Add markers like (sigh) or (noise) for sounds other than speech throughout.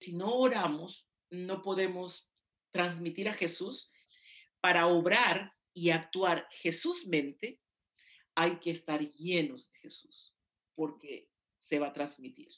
Si no oramos, no podemos transmitir a Jesús. Para obrar y actuar Jesús mente, hay que estar llenos de Jesús, porque se va a transmitir.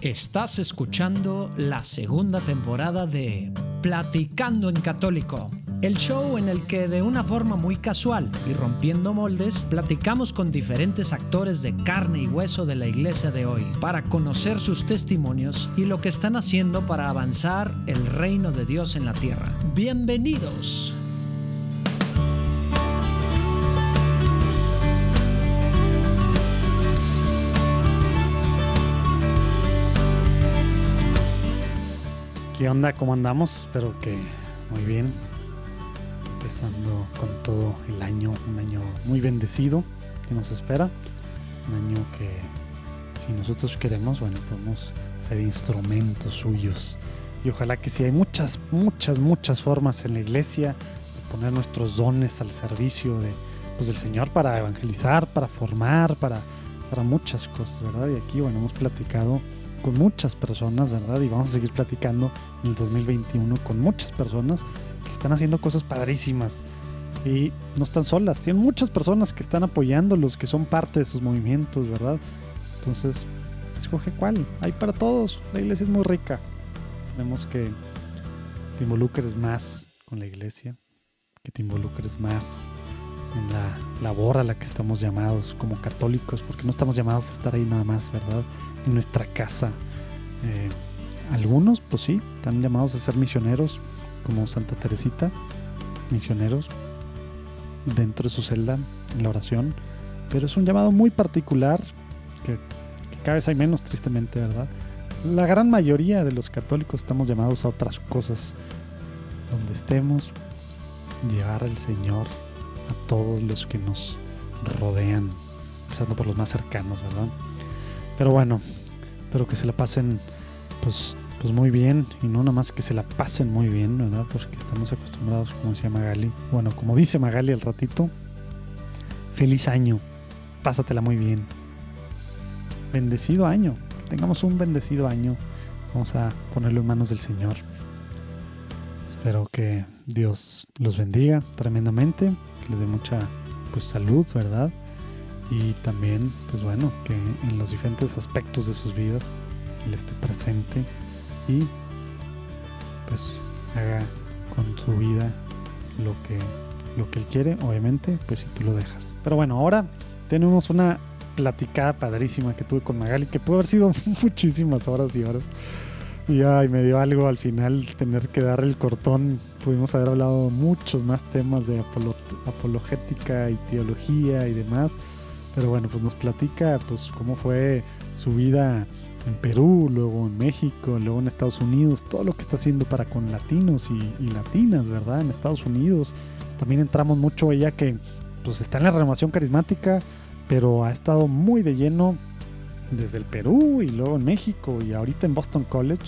Estás escuchando la segunda temporada de Platicando en Católico, el show en el que de una forma muy casual y rompiendo moldes, platicamos con diferentes actores de carne y hueso de la iglesia de hoy para conocer sus testimonios y lo que están haciendo para avanzar el reino de Dios en la tierra. Bienvenidos. ¿Qué onda? ¿Cómo andamos? Espero que muy bien. Empezando con todo el año, un año muy bendecido que nos espera. Un año que si nosotros queremos, bueno, podemos ser instrumentos suyos. Y ojalá que si hay muchas, muchas, muchas formas en la iglesia de poner nuestros dones al servicio de, pues, del Señor para evangelizar, para formar, para, para muchas cosas, ¿verdad? Y aquí, bueno, hemos platicado con muchas personas, ¿verdad? Y vamos a seguir platicando en el 2021 con muchas personas están haciendo cosas padrísimas. Y no están solas, tienen muchas personas que están apoyándolos, que son parte de sus movimientos, ¿verdad? Entonces, escoge cuál. Hay para todos. La iglesia es muy rica. Tenemos que te involucres más con la iglesia, que te involucres más en la labor a la que estamos llamados como católicos, porque no estamos llamados a estar ahí nada más, ¿verdad? En nuestra casa. Eh, algunos, pues sí, están llamados a ser misioneros, como Santa Teresita, misioneros dentro de su celda en la oración, pero es un llamado muy particular que, cada vez hay menos, tristemente, ¿verdad? La gran mayoría de los católicos estamos llamados a otras cosas, donde estemos, llevar al Señor a todos los que nos rodean, empezando por los más cercanos, ¿verdad? Pero bueno, espero que se la pasen pues, pues muy bien y no nada más que se la pasen muy bien, ¿verdad? Porque estamos acostumbrados, como decía Magali, bueno, como dice Magali al ratito, feliz año, pásatela muy bien. Bendecido año, que tengamos un bendecido año. Vamos a ponerlo en manos del Señor. Espero que Dios los bendiga tremendamente que les dé mucha pues salud, ¿verdad? Y también, pues bueno, que en los diferentes aspectos de sus vidas Él esté presente y pues haga con su vida lo que, lo que Él quiere, obviamente, pues si tú lo dejas. Pero bueno, ahora tenemos una platicada padrísima que tuve con Magali, que pudo haber sido (laughs) muchísimas horas y horas. Y ay, me dio algo al final tener que dar el cortón. Pudimos haber hablado muchos más temas de apologética y teología y demás. Pero bueno, pues nos platica pues cómo fue su vida en Perú, luego en México, luego en Estados Unidos, todo lo que está haciendo para con latinos y, latinas, ¿verdad? En Estados Unidos. También entramos mucho ella que pues está en la renovación carismática, pero ha estado muy de lleno desde el Perú y luego en México y ahorita en Boston College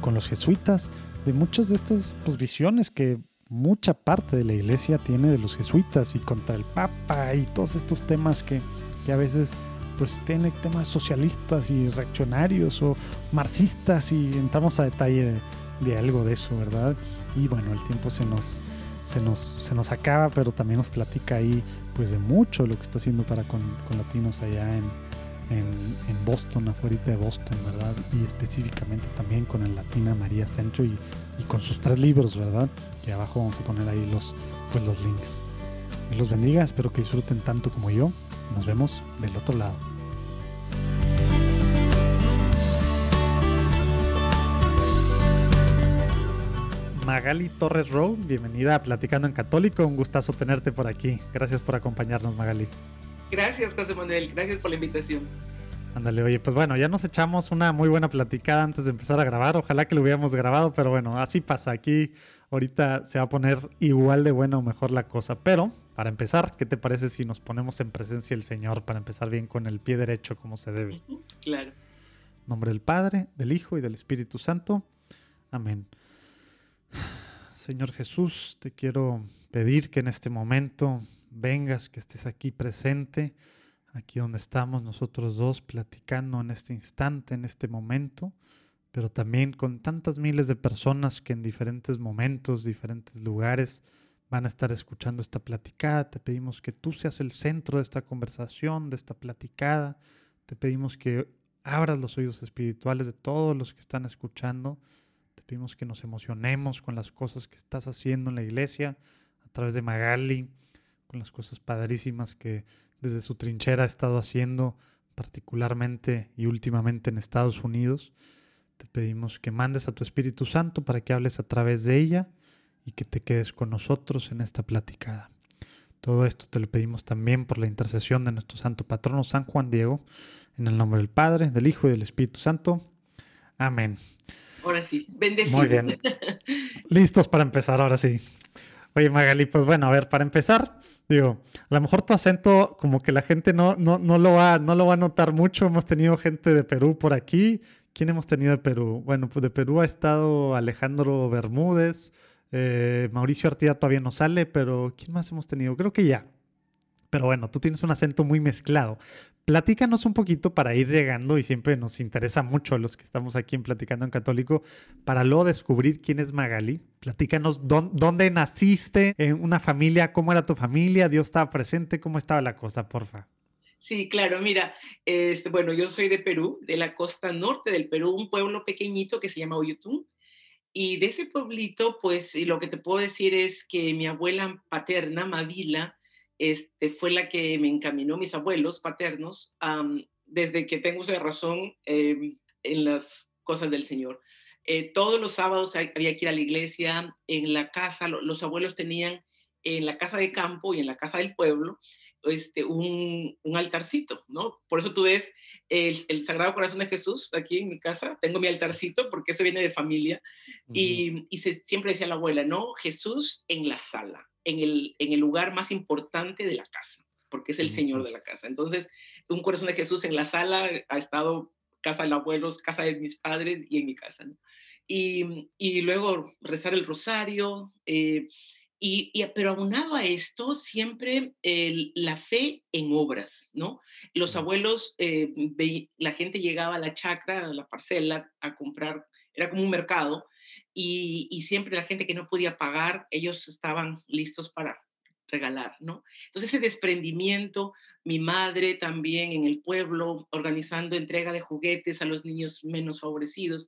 con los jesuitas, de muchas de estas pues, visiones que mucha parte de la iglesia tiene de los jesuitas y contra el Papa y todos estos temas que, que a veces pues tiene temas socialistas y reaccionarios o marxistas y entramos a detalle de, de, algo de eso, ¿verdad? Y bueno, el tiempo se nos, se nos, se nos acaba, pero también nos platica ahí pues de mucho lo que está haciendo para con, con latinos allá en, en, en, Boston, afuera de Boston, ¿verdad? Y específicamente también con el Latina María Centro y, y, con sus tres libros, ¿verdad? Que abajo vamos a poner ahí los, pues los links. Dios los bendiga, espero que disfruten tanto como yo. Nos vemos del otro lado. Magali Torres Rowe, bienvenida a Platicando en Católico, un gustazo tenerte por aquí. Gracias por acompañarnos, Magali. Gracias, José Manuel. Gracias por la invitación. Ándale, oye, pues bueno, ya nos echamos una muy buena platicada antes de empezar a grabar. Ojalá que lo hubiéramos grabado, pero bueno, así pasa. Aquí ahorita se va a poner igual de buena o mejor la cosa. Pero, para empezar, ¿qué te parece si nos ponemos en presencia del Señor para empezar bien con el pie derecho como se debe? (laughs) Claro. En nombre del Padre, del Hijo y del Espíritu Santo. Amén. Señor Jesús, te quiero pedir que en este momento vengas, que estés aquí presente aquí donde estamos nosotros dos platicando en este instante, en este momento, pero también con tantas miles de personas que en diferentes momentos, diferentes lugares van a estar escuchando esta platicada. Te pedimos que tú seas el centro de esta conversación, de esta platicada. Te pedimos que abras los oídos espirituales de todos los que están escuchando. Te pedimos que nos emocionemos con las cosas que estás haciendo en la iglesia a través de Magali, con las cosas padrísimas que desde su trinchera ha estado haciendo, particularmente y últimamente en Estados Unidos. Te pedimos que mandes a tu Espíritu Santo para que hables a través de ella y que te quedes con nosotros en esta platicada. Todo esto te lo pedimos también por la intercesión de nuestro santo patrono San Juan Diego, en el nombre del Padre, del Hijo y del Espíritu Santo. Amén. Ahora sí, bendecidos. Muy bien. (laughs) Listos para empezar, ahora sí. Oye, Magali, pues bueno, a ver, para empezar, Digo, a lo mejor tu acento, como que la gente no, no, no, lo va, no lo va a notar mucho. Hemos tenido gente de Perú por aquí. ¿Quién hemos tenido de Perú? Bueno, pues de Perú ha estado Alejandro Bermúdez. Eh, Mauricio Artida todavía no sale, pero ¿quién más hemos tenido? Creo que ya. Pero bueno, tú tienes un acento muy mezclado. Platícanos un poquito para ir llegando y siempre nos interesa mucho a los que estamos aquí en Platicando en Católico para luego descubrir quién es Magali. Platícanos dónde naciste, en una familia, cómo era tu familia, Dios estaba presente, cómo estaba la cosa, porfa. Sí, claro, mira, este, bueno, yo soy de Perú, de la costa norte del Perú, un pueblo pequeñito que se llama Oyutún. Y de ese pueblito, pues lo que te puedo decir es que mi abuela paterna, Mavila, este, fue la que me encaminó mis abuelos paternos desde que tengo esa razón em, en las cosas del Señor. Eh, todos los sábados había que ir a la iglesia, en la casa, los abuelos tenían en la casa de campo y en la casa del pueblo este, un, un altarcito, ¿no? Por eso tú ves el, el, Sagrado Corazón de Jesús aquí en mi casa, tengo mi altarcito porque eso viene de familia, y, y se, siempre decía la abuela, ¿no? Jesús en la sala, en el, en el lugar más importante de la casa, porque es el Señor de la casa. Entonces, un corazón de Jesús en la sala ha estado casa de los abuelos, casa de mis padres y en mi casa. ¿no? Y, y, luego rezar el rosario. Eh, y, y, pero aunado a esto, siempre el, la fe en obras, ¿no? Los abuelos, eh, la gente llegaba a la chacra, a la parcela, a comprar, era como un mercado, y, siempre la gente que no podía pagar, ellos estaban listos para regalar, ¿no? Entonces ese desprendimiento, mi madre también en el pueblo organizando entrega de juguetes a los niños menos favorecidos.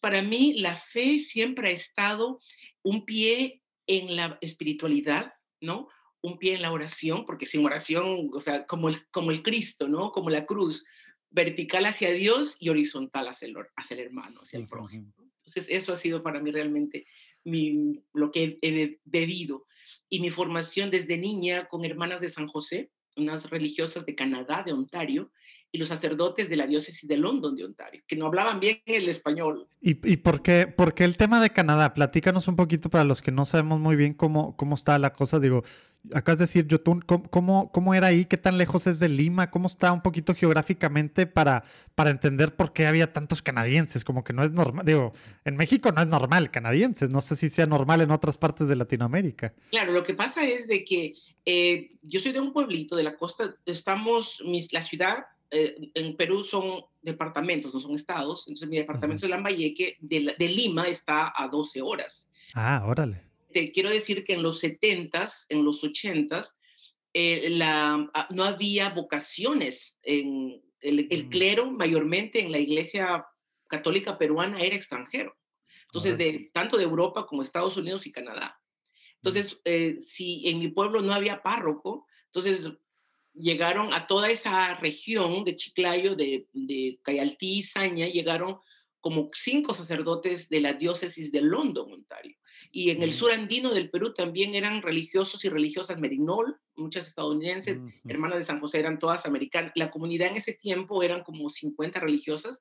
para mí la fe siempre ha estado un pie en la espiritualidad, ¿no? Un pie en la oración, porque sin oración, o sea, como el, como el Cristo, ¿no? Como la cruz, vertical hacia Dios y horizontal hacia el, hacia el hermano, hacia el prójimo. Entonces, eso ha sido para mí realmente mi, lo que he bebido. Y mi formación desde niña con hermanas de San José, unas religiosas de Canadá, de Ontario, y los sacerdotes de la diócesis de London, de Ontario, que no hablaban bien el español. ¿Y, y por, qué, por, qué, el tema de Canadá? Platícanos un poquito para los que no sabemos muy bien cómo, cómo está la cosa. Digo, acabas de decir, Yotun, ¿cómo, ¿cómo, era ahí? ¿Qué tan lejos es de Lima? ¿Cómo está un poquito geográficamente para, para entender por qué había tantos canadienses? Como que no es normal, digo, en México no es normal canadienses, no sé si sea normal en otras partes de Latinoamérica. Claro, lo que pasa es de que eh, yo soy de un pueblito de la costa, estamos, mis, la ciudad eh, en Perú son departamentos, no son estados, entonces mi departamento de Lambayeque de, de Lima está a 12 horas. Ah, órale te quiero decir que en los 70s, en los 80s, eh, la, ah, no había vocaciones. En el, el, mm. clero, mayormente en la iglesia católica peruana, era extranjero. Entonces, de, tanto de Europa como Estados Unidos y Canadá. Entonces, mm. eh, si en mi pueblo no había párroco, entonces llegaron a toda esa región de Chiclayo, de, de Cayaltí, Saña, llegaron como cinco sacerdotes de la diócesis de London, Ontario. Y en el sur andino del Perú también eran religiosos y religiosas merinol, muchas estadounidenses, hermanas de San José, eran todas americanas. La comunidad en ese tiempo eran como 50 religiosas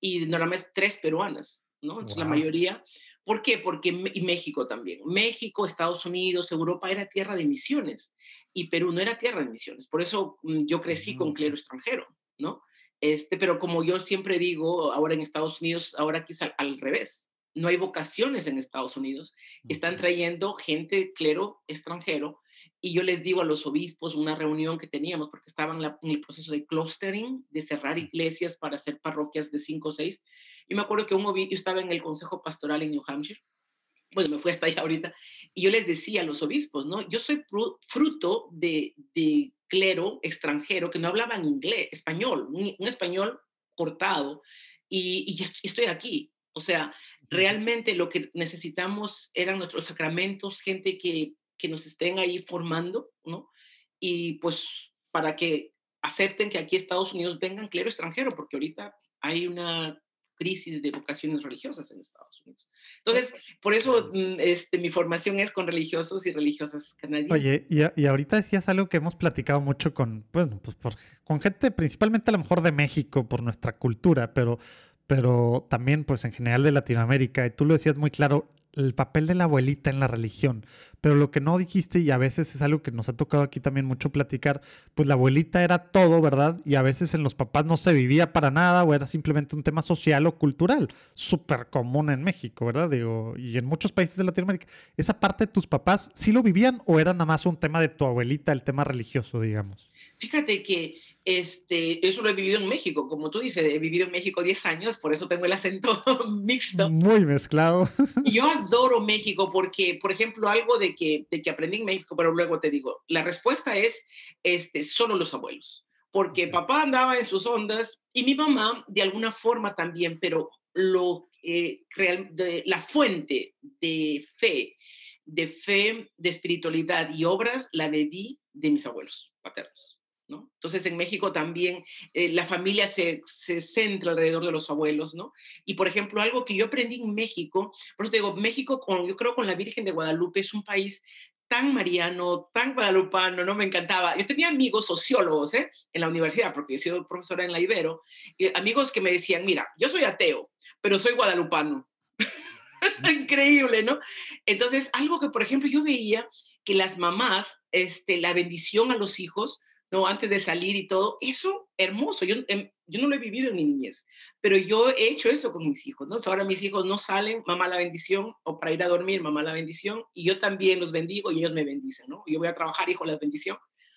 y normalmente tres peruanas, ¿no? Entonces la mayoría. ¿Por qué? Porque y México también. México, Estados Unidos, Europa era tierra de misiones y Perú no era tierra de misiones. Por eso mm, yo crecí con clero extranjero, ¿no? Este, pero como yo siempre digo, ahora en Estados Unidos, ahora quizá al revés no hay vocaciones en Estados Unidos. Están trayendo gente, clero extranjero, y yo les digo a los obispos, una reunión que teníamos, porque estaban en, el proceso de clustering, de cerrar iglesias para hacer parroquias de cinco o seis. Y me acuerdo que un obispo, yo estaba en el consejo pastoral en New Hampshire, bueno, me fui hasta allá ahorita, y yo les decía a los obispos, ¿no? Yo soy fruto de, de clero extranjero que no hablaban inglés, español, un, español cortado, y, y estoy aquí. O sea, realmente lo que necesitamos eran nuestros sacramentos, gente que que nos estén ahí formando, ¿no? Y pues para que acepten que aquí Estados Unidos vengan clero extranjero, porque ahorita hay una crisis de vocaciones religiosas en Estados Unidos. Entonces, por eso mm, este, mi formación es con religiosos y religiosas canadienses. Oye, y, y ahorita decías algo que hemos platicado mucho con, bueno, pues por, con gente principalmente a lo mejor de México, por nuestra cultura, pero, pero también pues en general de Latinoamérica, y tú lo decías muy claro, el papel de la abuelita en la religión. Pero lo que no dijiste, y a veces es algo que nos ha tocado aquí también mucho platicar, pues la abuelita era todo, ¿verdad? Y a veces en los papás no se vivía para nada o era simplemente un tema social o cultural, súper común en México, ¿verdad? Digo, y en muchos países de Latinoamérica. ¿Esa parte de tus papás sí lo vivían o era nada más un tema de tu abuelita, el tema religioso, digamos? Fíjate que este, eso lo he vivido en México, como tú dices, he vivido en México 10 años, por eso tengo el acento (laughs) mixto. Muy mezclado. yo adoro México porque, por ejemplo, algo de que, de que aprendí en México, pero luego te digo, la respuesta es este, solo los abuelos, porque papá andaba en sus ondas y mi mamá de alguna forma también, pero lo, eh, de, la fuente de fe, de fe, de espiritualidad y obras la bebí de mis abuelos paternos. ¿No? Entonces en México también eh, la familia se, se, centra alrededor de los abuelos, ¿no? Y por ejemplo, algo que yo aprendí en México, por eso te digo, México, con, yo creo con la Virgen de Guadalupe es un país tan mariano, tan guadalupano, ¿no? Me encantaba. Yo tenía amigos sociólogos, ¿eh? En la universidad, porque yo he sido profesora en la Ibero, y amigos que me decían, mira, yo soy ateo, pero soy guadalupano. (laughs) Increíble, ¿no? Entonces, algo que, por ejemplo, yo veía que las mamás, este, la bendición a los hijos, ¿no? Antes de salir y todo, eso hermoso. Yo, em, yo no lo he vivido en mi niñez, pero yo he hecho eso con mis hijos, ¿no? ahora mis hijos no salen, mamá la bendición, o para ir a dormir, mamá la bendición, y yo también los bendigo y ellos me bendicen, ¿no? Yo voy a trabajar, hijo, la bendición.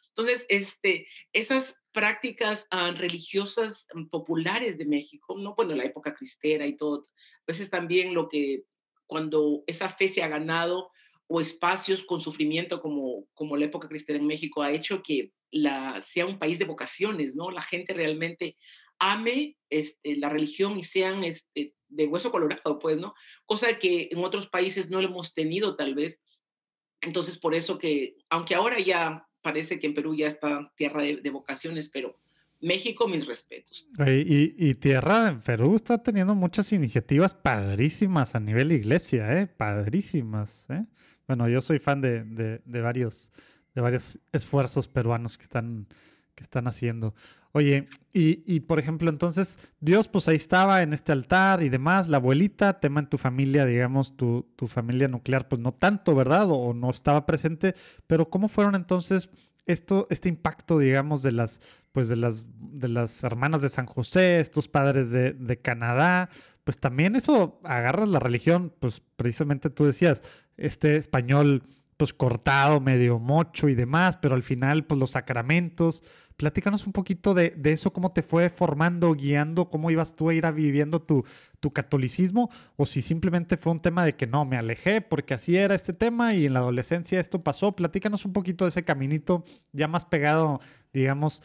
Entonces, este, esas prácticas ah, religiosas mm, populares de México, ¿no? Bueno, la época cristera y todo, a veces también lo que, cuando esa fe se ha ganado, o espacios con sufrimiento como, como la época cristiana en México ha hecho que la, sea un país de vocaciones, ¿no? La gente realmente ame este, la religión y sean este, de hueso colorado, pues, ¿no? Cosa que en otros países no lo hemos tenido tal vez. Entonces, por eso que, aunque ahora ya parece que en Perú ya está tierra de, vocaciones, pero México, mis respetos. Y, y, Tierra en Perú está teniendo muchas iniciativas padrísimas a nivel iglesia, ¿eh? Padrísimas, ¿eh? Bueno, yo soy fan de, de, varios, de varios esfuerzos peruanos que están, que están haciendo. Oye, y, y, por ejemplo, entonces, Dios, pues ahí estaba en este altar y demás, la abuelita, tema en tu familia, digamos, tu, tu familia nuclear, pues no tanto, ¿verdad? O, no estaba presente, pero ¿cómo fueron entonces esto, este impacto, digamos, de las, pues de las, de las hermanas de San José, estos padres de, de Canadá? Pues también eso agarras la religión, pues precisamente tú decías, este español pues cortado, medio mocho y demás, pero al final pues los sacramentos. Platícanos un poquito de, eso, cómo te fue formando, guiando, cómo ibas tú a ir a viviendo tu, tu catolicismo, o si simplemente fue un tema de que no, me alejé porque así era este tema y en la adolescencia esto pasó. Platícanos un poquito de ese caminito ya más pegado, digamos,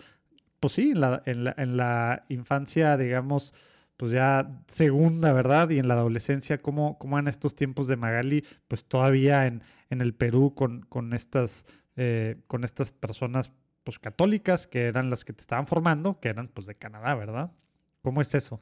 pues sí, en la, en la, en la infancia, digamos, pues ya segunda, ¿verdad? Y en la adolescencia, ¿cómo, cómo en estos tiempos de Magali, pues todavía en, en el Perú con, con, estas, eh, con estas personas pues católicas que eran las que te estaban formando, que eran pues de Canadá, ¿verdad? ¿Cómo es eso?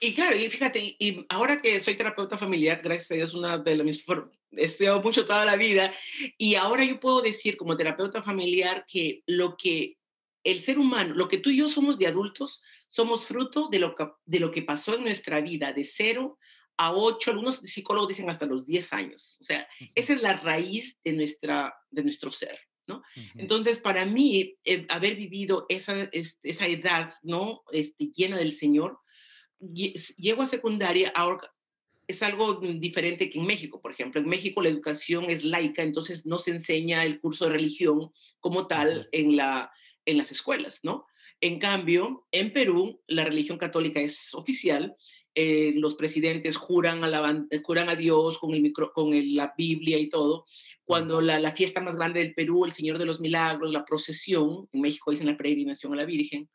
Y claro, y fíjate, y ahora que soy terapeuta familiar, gracias a Dios, una de mis he estudiado mucho toda la vida, y ahora yo puedo decir como terapeuta familiar que lo que el ser humano, lo que tú y yo somos de adultos, somos fruto de lo que, de lo que pasó en nuestra vida, de cero a ocho, algunos psicólogos dicen hasta los diez años. O sea, esa es la raíz de, nuestra, de nuestro ser. ¿no? Entonces, para mí, eh, haber vivido esa, esa edad, ¿no? Este, llena del Señor, llego a secundaria, ahora, es algo diferente que en México, por ejemplo. En México la educación es laica, entonces no se enseña el curso de religión como tal en, la, en las escuelas, ¿no? En cambio, en Perú la religión católica es oficial, eh, los presidentes juran a, la, juran a Dios con, el micro, con la Biblia y todo. Cuando la, la, fiesta más grande del Perú, el Señor de los Milagros, la procesión, en México dicen la peregrinación a la Virgen,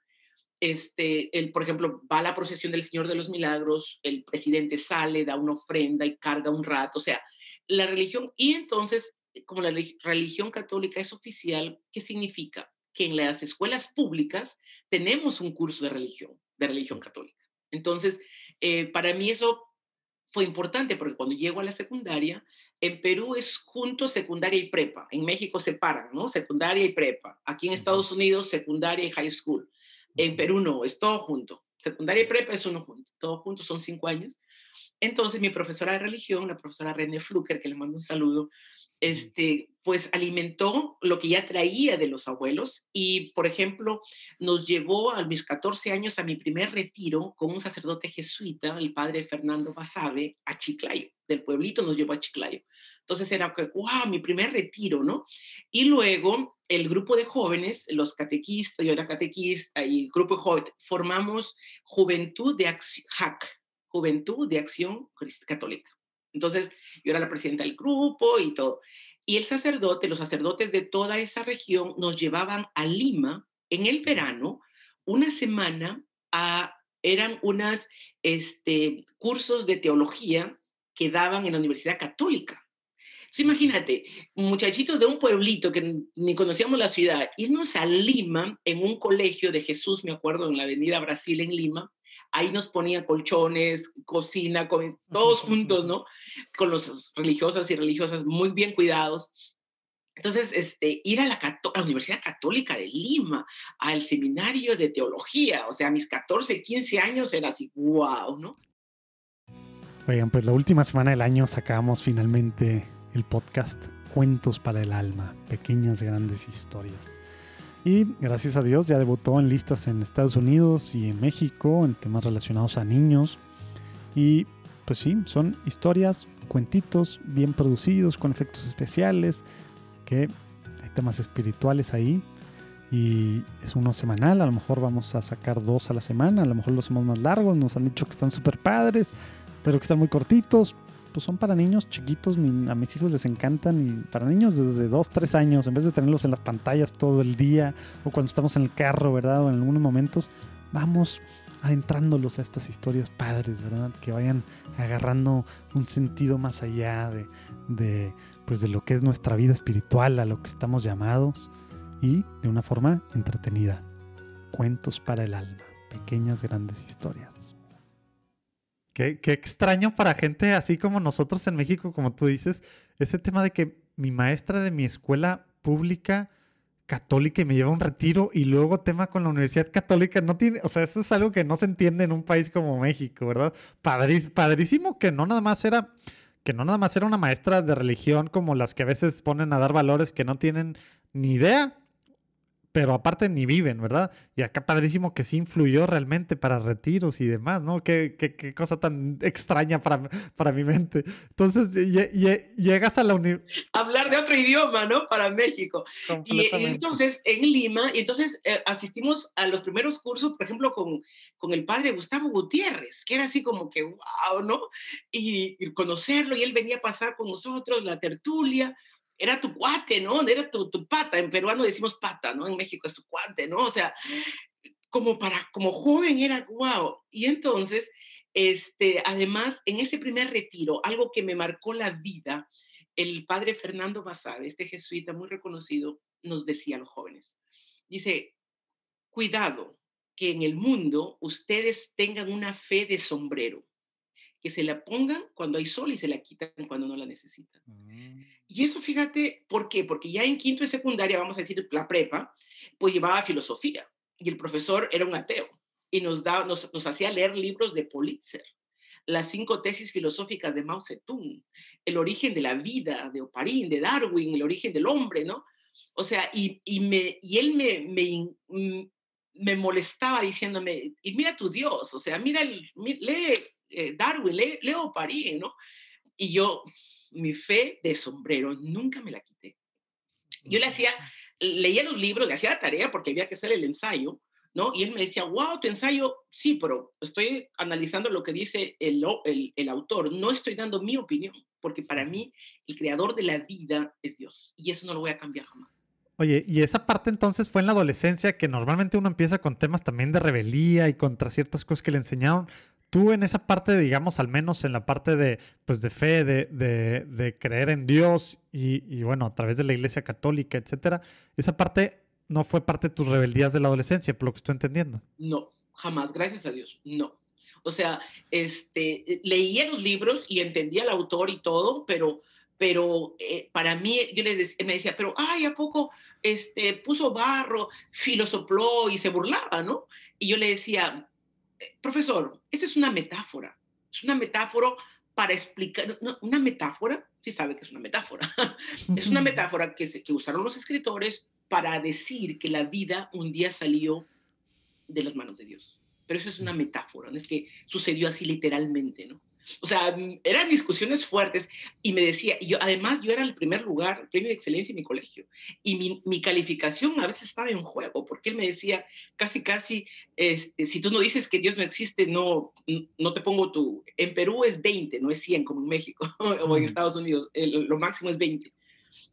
este, el, por ejemplo, va a la procesión del Señor de los Milagros, el presidente sale, da una ofrenda y carga un rato, o sea, la religión, y entonces, como la religión católica es oficial, ¿qué significa? Que en las escuelas públicas tenemos un curso de religión, de religión católica. Entonces, eh, para mí eso fue importante porque cuando llego a la secundaria, en Perú es junto secundaria y prepa. En México separan, ¿no? Secundaria y prepa. Aquí en Estados Unidos, secundaria y high school. En Perú no, es todo junto. Secundaria y prepa es uno junto. Todo junto son cinco años. Entonces mi profesora de religión, la profesora René Fluker, que le mando un saludo, este, pues alimentó lo que ya traía de los abuelos y, por ejemplo, nos llevó a mis 14 años a mi primer retiro con un sacerdote jesuita, el padre Fernando Basabe, a Chiclayo, del pueblito nos llevó a Chiclayo. Entonces era que, wow, mi primer retiro, ¿no? Y luego el grupo de jóvenes, los catequistas, yo era catequista y el grupo de jóvenes, formamos Juventud de Acción, Juventud de Acción Católica. Entonces yo era la presidenta del grupo y todo. Y el sacerdote, los sacerdotes de toda esa región nos llevaban a Lima en el verano una semana a, eran unos este, cursos de teología que daban en la Universidad Católica. Imagínate, muchachitos de un pueblito que ni conocíamos la ciudad, irnos a Lima en un colegio de Jesús, me acuerdo, en la Avenida Brasil en Lima, ahí nos ponían colchones, cocina, todos (laughs) juntos, ¿no? Con los religiosos y religiosas muy bien cuidados. Entonces, este, ir a la, a la, Universidad Católica de Lima, al seminario de teología, o sea, a mis 14, 15 años era así, wow, ¿no? Oigan, pues la última semana del año sacamos finalmente el podcast Cuentos para el Alma, pequeñas grandes historias. Y gracias a Dios ya debutó en listas en Estados Unidos y en México en temas relacionados a niños. Y pues sí, son historias, cuentitos bien producidos, con efectos especiales, que hay temas espirituales ahí. Y es uno semanal, a lo mejor vamos a sacar dos a la semana, a lo mejor los hacemos más largos, nos han dicho que están súper padres, pero que están muy cortitos, pues son para niños chiquitos, a mis hijos les encantan y para niños desde 2, 3 años, en vez de tenerlos en las pantallas todo el día o cuando estamos en el carro, ¿verdad? O en algunos momentos, vamos adentrándolos a estas historias padres, ¿verdad? Que vayan agarrando un sentido más allá de, de, pues de lo que es nuestra vida espiritual, a lo que estamos llamados y de una forma entretenida. Cuentos para el alma, pequeñas grandes historias. Qué, extraño para gente así como nosotros en México, como tú dices, ese tema de que mi maestra de mi escuela pública católica y me lleva un retiro y luego tema con la Universidad Católica no tiene, o sea, eso es algo que no se entiende en un país como México, ¿verdad? padrísimo que no nada más era que no nada más era una maestra de religión como las que a veces ponen a dar valores que no tienen ni idea pero aparte ni viven, ¿verdad? Y acá padrísimo que sí influyó realmente para retiros y demás, ¿no? Qué, qué, qué cosa tan extraña para, para mi mente. Entonces llegas a la universidad. Hablar de otro idioma, ¿no? Para México. Y, entonces en Lima, y entonces eh, asistimos a los primeros cursos, por ejemplo, con, con el padre Gustavo Gutiérrez, que era así como que, wow, ¿no? Y, y conocerlo, y él venía a pasar con nosotros la tertulia era tu cuate, ¿no? Era tu, tu, pata. En peruano decimos pata, ¿no? En México es tu cuate, ¿no? O sea, como para, como joven era wow. Y entonces, este, además, en ese primer retiro, algo que me marcó la vida, el padre Fernando Basabe, este jesuita muy reconocido, nos decía a los jóvenes, dice, cuidado que en el mundo ustedes tengan una fe de sombrero que se la pongan cuando hay sol y se la quitan cuando no la necesitan. Mm. Y eso, fíjate, ¿por qué? Porque ya en quinto y secundaria, vamos a decir, la prepa, pues llevaba filosofía y el profesor era un ateo y nos, daba, nos, nos hacía leer libros de Pulitzer, las cinco tesis filosóficas de Mao Zedong, el origen de la vida de Oparín, de Darwin, el origen del hombre, ¿no? O sea, y, y, me, y él me, me, me molestaba diciéndome, y mira tu Dios, o sea, mira, el, lee eh, Darwin, leo Parín, ¿no? Y yo, mi fe de sombrero, nunca me la quité. Yo le hacía, leía los libros, le hacía la tarea porque había que hacer el ensayo, ¿no? Y él me decía, wow, tu ensayo, sí, pero estoy analizando lo que dice el, autor, no estoy dando mi opinión, porque para mí el creador de la vida es Dios, y eso no lo voy a cambiar jamás. Oye, y esa parte entonces fue en la adolescencia, que normalmente uno empieza con temas también de rebeldía y contra ciertas cosas que le enseñaron. Tú en esa parte, digamos, al menos en la parte de, pues, de fe, de, de, de creer en Dios y, y, bueno, a través de la iglesia católica, etcétera, esa parte no fue parte de tus rebeldías de la adolescencia, por lo que estoy entendiendo. No, jamás, gracias a Dios, no. O sea, este, leía los libros y entendía al autor y todo, pero, pero eh, para mí, yo le decía, me decía, pero, ay, ¿a poco este, puso barro, filosopló y se burlaba, ¿no? Y yo le decía, eh, profesor, esto es una metáfora, es una metáfora para explicar, una metáfora, sí sabe que es una metáfora, (laughs) es una metáfora que, se, que usaron los escritores para decir que la vida un día salió de las manos de Dios. Pero eso es una metáfora, no es que sucedió así literalmente, ¿no? O sea, mm, eran discusiones fuertes y me decía, y yo además yo era el primer lugar, premio de excelencia en mi colegio, y mi, mi, calificación a veces estaba en juego, porque él me decía casi, casi, este, si tú no dices que Dios no existe, no, no te pongo tu, en Perú es 20, no es 100 como en México (laughs) o en Estados Unidos, el, lo máximo es 20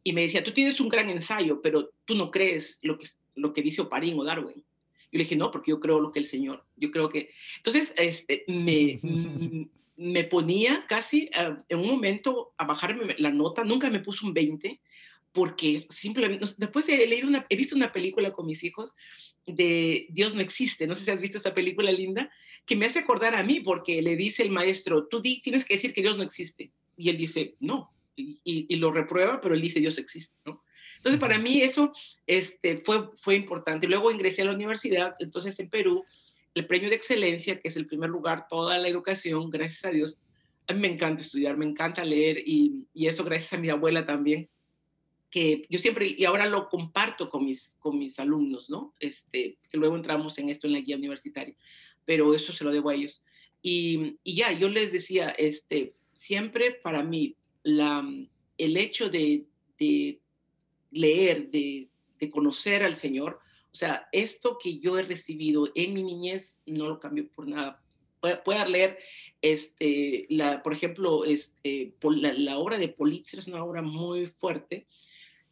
y me decía, tú tienes un gran ensayo, pero tú no crees lo que, lo que dice Oparín o Darwin. Yo le dije, no, porque yo creo lo que el Señor, yo creo que... Entonces, este, me, (laughs) me ponía casi uh, en un momento a bajarme la nota, nunca me puso un 20, porque simplemente, después he, leído una, he visto una película con mis hijos de Dios no existe, no sé si has visto esta película linda, que me hace acordar a mí, porque le dice el maestro, tú di, tienes que decir que Dios no existe. Y él dice, no, y, lo reprueba, pero él dice Dios existe, ¿no? Entonces, para mí eso este, fue, fue importante. Luego ingresé a la universidad, entonces en Perú, el premio de excelencia, que es el primer lugar, toda la educación, gracias a Dios. Me encanta estudiar, me encanta leer y, y eso gracias a mi abuela también, que yo siempre, y ahora lo comparto con mis, con mis alumnos, ¿no? Este, que luego entramos en esto en la guía universitaria, pero eso se lo debo a ellos. Y, y ya, yo les decía, este, siempre para mí, la, el hecho de, de leer, de, de, conocer al Señor, o sea, esto que yo he recibido en mi niñez no lo cambio por nada. Puedo leer, este, la, por ejemplo, este, la, la, obra de Politzer es una obra muy fuerte,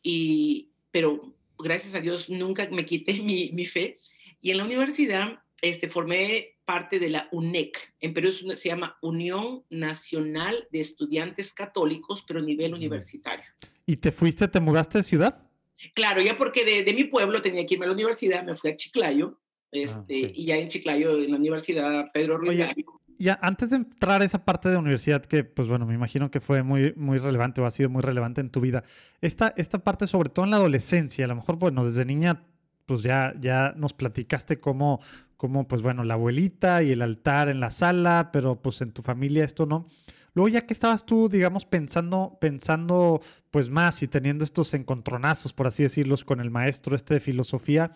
y, pero gracias a Dios nunca me quité (laughs) mi, mi fe. Y en la universidad este, formé parte de la UNEC. En Perú se llama Unión Nacional de Estudiantes Católicos, pero a nivel universitario. ¿Y te fuiste, te mudaste de ciudad? Claro, ya porque de, de mi pueblo tenía que irme a la universidad, me fui a Chiclayo, este, ah, okay. y ya en Chiclayo, en la Universidad Pedro Ruiz Oye, Ya, antes de entrar a esa parte de universidad que, pues bueno, me imagino que fue muy, muy relevante o ha sido muy relevante en tu vida, esta, esta parte, sobre todo en la adolescencia, a lo mejor, bueno, desde niña, pues ya, ya nos platicaste cómo, como pues bueno, la abuelita y el altar en la sala, pero pues en tu familia esto no. Luego ya que estabas tú, digamos, pensando, pensando pues más y teniendo estos encontronazos, por así decirlos, con el maestro este de filosofía,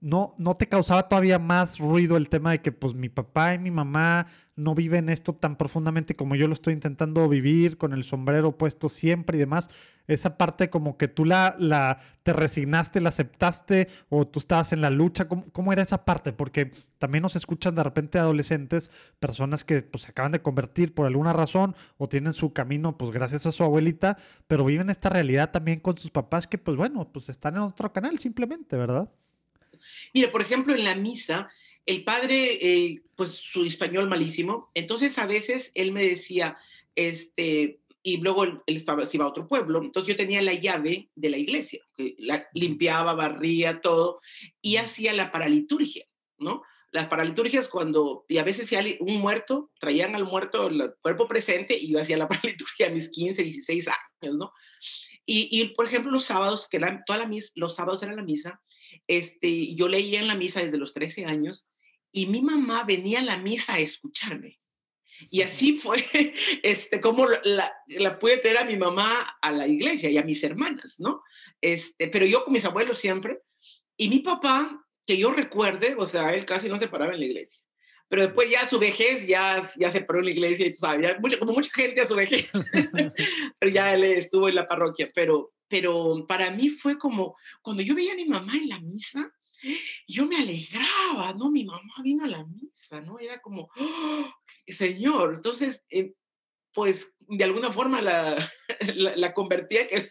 ¿no, ¿no te causaba todavía más ruido el tema de que pues mi papá y mi mamá no viven esto tan profundamente como yo lo estoy intentando vivir, con el sombrero puesto siempre y demás? Esa parte como que tú la, la te resignaste, la aceptaste o tú estabas en la lucha, ¿cómo, cómo era esa parte? Porque también nos escuchan de repente adolescentes, personas que pues se acaban de convertir por alguna razón o tienen su camino pues gracias a su abuelita, pero viven esta realidad también con sus papás que pues bueno, pues están en otro canal simplemente, ¿verdad? Mira, por ejemplo, en la misa, el padre, eh, pues su español malísimo, entonces a veces él me decía, este, y luego él, estaba, se iba a otro pueblo. Entonces yo tenía la llave de la iglesia, que la limpiaba, barría, todo, y hacía la paraliturgia, ¿no? Las paraliturgias cuando, y a veces si un muerto, traían al muerto el cuerpo presente y yo hacía la (laughs) paraliturgia a mis 15, 16 años, ¿no? Y, y por ejemplo, los sábados, que eran, toda la misa, los sábados era la misa, este, yo leía en la misa desde los 13 años y mi mamá venía a la misa a escucharme. Y así (laughs) fue este, como la, la, pude traer a mi mamá a la iglesia y a mis hermanas, ¿no? Este, pero yo con mis abuelos siempre. Y mi papá, que yo recuerde, o sea, él casi no se paraba en la iglesia. pero después ya a su vejez ya, ya se paró en la iglesia y tú sabes, mucha, como mucha gente a su vejez, (laughs) pero ya él estuvo en la parroquia, pero, pero para mí fue como, cuando yo veía a mi mamá en la misa, yo me alegraba, ¿no? Mi mamá vino a la misa, ¿no? Era como, ¡Oh, Señor, entonces, eh, pues de alguna forma la, (laughs) la, convertía que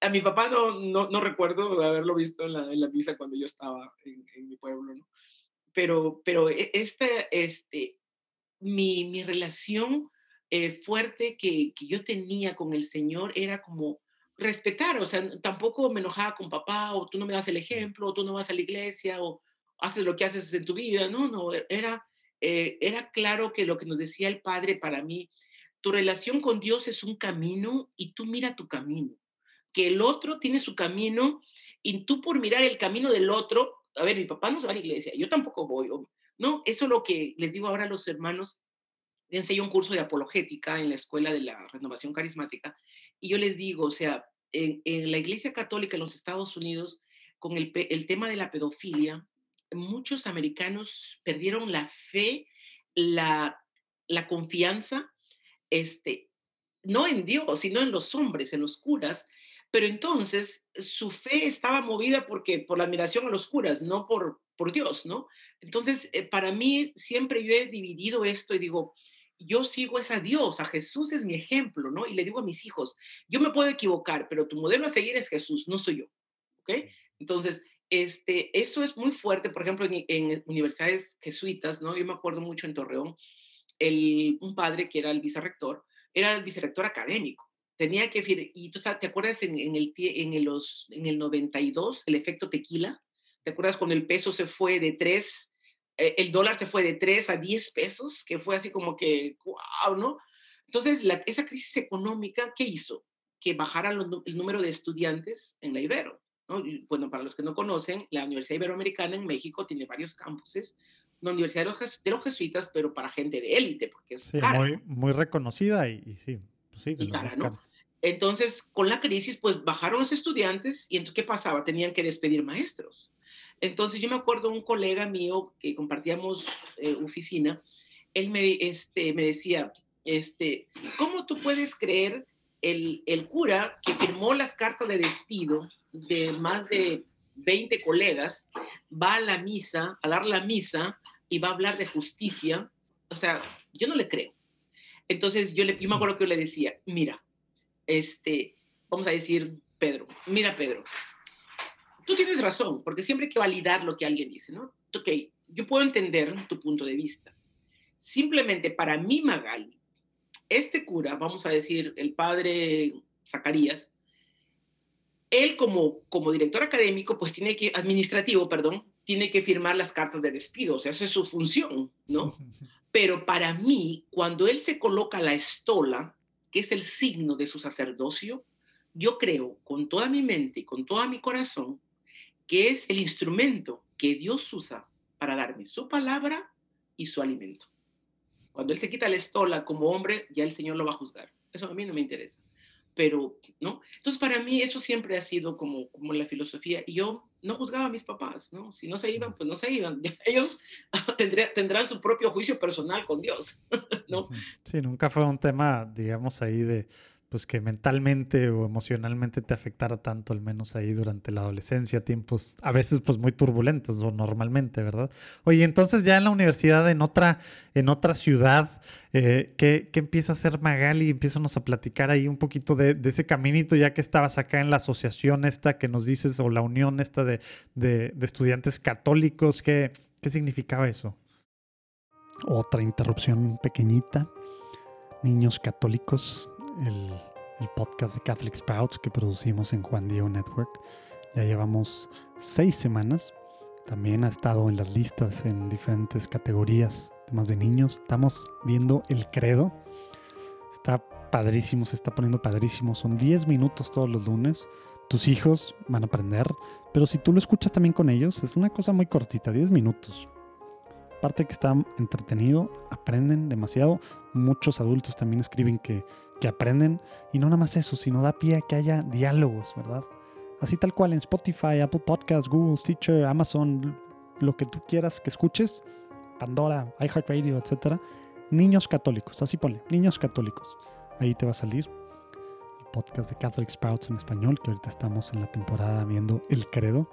a mi papá no, no, no, recuerdo haberlo visto en la, en la misa cuando yo estaba en, mi pueblo, ¿no? pero, pero este, este, mi, mi relación eh, fuerte que, que, yo tenía con el Señor era como respetar, o sea, tampoco me enojaba con papá, o tú no me das el ejemplo, o tú no vas a la iglesia, o haces lo que haces en tu vida, no, no, e, era, eh, era claro que lo que nos decía el Padre para mí, tu relación con Dios es un camino y tú mira tu camino, que el otro tiene su camino y tú por mirar el camino del otro a ver, mi papá no se va a la iglesia, yo tampoco voy, ¿no? Eso es lo que les digo ahora a los hermanos. Enseño un curso de apologética en la Escuela de la Renovación Carismática y yo les digo, o sea, en, la Iglesia Católica en los Estados Unidos, con el, el tema de la pedofilia, muchos americanos perdieron la fe, la, la confianza, este, no en Dios, sino en los hombres, en los curas, pero entonces su fe estaba movida porque por la admiración a los curas, no por, por Dios, ¿no? Entonces, eh, para mí siempre yo he dividido esto y digo, yo sigo es a Dios, a Jesús es mi ejemplo, ¿no? Y le digo a mis hijos, yo me puedo equivocar, pero tu modelo a seguir es Jesús, no soy yo, ¿ok? Entonces, este, eso es muy fuerte, por ejemplo, en, universidades jesuitas, ¿no? Yo me acuerdo mucho en Torreón, el, un padre que era el vicerrector, era el vicerrector académico, tenía que y tú sabes, ¿te acuerdas en, el en el, los en el 92 el efecto tequila? ¿Te acuerdas cuando el peso se fue de 3 eh, el dólar se fue de 3 a 10 pesos, que fue así como que wow, ¿no? Entonces, la, esa crisis económica ¿qué hizo? Que bajara el número de estudiantes en la Ibero. ¿no? bueno, para los que no conocen, la Universidad Iberoamericana en México tiene varios campuses, una universidad de los, jesuitas, pero para gente de élite, porque es muy, muy reconocida y sí, pues entonces, con la crisis, pues bajaron los estudiantes y entonces, ¿qué pasaba? Tenían que despedir maestros. Entonces, yo me acuerdo un colega mío que compartíamos eh, oficina, él me, este, me decía, este, ¿cómo tú puedes creer el, el cura que firmó las cartas de despido de más de 20 colegas, va a la misa, a dar la misa y va a hablar de justicia? O sea, yo no le creo. Entonces yo, le, yo me acuerdo que yo le decía, mira, este, vamos a decir, Pedro, mira Pedro, tú tienes razón, porque siempre hay que validar lo que alguien dice, ¿no? Ok, yo puedo entender tu punto de vista. Simplemente para mí, Magali, este cura, vamos a decir, el padre Zacarías, él como, como director académico, pues tiene que, administrativo, perdón, tiene que firmar las cartas de despido, o sea, esa es su función, ¿no? (laughs) Pero para mí, cuando él se coloca la estola, que es el signo de su sacerdocio, yo creo con toda mi mente y con todo mi corazón que es el instrumento que Dios usa para darme su palabra y su alimento. Cuando él se quita la estola como hombre, ya el Señor lo va a juzgar. Eso a mí no me interesa pero, ¿no? Entonces, para mí eso siempre ha sido como, como la filosofía. Y yo no juzgaba a mis papás, ¿no? Si no se iban, pues no se iban. (laughs) Ellos (laughs) tendrán su propio juicio personal con Dios, (laughs) ¿no? Sí, nunca fue un tema, digamos, ahí de, pues que mentalmente o emocionalmente te afectara tanto, al menos ahí durante la adolescencia, tiempos a veces pues muy turbulentos o normalmente, ¿verdad? Oye, entonces ya en la universidad, en otra, en otra ciudad, eh, ¿qué, empieza a hacer Magali? Empiézanos a platicar ahí un poquito de, ese caminito, ya que estabas acá en la asociación esta que nos dices, o la unión esta de, de, estudiantes católicos, ¿qué, ¿qué significaba eso? Otra interrupción pequeñita. Niños católicos el, podcast de Catholic Sprouts que producimos en Juan Diego Network. Ya llevamos seis semanas. También ha estado en las listas en diferentes categorías, temas de niños. Estamos viendo el credo. Está padrísimo, se está poniendo padrísimo. Son 10 minutos todos los lunes. Tus hijos van a aprender, pero si tú lo escuchas también con ellos, es una cosa muy cortita, 10 minutos. Aparte que está entretenido, aprenden demasiado. Muchos adultos también escriben que que aprenden y no nada más eso, sino da pie a que haya diálogos, ¿verdad? Así tal cual en Spotify, Apple Podcasts, Google, Stitcher, Amazon, lo que tú quieras que escuches, Pandora, iHeartRadio, etcétera. Niños católicos, así ponle, niños católicos. Ahí te va a salir el podcast de Catholic Sprouts en español, que ahorita estamos en la temporada viendo El Credo.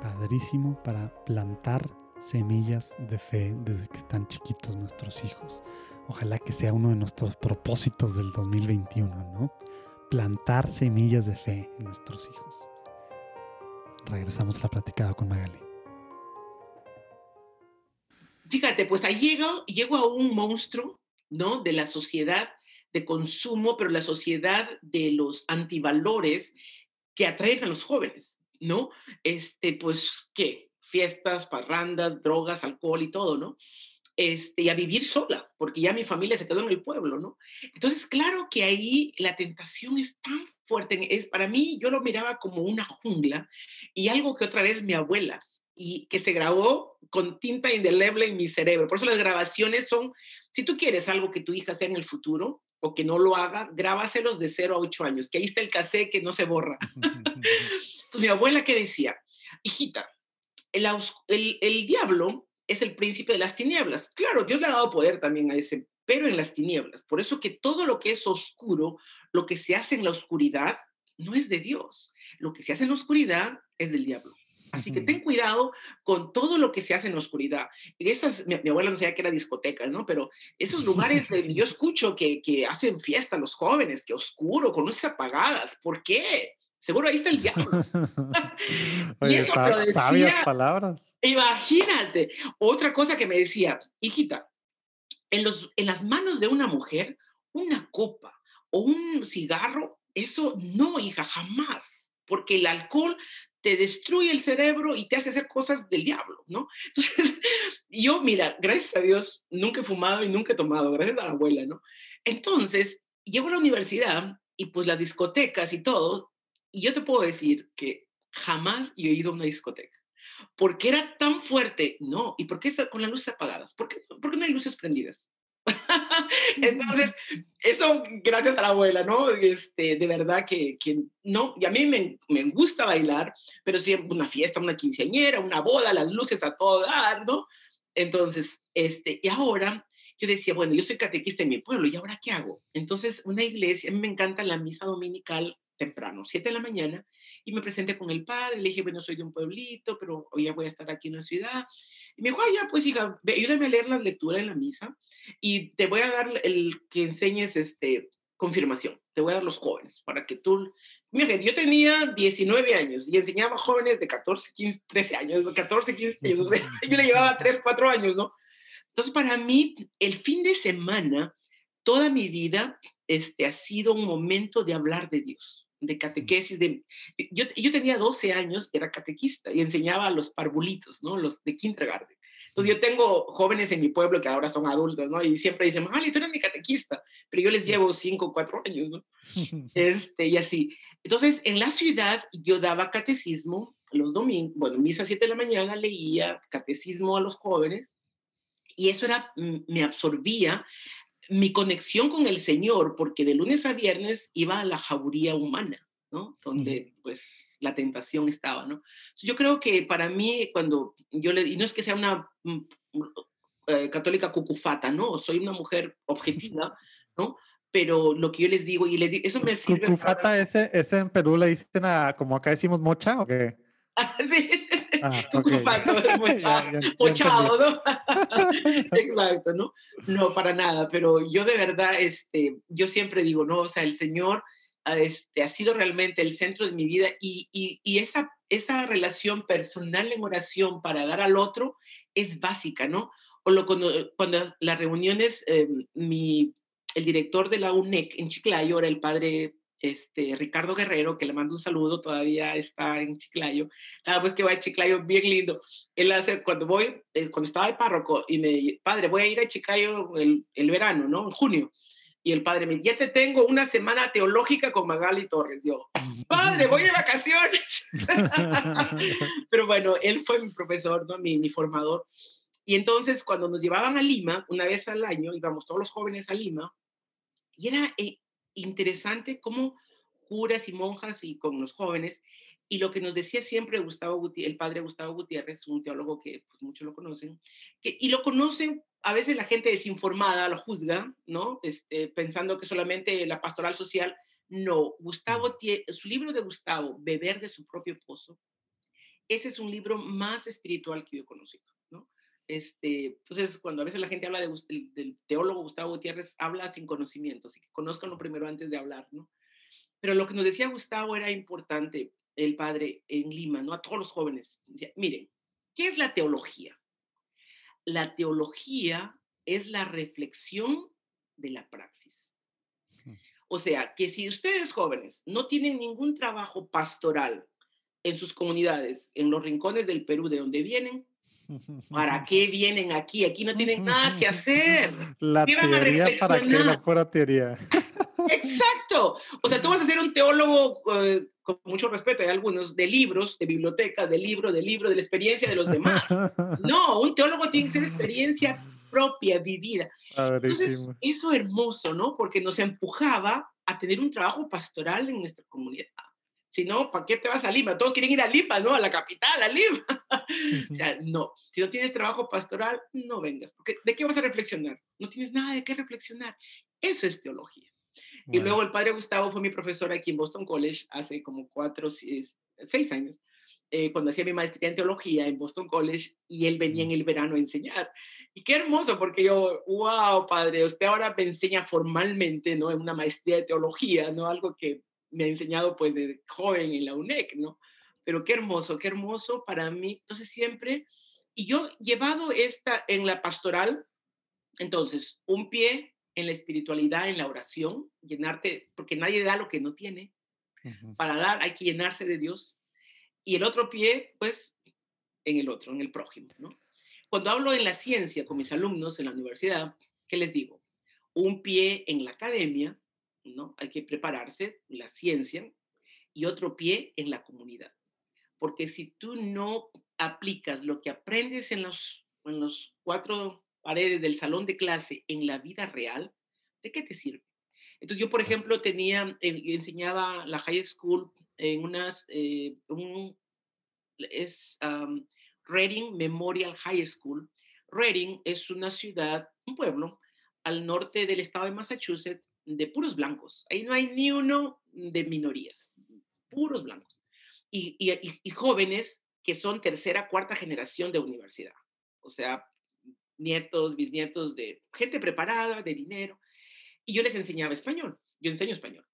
Padrísimo para plantar semillas de fe desde que están chiquitos nuestros hijos. Ojalá que sea uno de nuestros propósitos del 2021, ¿no? Plantar semillas de fe en nuestros hijos. Regresamos a la platicada con Magali. Fíjate, pues ahí llego, llego a un monstruo, ¿no? De la sociedad de consumo, pero la sociedad de los antivalores que atraen a los jóvenes, ¿no? Este, pues, ¿qué? Fiestas, parrandas, drogas, alcohol y todo, ¿no? Este, y a vivir sola, porque ya mi familia se quedó en el pueblo, ¿no? Entonces, claro que ahí la tentación es tan fuerte. Es, para mí, yo lo miraba como una jungla y algo que otra vez mi abuela, y que se grabó con tinta indeleble en mi cerebro. Por eso las grabaciones son, si tú quieres algo que tu hija sea en el futuro o que no lo haga, grábaselos de 0 a 8 años, que ahí está el cassette que no se borra. (laughs) Entonces, mi abuela que decía, hijita, el, el, el diablo es el príncipe de las tinieblas. Claro, Dios le ha dado poder también a ese, pero en las tinieblas. Por eso que todo lo que es oscuro, lo que se hace en la oscuridad, no es de Dios. Lo que se hace en la oscuridad es del diablo. Así que ten cuidado con todo lo que se hace en la oscuridad. Esas, mi, abuela no sabía que era discoteca, ¿no? Pero esos lugares, yo (laughs) escucho que, que hacen fiesta los jóvenes, que oscuro, con luces apagadas. ¿Por qué? Seguro ahí está el diablo. (laughs) y eso sabias palabras. Imagínate. Otra cosa que me decía, hijita, en, los, en las manos de una mujer, una copa o un cigarro, eso no, hija, jamás. Porque el alcohol te destruye el cerebro y te hace hacer cosas del diablo, ¿no? (laughs) Entonces, yo, mira, gracias a Dios, nunca he fumado y nunca he tomado, gracias a la abuela, ¿no? Entonces, llego a la universidad y pues las discotecas y todo, y yo te puedo decir que jamás yo he ido a una discoteca. ¿Por qué era tan fuerte? No. ¿Y por qué con las luces apagadas? ¿Por qué, no hay luces prendidas? (laughs) Entonces, (laughs) eso gracias a la abuela, ¿no? Este, de verdad que, que no, y a mí me, me, gusta bailar, pero siempre una fiesta, una quinceañera, una boda, las luces a todo dar, ¿no? Entonces, este, y ahora yo decía, bueno, yo soy catequista en mi pueblo, ¿y ahora qué hago? Entonces, una iglesia, a mí me encanta la misa dominical temprano, 7 de la mañana, y me presenté con el padre, le dije, bueno, soy de un pueblito, pero hoy ya voy a estar aquí en la ciudad. Y me dijo, ah, ya, pues hija, ayúdame a leer la lectura en la misa y te voy a dar el que enseñes este, confirmación, te voy a dar los jóvenes para que tú... Mira, yo tenía 19 años y enseñaba jóvenes de 14, 15, 13 años, 14, 15 años, o sea, (laughs) yo le llevaba 3, 4 años, ¿no? Entonces, para mí, el fin de semana, toda mi vida, este, ha sido un momento de hablar de Dios de catequesis. De, yo, yo tenía 12 años, era catequista y enseñaba a los parvulitos, ¿no? Los de kindergarten. Entonces yo tengo jóvenes en mi pueblo que ahora son adultos, ¿no? Y siempre dicen, Mali, tú eres mi catequista, pero yo les llevo 5 o 4 años, ¿no? (laughs) Este, y así. Entonces, en la ciudad yo daba catecismo los domingos, bueno, misa 7 de la mañana leía catecismo a los jóvenes y eso era, me absorbía mi conexión con el Señor, porque de lunes a viernes iba a la jauría humana, ¿no? Donde pues la tentación estaba, ¿no? Yo creo que para mí, cuando yo le, y no es que sea una mm, eh, católica cucufata, ¿no? Soy una mujer objetiva, ¿no? Pero lo que yo les digo, y le digo, eso me sirve. ¿Cucufata ese, ese en Perú le dicen a, como acá decimos mocha o qué? (laughs) sí. Ah, (laughs) pochado, (laughs) ¿no? (laughs) Exacto, ¿no? No, para nada, pero yo de verdad, este, yo siempre digo, no, o sea, el Señor este, ha sido realmente el centro de mi vida y, y, y esa, esa relación personal en oración para dar al otro es básica, ¿no? O lo, cuando, cuando las reuniones, eh, mi, el director de la UNEC en Chiclayo era el padre este, Ricardo Guerrero, que le mando un saludo, todavía está en Chiclayo. Cada vez que va a Chiclayo, bien lindo. Él hace, cuando voy, eh, cuando estaba de párroco, y me, padre, voy a ir a Chiclayo el, el verano, ¿no? En junio. Y el padre me dice, ya te tengo una semana teológica con Magali Torres. Yo, padre, voy de vacaciones. (laughs) Pero bueno, él fue mi profesor, ¿no? mi, mi formador. Y entonces, cuando nos llevaban a Lima, una vez al año, íbamos todos los jóvenes a Lima, y era eh, interesante cómo curas y monjas y con los jóvenes Y lo que nos decía siempre Gustavo el padre Gustavo Gutiérrez, un teólogo que pues, muchos lo conocen, que, y lo conocen, a veces la gente desinformada lo juzga, ¿no? Este, pensando que solamente la pastoral social. No, Gustavo, su libro de Gustavo, Beber de su propio pozo, ese es un libro más espiritual que yo he conocido, ¿no? Este, entonces, cuando a veces la gente habla de, del, teólogo Gustavo Gutiérrez, habla sin conocimiento, así que conozcanlo primero antes de hablar, ¿no? Pero lo que nos decía Gustavo era importante, el padre en Lima, ¿no? A todos los jóvenes. Decía, miren, ¿qué es la teología? La teología es la reflexión de la praxis. O sea, que si ustedes jóvenes no tienen ningún trabajo pastoral en sus comunidades, en los rincones del Perú de donde vienen, ¿para (laughs) qué vienen aquí? Aquí no tienen nada que (laughs) hacer. La teoría para qué la fuera teoría. Exacto. O sea, tú vas a ser un teólogo, eh, con mucho respeto, hay algunos, de libros, de biblioteca, de libro, de libro, de la experiencia de los demás. (laughs) No, un teólogo tiene que ser experiencia propia, vivida. Entonces, eso hermoso, ¿no? Porque nos empujaba a tener un trabajo pastoral en nuestra comunidad. Si no, ¿para qué te vas a Lima? Todos quieren ir a Lima, ¿no? A la capital, a Lima. (laughs) o sea, no. Si no tienes trabajo pastoral, no vengas. Porque ¿de qué vas a reflexionar? No tienes nada de qué reflexionar. Eso es teología. Y luego el padre Gustavo fue mi profesor aquí en Boston College hace como cuatro, seis, seis años, eh, cuando hacía mi maestría en teología en Boston College y él venía en el verano a enseñar. Y qué hermoso, porque yo, wow, padre, usted ahora me enseña formalmente, ¿no? En una maestría de teología, ¿no? Algo que me ha enseñado pues de joven en la UNEC, ¿no? Pero qué hermoso, qué hermoso para mí. Entonces siempre, y yo llevado esta en la pastoral, entonces, un pie en la espiritualidad, en la oración, llenarte, porque nadie da lo que no tiene. Para dar hay que llenarse de Dios. Y el otro pie, pues, en el otro, en el prójimo, ¿no? Cuando hablo en la ciencia con mis alumnos en la universidad, ¿qué les digo? Un pie en la academia, ¿no? Hay que prepararse, la ciencia, y otro pie en la comunidad. Porque si tú no aplicas lo que aprendes en los, en los cuatro paredes del salón de clase en la vida real, ¿de qué te sirve? Entonces yo, por ejemplo, tenía, eh, enseñaba la high school en unas, eh, un, es Reading Memorial High School. Reading es una ciudad, un pueblo, al norte del estado de Massachusetts, de puros blancos. Ahí no hay ni uno de minorías, puros blancos. Y, y, y jóvenes que son tercera, cuarta generación de universidad. O sea, nietos, bisnietos de gente preparada, de dinero, y yo les enseñaba español, yo enseño español.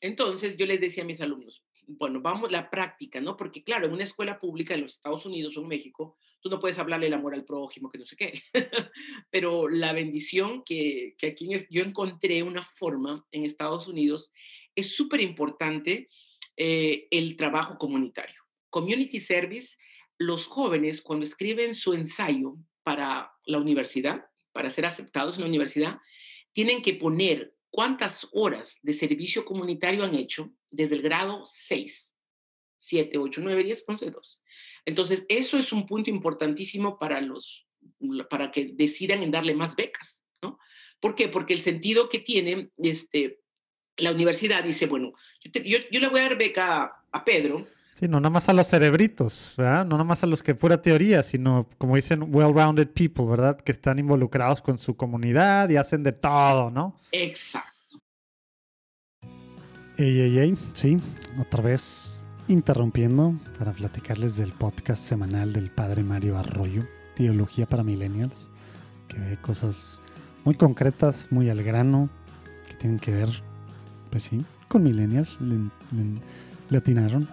Entonces yo les decía a mis alumnos, bueno, vamos la práctica, ¿no? Porque claro, en una escuela pública en los Estados Unidos o en México, tú no puedes hablarle el amor al prójimo, que no sé qué, (laughs) pero la bendición que, que aquí yo encontré una forma en Estados Unidos, es súper importante eh, el trabajo comunitario. Community service, los jóvenes cuando escriben su ensayo para la universidad, para ser aceptados en la universidad, tienen que poner cuántas horas de servicio comunitario han hecho desde el grado 6, 7, 8, 9, 10, 11, 12. Entonces, eso es un punto importantísimo para, los, para que decidan en darle más becas, ¿no? ¿Por qué? Porque el sentido que tiene este, la universidad dice, bueno, yo, yo, le voy a dar beca a Pedro, Sí, no nada más a los cerebritos, ¿verdad? No nada más a los que pura teoría, sino como dicen, well-rounded people, ¿verdad? Que están involucrados con su comunidad y hacen de todo, ¿no? Exacto. Ey, ey, ey, sí, otra vez interrumpiendo para platicarles del podcast semanal del padre Mario Arroyo, Teología para Millennials, que ve cosas muy concretas, muy al grano, que tienen que ver, pues sí, con millennials, le atinaron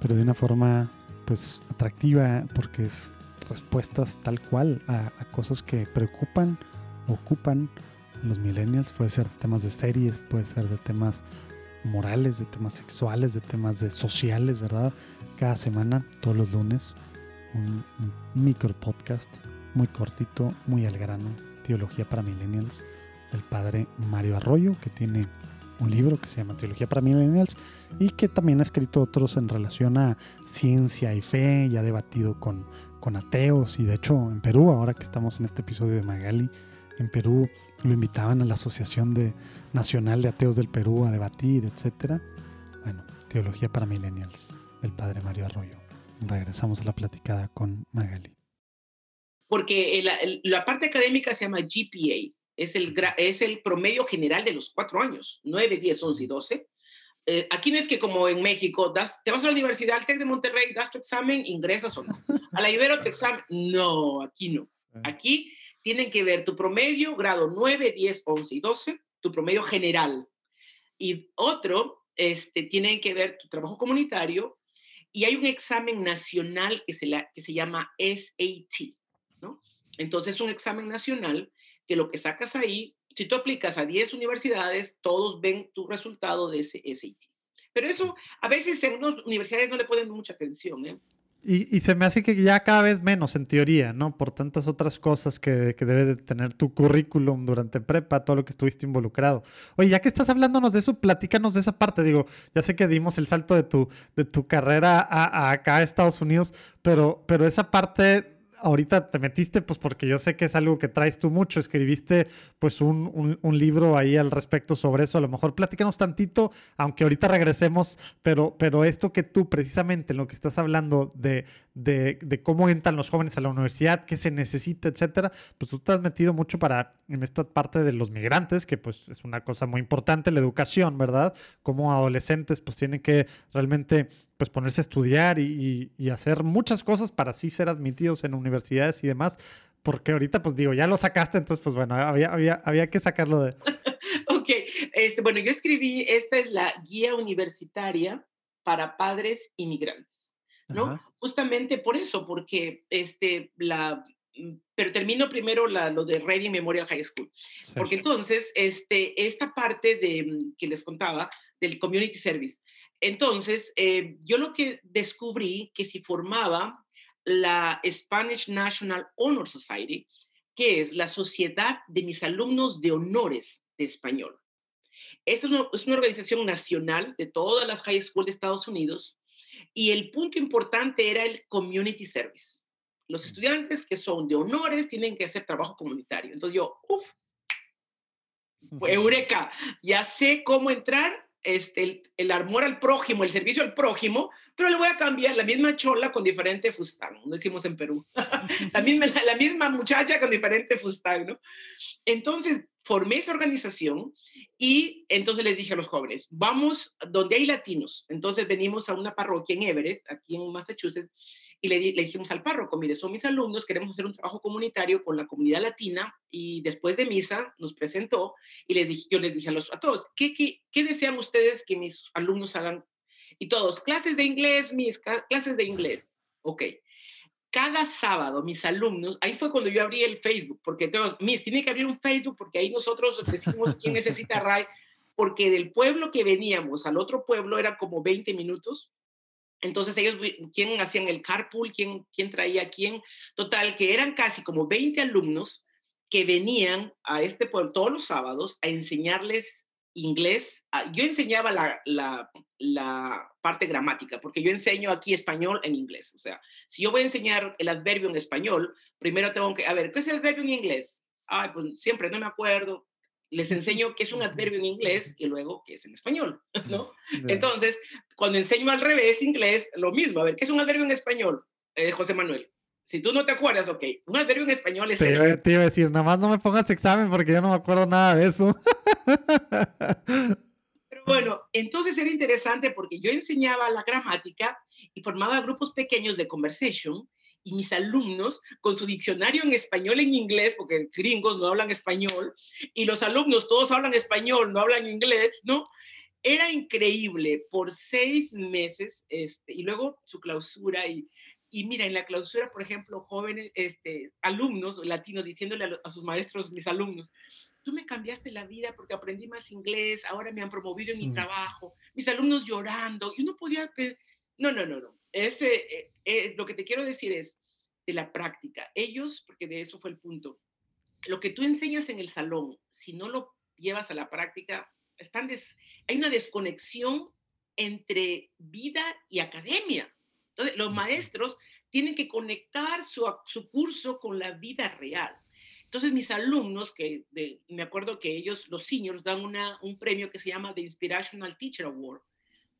pero de una forma pues atractiva porque es respuestas tal cual a, cosas que preocupan, ocupan los millennials. Puede ser de temas de series, puede ser de temas morales, de temas sexuales, de temas de sociales, ¿verdad? Cada semana, todos los lunes, un, un micro podcast muy cortito, muy al grano, Teología para Millennials, el padre Mario Arroyo, que tiene un libro que se llama Teología para Millennials y que también ha escrito otros en relación a ciencia y fe y ha debatido con, con ateos y de hecho en Perú, ahora que estamos en este episodio de Magali, en Perú lo invitaban a la Asociación de, Nacional de Ateos del Perú a debatir, etc. Bueno, Teología para Millennials. del padre Mario Arroyo. Regresamos a la platicada con Magali. Porque la parte académica se llama GPA, es el, es el promedio general de los cuatro años, 9, 10, 11 y 12. Eh, aquí no es que como en México, das, te vas a la universidad, al TEC de Monterrey, das tu examen, ingresas o no. A la Ibero tu examen, no, aquí no. Aquí tienen que ver tu promedio, grado 9, 10, 11 y 12, tu promedio general. Y otro, este, tienen que ver tu trabajo comunitario y hay un examen nacional que se, la, que se llama SAT, ¿no? Entonces es un examen nacional que lo que sacas ahí, si tú aplicas a 10 universidades, todos ven tu resultado de ese SAT. Pero eso a veces en unas universidades no le ponen mucha atención. ¿eh? Y, se me hace que ya cada vez menos, en teoría, ¿no? Por tantas otras cosas que, que debe de tener tu currículum durante prepa, todo lo que estuviste involucrado. Oye, ya que estás hablándonos de eso, platícanos de esa parte. Digo, ya sé que dimos el salto de tu, de tu carrera a acá a Estados Unidos, pero, pero esa parte ahorita te metiste, pues porque yo sé que es algo que traes tú mucho, escribiste pues un, libro ahí al respecto sobre eso, a lo mejor platícanos tantito, aunque ahorita regresemos, pero, pero esto que tú precisamente en lo que estás hablando de, de, cómo entran los jóvenes a la universidad, qué se necesita, etcétera, pues tú te has metido mucho para en esta parte de los migrantes, que pues es una cosa muy importante, la educación, ¿verdad? Como adolescentes pues tienen que realmente pues ponerse a estudiar y, hacer muchas cosas para así ser admitidos en universidades y demás, porque ahorita pues digo, ya lo sacaste, entonces pues bueno, había, había, había que sacarlo de... (laughs) ok, este, bueno, yo escribí, esta es la guía universitaria para padres inmigrantes, ¿no? Justamente por eso, porque este, la, pero termino primero la, lo de Reading Memorial High School, porque entonces este, esta parte de, que les contaba del Community Service, entonces, eh, yo lo que descubrí que si formaba la Spanish National Honor Society, que es la sociedad de mis alumnos de honores de español. Es una, es una organización nacional de todas las high schools de Estados Unidos y el punto importante era el community service. Los estudiantes que son de honores tienen que hacer trabajo comunitario. Entonces yo, uff, (laughs) eureka, ya sé cómo entrar este, el, amor al prójimo, el servicio al prójimo, pero le voy a cambiar la misma chola con diferente fustán, decimos en Perú. (laughs) la, misma, la misma muchacha con diferente fustán, ¿no? Entonces, formé esa organización y entonces les dije a los jóvenes, vamos donde hay latinos. Entonces venimos a una parroquia en Everett, aquí en Massachusetts, y le, dijimos al párroco, mire, son mis alumnos, queremos hacer un trabajo comunitario con la comunidad latina y después de misa nos presentó y les dije, yo les dije a, los, a todos, ¿qué, qué, qué desean ustedes que mis alumnos hagan? Y todos, clases de inglés, mis clases de inglés. Ok. Cada sábado mis alumnos, ahí fue cuando yo abrí el Facebook, porque todos, mis, tiene que abrir un Facebook porque ahí nosotros decimos quién necesita RAI, porque del pueblo que veníamos al otro pueblo era como 20 minutos entonces ellos, ¿quién hacían el carpool? ¿Quién, quién traía quién? Total, que eran casi como 20 alumnos que venían a este pueblo todos los sábados a enseñarles inglés. Ah, yo enseñaba la, la, la, parte gramática, porque yo enseño aquí español en inglés. O sea, si yo voy a enseñar el adverbio en español, primero tengo que, a ver, ¿qué es el adverbio en inglés? Ay, pues siempre no me acuerdo les enseño qué es un adverbio en inglés y luego qué es en español, ¿no? Entonces, cuando enseño al revés inglés, lo mismo. A ver, ¿qué es un adverbio en español, eh, José Manuel? Si tú no te acuerdas, ok, un adverbio en español es... Te, te iba a decir, nada más no me pongas examen porque yo no me acuerdo nada de eso. Pero bueno, entonces era interesante porque yo enseñaba la gramática y formaba grupos pequeños de conversation y mis alumnos con su diccionario en español en inglés, porque gringos no hablan español, y los alumnos todos hablan español, no hablan inglés, ¿no? Era increíble por seis meses, este, y luego su clausura, y, y mira, en la clausura, por ejemplo, jóvenes, este, alumnos latinos diciéndole a, a sus maestros, mis alumnos, tú me cambiaste la vida porque aprendí más inglés, ahora me han promovido en mi mm. trabajo, mis alumnos llorando, y uno podía, no, no, no, no, ese, eh, eh, lo que te quiero decir es de la práctica. Ellos, porque de eso fue el punto, lo que tú enseñas en el salón, si no lo llevas a la práctica, están hay una desconexión entre vida y academia. Entonces, los maestros tienen que conectar su, su curso con la vida real. Entonces, mis alumnos, que me acuerdo que ellos, los seniors, dan una, un premio que se llama The Inspirational Teacher Award,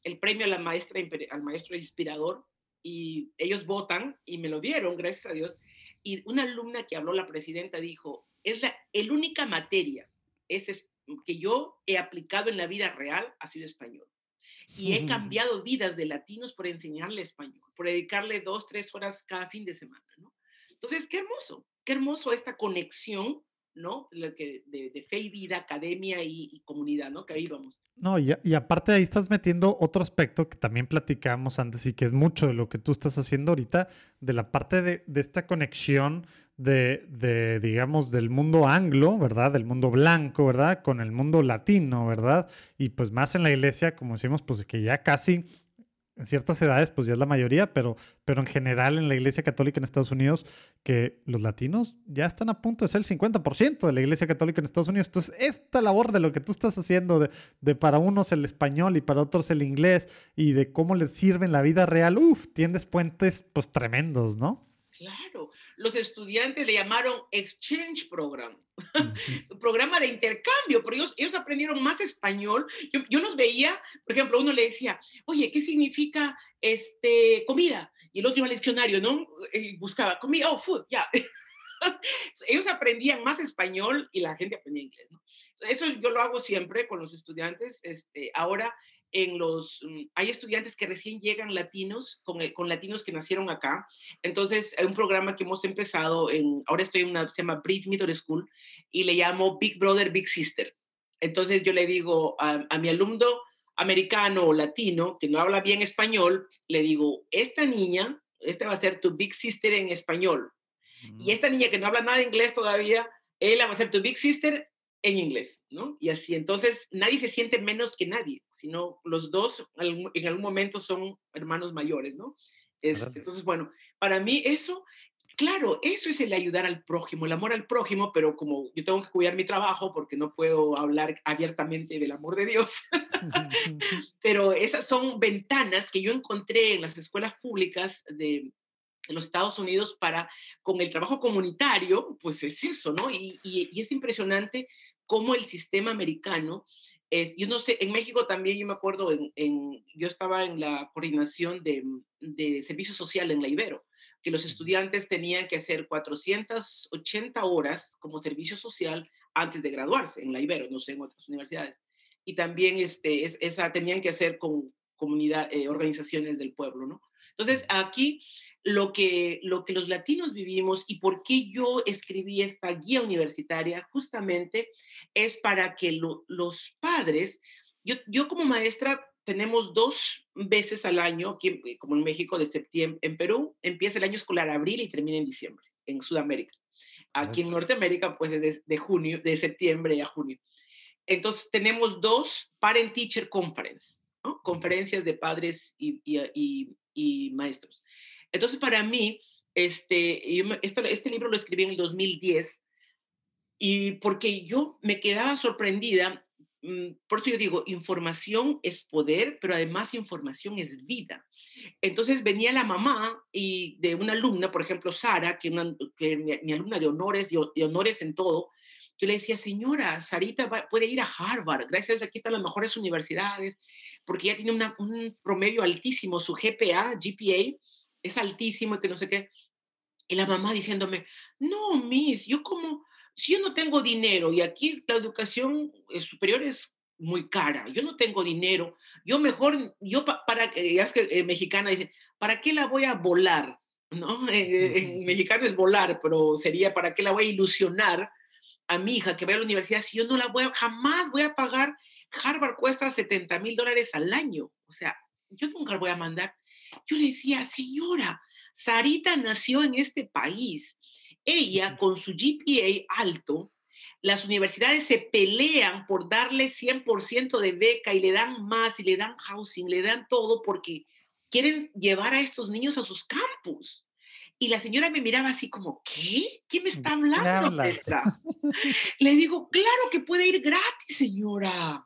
el premio a la maestra, al maestro inspirador y ellos votan y me lo dieron, gracias a Dios. Y una alumna que habló, la presidenta, dijo, es la el única materia es, que yo he aplicado en la vida real ha sido español. Y he (laughs) cambiado vidas de latinos por enseñarle español, por dedicarle dos, tres horas cada fin de semana, ¿no? Entonces, qué hermoso, qué hermoso esta conexión ¿no? Que, de, fe y vida, academia y, comunidad, ¿no? Que ahí vamos. No, y, y, aparte ahí estás metiendo otro aspecto que también platicábamos antes y que es mucho de lo que tú estás haciendo ahorita, de la parte de, de esta conexión de, de, digamos, del mundo anglo, ¿verdad? Del mundo blanco, ¿verdad? Con el mundo latino, ¿verdad? Y pues más en la iglesia, como decimos, pues que ya casi en ciertas edades, pues ya es la mayoría, pero, pero en general en la Iglesia Católica en Estados Unidos, que los latinos ya están a punto de ser el 50% de la Iglesia Católica en Estados Unidos. Entonces, esta labor de lo que tú estás haciendo, de, de para unos el español y para otros el inglés, y de cómo les sirve en la vida real, uff, tienes puentes pues tremendos, ¿no? Claro, los estudiantes le llamaron Exchange Program, (laughs) programa de intercambio, pero ellos, ellos aprendieron más español. Yo, yo, los veía, por ejemplo, uno le decía, oye, ¿qué significa este, comida? Y el otro iba al diccionario, ¿no? Y buscaba comida, oh, food, ya. (laughs) ellos aprendían más español y la gente aprendía inglés, ¿no? Eso yo lo hago siempre con los estudiantes. Este, ahora en los, mm, hay estudiantes que recién llegan latinos, con, eh, con, latinos que nacieron acá. Entonces, hay un programa que hemos empezado, en, ahora estoy en una, se llama Bridge Middle School, y le llamo Big Brother, Big Sister. Entonces, yo le digo a, a mi alumno americano o latino que no habla bien español, le digo, esta niña, esta va a ser tu Big Sister en español. Y esta niña que no habla nada de inglés todavía, ella va a ser tu Big Sister en inglés, ¿no? Y así, entonces nadie se siente menos que nadie, sino los dos en algún momento son hermanos mayores, ¿no? Este, entonces, bueno, para mí eso, claro, eso es el ayudar al prójimo, el amor al prójimo, pero como yo tengo que cuidar mi trabajo porque no puedo hablar abiertamente del amor de Dios, (laughs) (laughs) pero esas son ventanas que yo encontré en las escuelas públicas de, en los Estados Unidos para, con el trabajo comunitario, pues es eso, ¿no? Y, y, es impresionante cómo el sistema americano es, yo no sé, en México también yo me acuerdo, en, en yo estaba en la coordinación de, de, servicio social en la Ibero, que los estudiantes tenían que hacer 480 horas como servicio social antes de graduarse en la Ibero, no sé, en otras universidades. Y también este, es, esa, tenían que hacer con comunidad, eh, organizaciones del pueblo, ¿no? Entonces, aquí lo que, lo que los latinos vivimos y por qué yo escribí esta guía universitaria justamente es para que los padres, yo, yo como maestra tenemos dos veces al año, aquí, eh, como en México, de septiembre, en Perú empieza el año escolar abril y termina en diciembre, en Sudamérica. Aquí en Norteamérica, pues es de, junio, de septiembre a junio. Entonces, tenemos dos Parent Teacher Conference, conferencias de padres y, maestros. Entonces, para mí, este, este, libro lo escribí en el 2010 y porque yo me quedaba sorprendida, mm, por eso yo digo, información es poder, pero además información es vida. Entonces venía la mamá y de una alumna, por ejemplo, Sara, que, que mi, alumna de honores, de, honores en todo, yo le decía, señora, Sarita puede ir a Harvard, gracias a Dios aquí están las mejores universidades, porque ya tiene un promedio altísimo, su GPA, GPA, es altísimo y que no sé qué. Y la mamá diciéndome, no, Miss, yo como, si yo no tengo dinero y aquí la educación eh, superior es muy cara, yo no tengo dinero, yo mejor, yo para que, ya es que eh, mexicana dice, ¿para qué la voy a volar? ¿No? (laughs) Eh, en mexicano es volar, pero sería, ¿para qué la voy a ilusionar a mi hija que vaya a la universidad si yo no la voy a, jamás voy a pagar? Harvard cuesta 70 mil dólares al año, o sea, yo nunca voy a mandar yo le decía, señora, Sarita nació en este país. Ella, con su GPA alto, las universidades se pelean por darle 100% de beca y le dan más y le dan housing, le dan todo porque quieren llevar a estos niños a sus campus. Y la señora me miraba así como, ¿qué? ¿Qué me está hablando, (laughs) Le digo, claro que puede ir gratis, señora.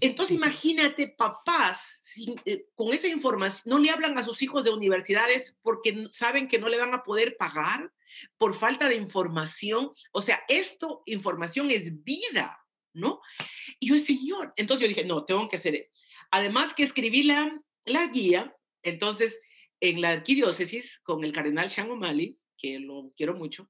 Entonces imagínate, papás eh, con esa información, no le hablan a sus hijos de universidades porque saben que no le van a poder pagar por falta de información. O sea, esto, información es vida, ¿no? Y yo, señor, entonces yo dije, no, tengo que hacer. Además que escribí la, la guía, entonces en la arquidiócesis con el cardenal Sean O'Malley, que lo quiero mucho,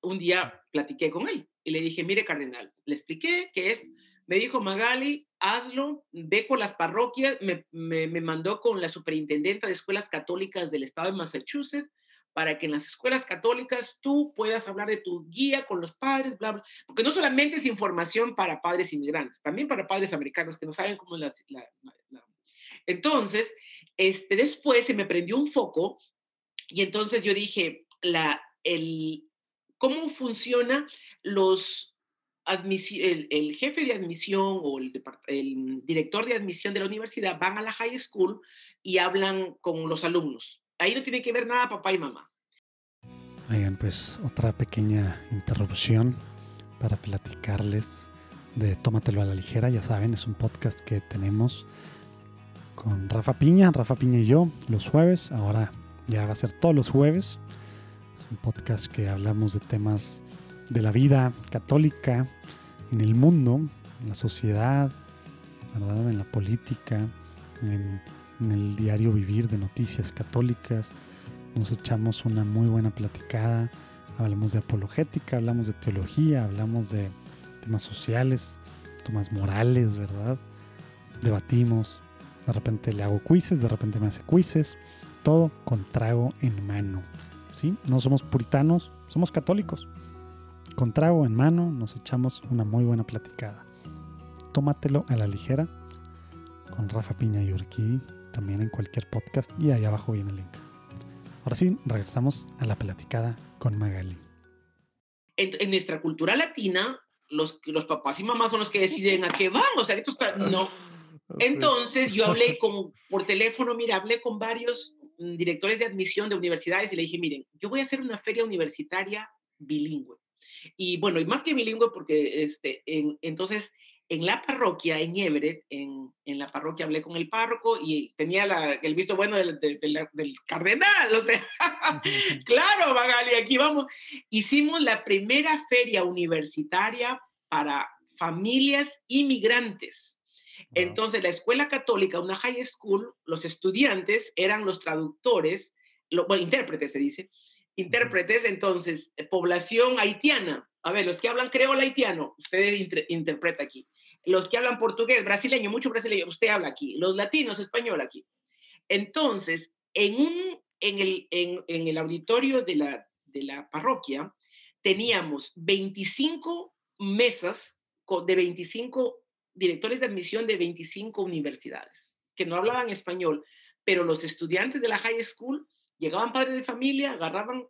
un día platiqué con él y le dije, mire cardenal, le expliqué que es, me dijo Magali, hazlo, ve con las parroquias, me, me, me mandó con la superintendenta de escuelas católicas del estado de Massachusetts, para que en las escuelas católicas tú puedas hablar de tu guía con los padres, bla, bla, porque no solamente es información para padres inmigrantes, también para padres americanos que no saben cómo es la, la, la, Entonces, este, después se me prendió un foco y entonces yo dije, la, el, ¿cómo funciona los el, el, jefe de admisión o el, director de admisión de la universidad van a la high school y hablan con los alumnos? Ahí no tiene que ver nada papá y mamá. Oigan, pues otra pequeña interrupción para platicarles de Tómatelo a la ligera. Ya saben, es un podcast que tenemos con Rafa Piña, Rafa Piña y yo, los jueves. Ahora ya va a ser todos los jueves. Es un podcast que hablamos de temas de la vida católica en el mundo, en la sociedad, ¿verdad? en la política, en en el diario vivir de noticias católicas. Nos echamos una muy buena platicada. Hablamos de apologética, hablamos de teología, hablamos de temas sociales, temas morales, ¿verdad? Debatimos. De repente le hago quizzes, de repente me hace quizzes. Todo con trago en mano. ¿Sí? No somos puritanos, somos católicos. Con trago en mano nos echamos una muy buena platicada. Tómatelo a la ligera con Rafa Piña y Urquidi también en cualquier podcast y ahí abajo viene el link. Ahora sí, regresamos a la platicada con Magali. En, en nuestra cultura latina, los, los papás y mamás son los que deciden a qué van, o sea, esto está, no. Entonces yo hablé con, por teléfono, mira, hablé con varios mm, directores de admisión de universidades y le dije, miren, yo voy a hacer una feria universitaria bilingüe. Y bueno, y más que bilingüe porque este, en, entonces en la parroquia, en Everett, en, en, la parroquia hablé con el párroco y tenía la, el visto bueno del, del, del, cardenal. O sea, (laughs) claro, Magali, aquí vamos. Hicimos la primera feria universitaria para familias inmigrantes. Entonces, la escuela católica, una high school, los estudiantes eran los traductores, lo, bueno, intérpretes se dice, intérpretes, entonces, población haitiana. A ver, los que hablan creol haitiano, usted inter, interpreta aquí los que hablan portugués, brasileño, mucho brasileño, usted habla aquí, los latinos, español aquí. Entonces, en, un, en, el, en, en el auditorio de la, de la parroquia teníamos 25 mesas de 25 directores de admisión de 25 universidades que no hablaban español, pero los estudiantes de la high school llegaban padres de familia, agarraban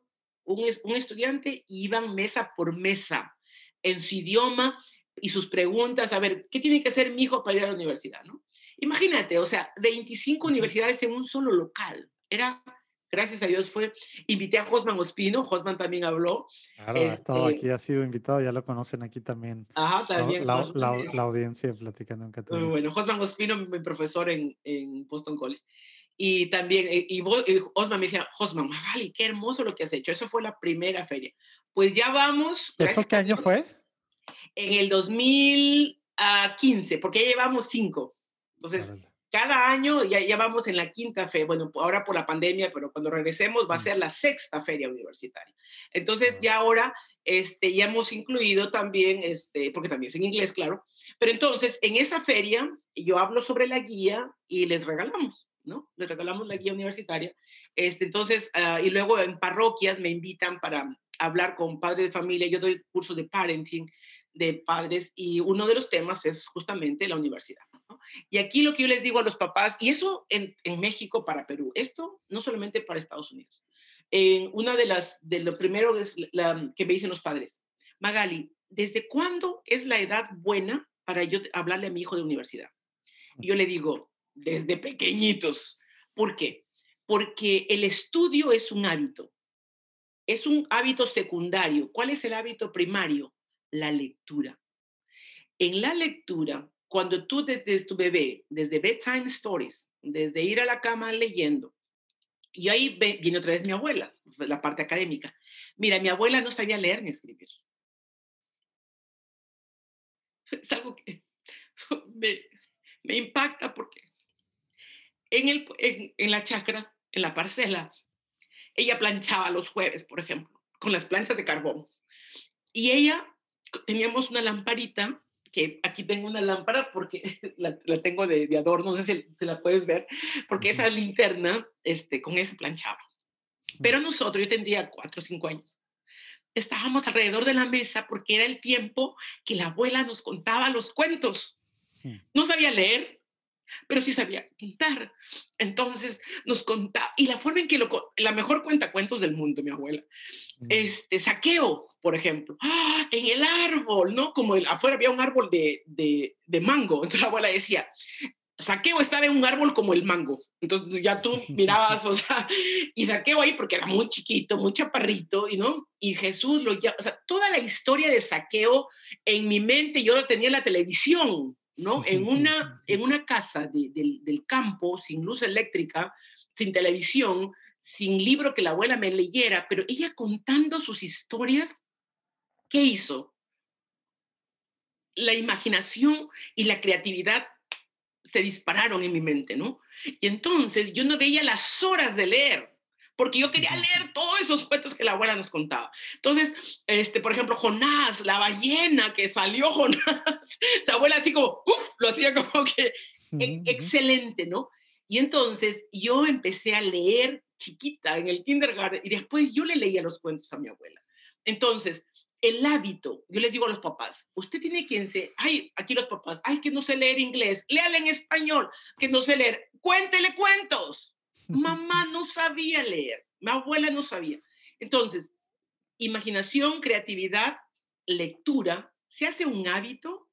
un, un estudiante y iban mesa por mesa en su idioma y sus preguntas, a ver, ¿qué tiene que hacer mi hijo para ir a la universidad? ¿no? Imagínate, o sea, 25 universidades en un solo local. Era, gracias a Dios, fue, invité a Josman Ospino, Josman también habló. Claro, este, ha estado aquí, ha sido invitado, ya lo conocen aquí también. Ajá, también. La, la, la, la audiencia platicando en catalán. Muy bueno, Josman Ospino, mi profesor en, en Boston College. Y también, eh, y, y Osman me decía, Osman, Magali, qué hermoso lo que has hecho. Eso fue la primera feria. Pues ya vamos. ¿Eso qué año fue? en el 2015, porque ya llevamos cinco. Entonces, cada año ya, ya vamos en la quinta feria. Bueno, ahora por la pandemia, pero cuando regresemos va a ser la sexta feria universitaria. Entonces, ya ahora este, ya hemos incluido también, este, porque también es en inglés, claro. Pero entonces, en esa feria, yo hablo sobre la guía y les regalamos. ¿no? Les regalamos la guía universitaria. Este, entonces, uh, y luego en parroquias me invitan para hablar con padres de familia. Yo doy cursos de parenting de padres y uno de los temas es justamente la universidad. Y aquí lo que yo les digo a los papás, y eso en, México para Perú, esto no solamente para Estados Unidos. En una de las, de lo primero la, que me dicen los padres, Magali, ¿desde cuándo es la edad buena para yo hablarle a mi hijo de universidad? Y yo le digo, desde pequeñitos. ¿Por qué? Porque el estudio es un hábito. Es un hábito secundario. ¿Cuál es el hábito primario? la lectura. En la lectura, cuando tú desde tu bebé, desde bedtime stories, desde ir a la cama leyendo, y ahí viene otra vez mi abuela, la parte académica. Mira, mi abuela no sabía leer ni escribir. Es algo que (laughs) me, impacta porque en, el, en, la chacra, en la parcela, ella planchaba los jueves, por ejemplo, con las planchas de carbón. Y ella, teníamos una lamparita, que aquí tengo una lámpara porque (laughs) la, tengo de, adorno, no sé si se la puedes ver, porque esa linterna, este, con ese planchaba. Pero nosotros, yo tendría cuatro o cinco años, estábamos alrededor de la mesa porque era el tiempo que la abuela nos contaba los cuentos. No sabía leer, pero sí sabía pintar. Entonces nos contaba, y la forma en que lo, la mejor cuenta cuentos del mundo, mi abuela, mm. este saqueo, por ejemplo, ¡Ah! en el árbol, ¿no? Como el, afuera había un árbol de, de, de mango, (laughs) entonces la abuela decía, Saqueo estaba en un árbol como el mango. Entonces ya tú (laughs) mirabas, o sea, y Saqueo ahí porque era muy chiquito, muy chaparrito, y no, y Jesús lo ya, o sea, toda la historia de Saqueo en mi mente yo lo tenía en la televisión, ¿no? En una, en una casa del campo, sin luz eléctrica, sin televisión, sin libro que la abuela me leyera, pero ella contando sus historias, ¿qué hizo? La imaginación y la creatividad se dispararon en mi mente, ¿no? Y entonces yo no veía las horas de leer, porque yo quería leer todos esos cuentos que la abuela nos contaba. Entonces, este, por ejemplo, Jonás, la ballena que salió (laughs) Jonás, la abuela así como, lo hacía como que e, excelente, ¿no? Y entonces yo empecé a leer chiquita en el kindergarten y después yo le leía los cuentos a mi abuela. Entonces, el hábito, yo les digo a los papás, usted tiene que, enseñar, ay, aquí los papás, ay, que no sé leer inglés, léale en español, que no sé leer, cuéntele cuentos. Mamá no sabía leer, mi abuela no sabía. Entonces, imaginación, creatividad, lectura, se hace un hábito,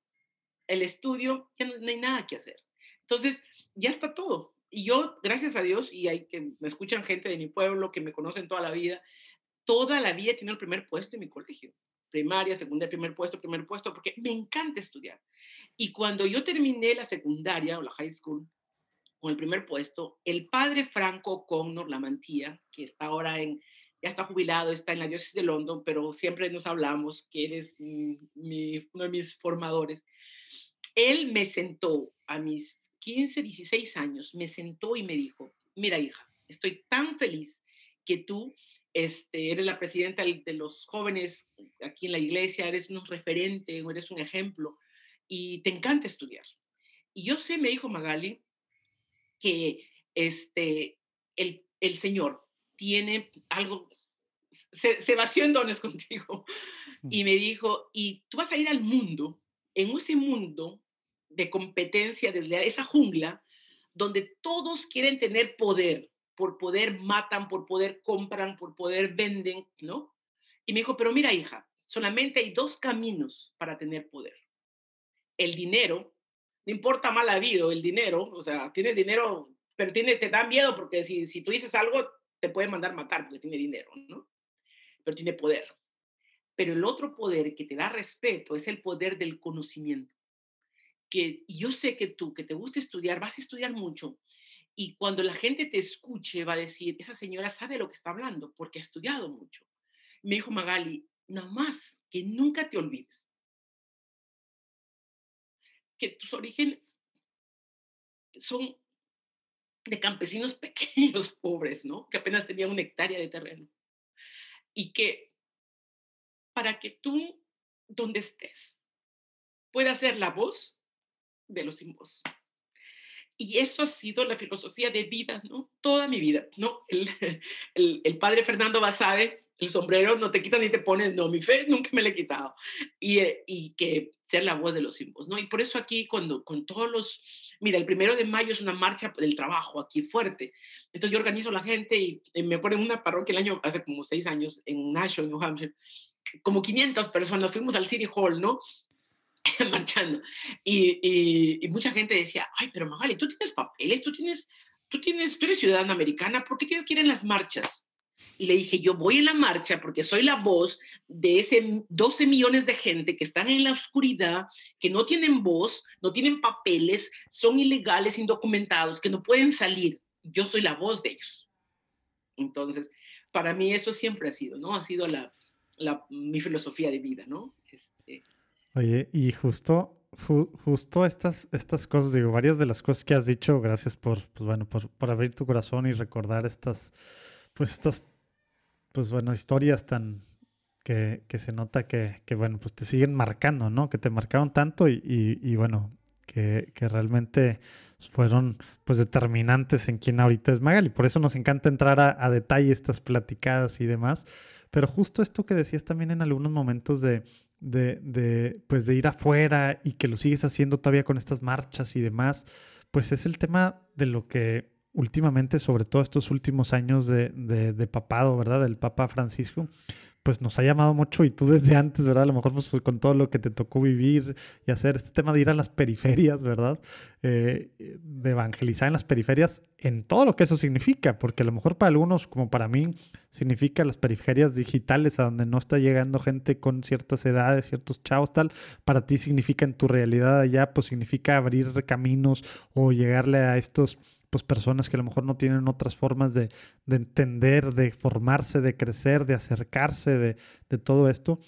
el estudio, ya no, hay nada que hacer. Entonces, ya está todo. Y yo, gracias a Dios, y hay que me escuchan gente de mi pueblo que me conocen toda la vida, toda la vida tenido el primer puesto en mi colegio primaria, secundaria, primer puesto, primer puesto, porque me encanta estudiar. Y cuando yo terminé la secundaria o la high school con el primer puesto, el padre Franco Connor Lamantía, que está ahora en, ya está jubilado, está en la diócesis de London, pero siempre nos hablamos, que él es mi, uno de mis formadores, él me sentó a mis 15, 16 años, me sentó y me dijo, mira hija, estoy tan feliz que tú este, eres la presidenta de los jóvenes aquí en la iglesia, eres un referente, eres un ejemplo y te encanta estudiar. Y yo sé, me dijo Magali, que este, el, el Señor tiene algo, se, se, vació en dones (laughs) contigo y me dijo, y tú vas a ir al mundo, en ese mundo de competencia, de esa jungla, donde todos quieren tener poder, por poder matan, por poder compran, por poder venden, ¿no? Y me dijo, pero mira hija, solamente hay dos caminos para tener poder. El dinero, no importa mal habido, el dinero, o sea, tiene dinero, pero tiene, te da miedo porque si, si tú dices algo, te puede mandar matar porque tiene dinero, ¿no? Pero tiene poder. Pero el otro poder que te da respeto es el poder del conocimiento. Que yo sé que tú, que te gusta estudiar, vas a estudiar mucho, y cuando la gente te escuche, va a decir, esa señora sabe lo que está hablando porque ha estudiado mucho. Me dijo Magali, nada más que nunca te olvides que tus orígenes son de campesinos (laughs) pequeños, pobres, ¿no? Que apenas tenían una hectárea de terreno. Y que para que tú, donde estés, puedas ser la voz de los sin voz. Y eso ha sido la filosofía de vida, ¿no? Toda mi vida, ¿no? El, (laughs) el, padre Fernando Basabe, el sombrero no te quita ni te pones, no, mi fe nunca me la he quitado. Y, eh, y que ser la voz de los símbolos, ¿no? Y por eso aquí, cuando con todos los, mira, el primero de mayo es una marcha del trabajo aquí fuerte. Entonces yo organizo la gente y, me acuerdo en una parroquia el año, hace como seis años, en Nashville, New Hampshire, como 500 personas, fuimos al City Hall, ¿no? (laughs) marchando. Y, y, mucha gente decía, ay, pero Magali, tú tienes papeles, tú tienes, tú tienes, tú eres ciudadana americana, ¿por qué tienes que ir en las marchas? Y le dije, yo voy en la marcha porque soy la voz de ese 12 millones de gente que están en la oscuridad, que no tienen voz, no tienen papeles, son ilegales, indocumentados, que no pueden salir. Yo soy la voz de ellos. Entonces, para mí eso siempre ha sido, ¿no? Ha sido la, la mi filosofía de vida, ¿no? Oye, y justo justo estas, estas cosas, digo, varias de las cosas que has dicho, gracias por, pues bueno, por, por abrir tu corazón y recordar estas, pues estas, pues bueno, historias tan, que, que se nota que, que, bueno, pues te siguen marcando, ¿no? Que te marcaron tanto y, y, y bueno, que, que, realmente fueron pues determinantes en quién ahorita es Magali. Por eso nos encanta entrar a, a detalle estas platicadas y demás. Pero justo esto que decías también en algunos momentos de, de, de, pues de ir afuera y que lo sigues haciendo todavía con estas marchas y demás, pues es el tema de lo que últimamente, sobre todo estos últimos años de, de, de papado, ¿verdad? Del Papa Francisco, pues nos ha llamado mucho y tú desde antes, ¿verdad? A lo mejor pues, con todo lo que te tocó vivir y hacer este tema de ir a las periferias, ¿verdad? Eh, de evangelizar en las periferias en todo lo que eso significa, porque a lo mejor para algunos, como para mí, significa las periferias digitales a donde no está llegando gente con ciertas edades, ciertos chavos, tal. Para ti significa en tu realidad allá, pues significa abrir caminos o llegarle a estos pues personas que a lo mejor no tienen otras formas de, de entender, de formarse, de crecer, de acercarse, de, todo esto.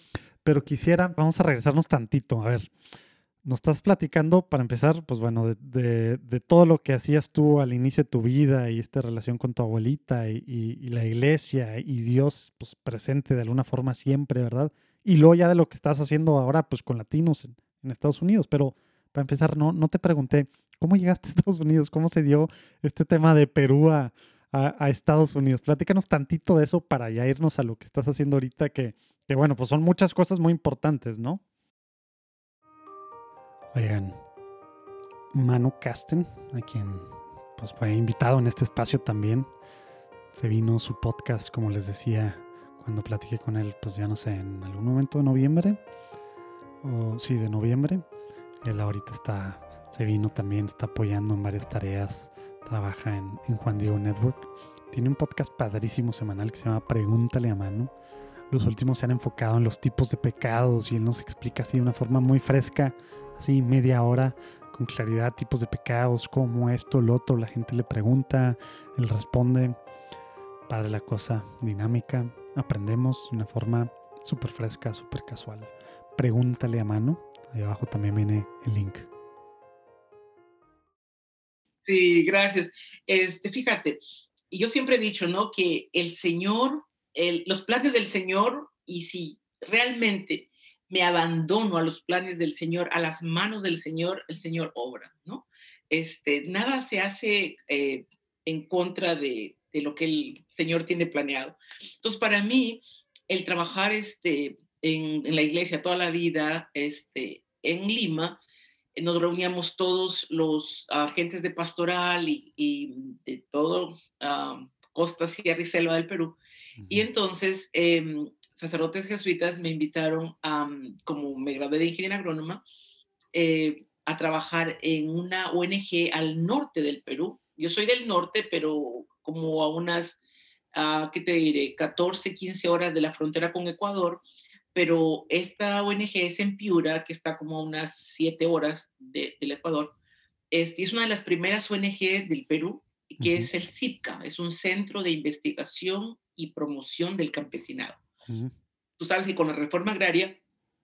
Pero quisiera, vamos a regresarnos tantito, a ver, nos estás platicando para empezar, pues bueno, de, todo lo que hacías tú al inicio de tu vida y esta relación con tu abuelita y la iglesia y Dios pues presente de alguna forma siempre, ¿verdad? Y luego ya de lo que estás haciendo ahora pues con latinos en, en Estados Unidos, pero para empezar, no, no te pregunté, ¿Cómo llegaste a Estados Unidos? ¿Cómo se dio este tema de Perú a, a, Estados Unidos? Platícanos tantito de eso para ya irnos a lo que estás haciendo ahorita, que, que bueno, pues son muchas cosas muy importantes, ¿no? Oigan, Manu Casten, a quien pues fue invitado en este espacio también, se vino su podcast, como les decía, cuando platiqué con él, pues ya no sé, en algún momento de noviembre, o sí, de noviembre. Él ahorita está se vino también, está apoyando en varias tareas, trabaja en, Juan Diego Network. Tiene un podcast padrísimo semanal que se llama Pregúntale a mano. Los últimos se han enfocado en los tipos de pecados y él nos explica así de una forma muy fresca, así media hora, con claridad, tipos de pecados, como esto, lo otro. La gente le pregunta, él responde. Padre la cosa, dinámica. Aprendemos de una forma súper fresca, súper casual. Pregúntale a mano. Ahí abajo también viene el link. Sí, gracias. Este, fíjate, yo siempre he dicho, ¿no? Que el Señor, los planes del Señor, y si realmente me abandono a los planes del Señor, a las manos del Señor, el Señor obra, ¿no? Este, nada se hace eh, en contra de, de, lo que el Señor tiene planeado. Entonces, para mí, el trabajar este, en, en la iglesia toda la vida este, en Lima, nos reuníamos todos los agentes de pastoral y, y de todo costa, sierra y selva del Perú. Uh -huh. Y entonces eh, sacerdotes jesuitas me invitaron, a, como me gradué de ingeniera agrónoma, eh, a trabajar en una ONG al norte del Perú. Yo soy del norte, pero como a unas, uh, ¿qué te diré?, 14, 15 horas de la frontera con Ecuador pero esta ONG es en Piura, que está como a unas siete horas de, del Ecuador. Es, es, una de las primeras ONG del Perú, que uh -huh. es el CIPCA, es un centro de investigación y promoción del campesinado. Uh -huh. Tú sabes que con la reforma agraria,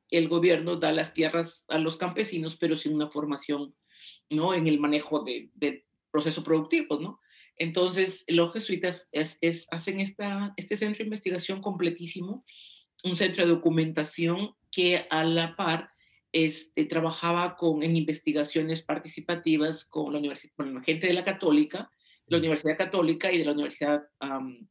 el gobierno da las tierras a los campesinos, pero sin una formación ¿no? en el manejo de, de procesos productivos, ¿no? Entonces, los jesuitas es, es, hacen esta, este centro de investigación completísimo un centro de documentación que a la par este, trabajaba con, en investigaciones participativas con la, universidad, con la gente de la Católica, la Universidad Católica y de la Universidad um,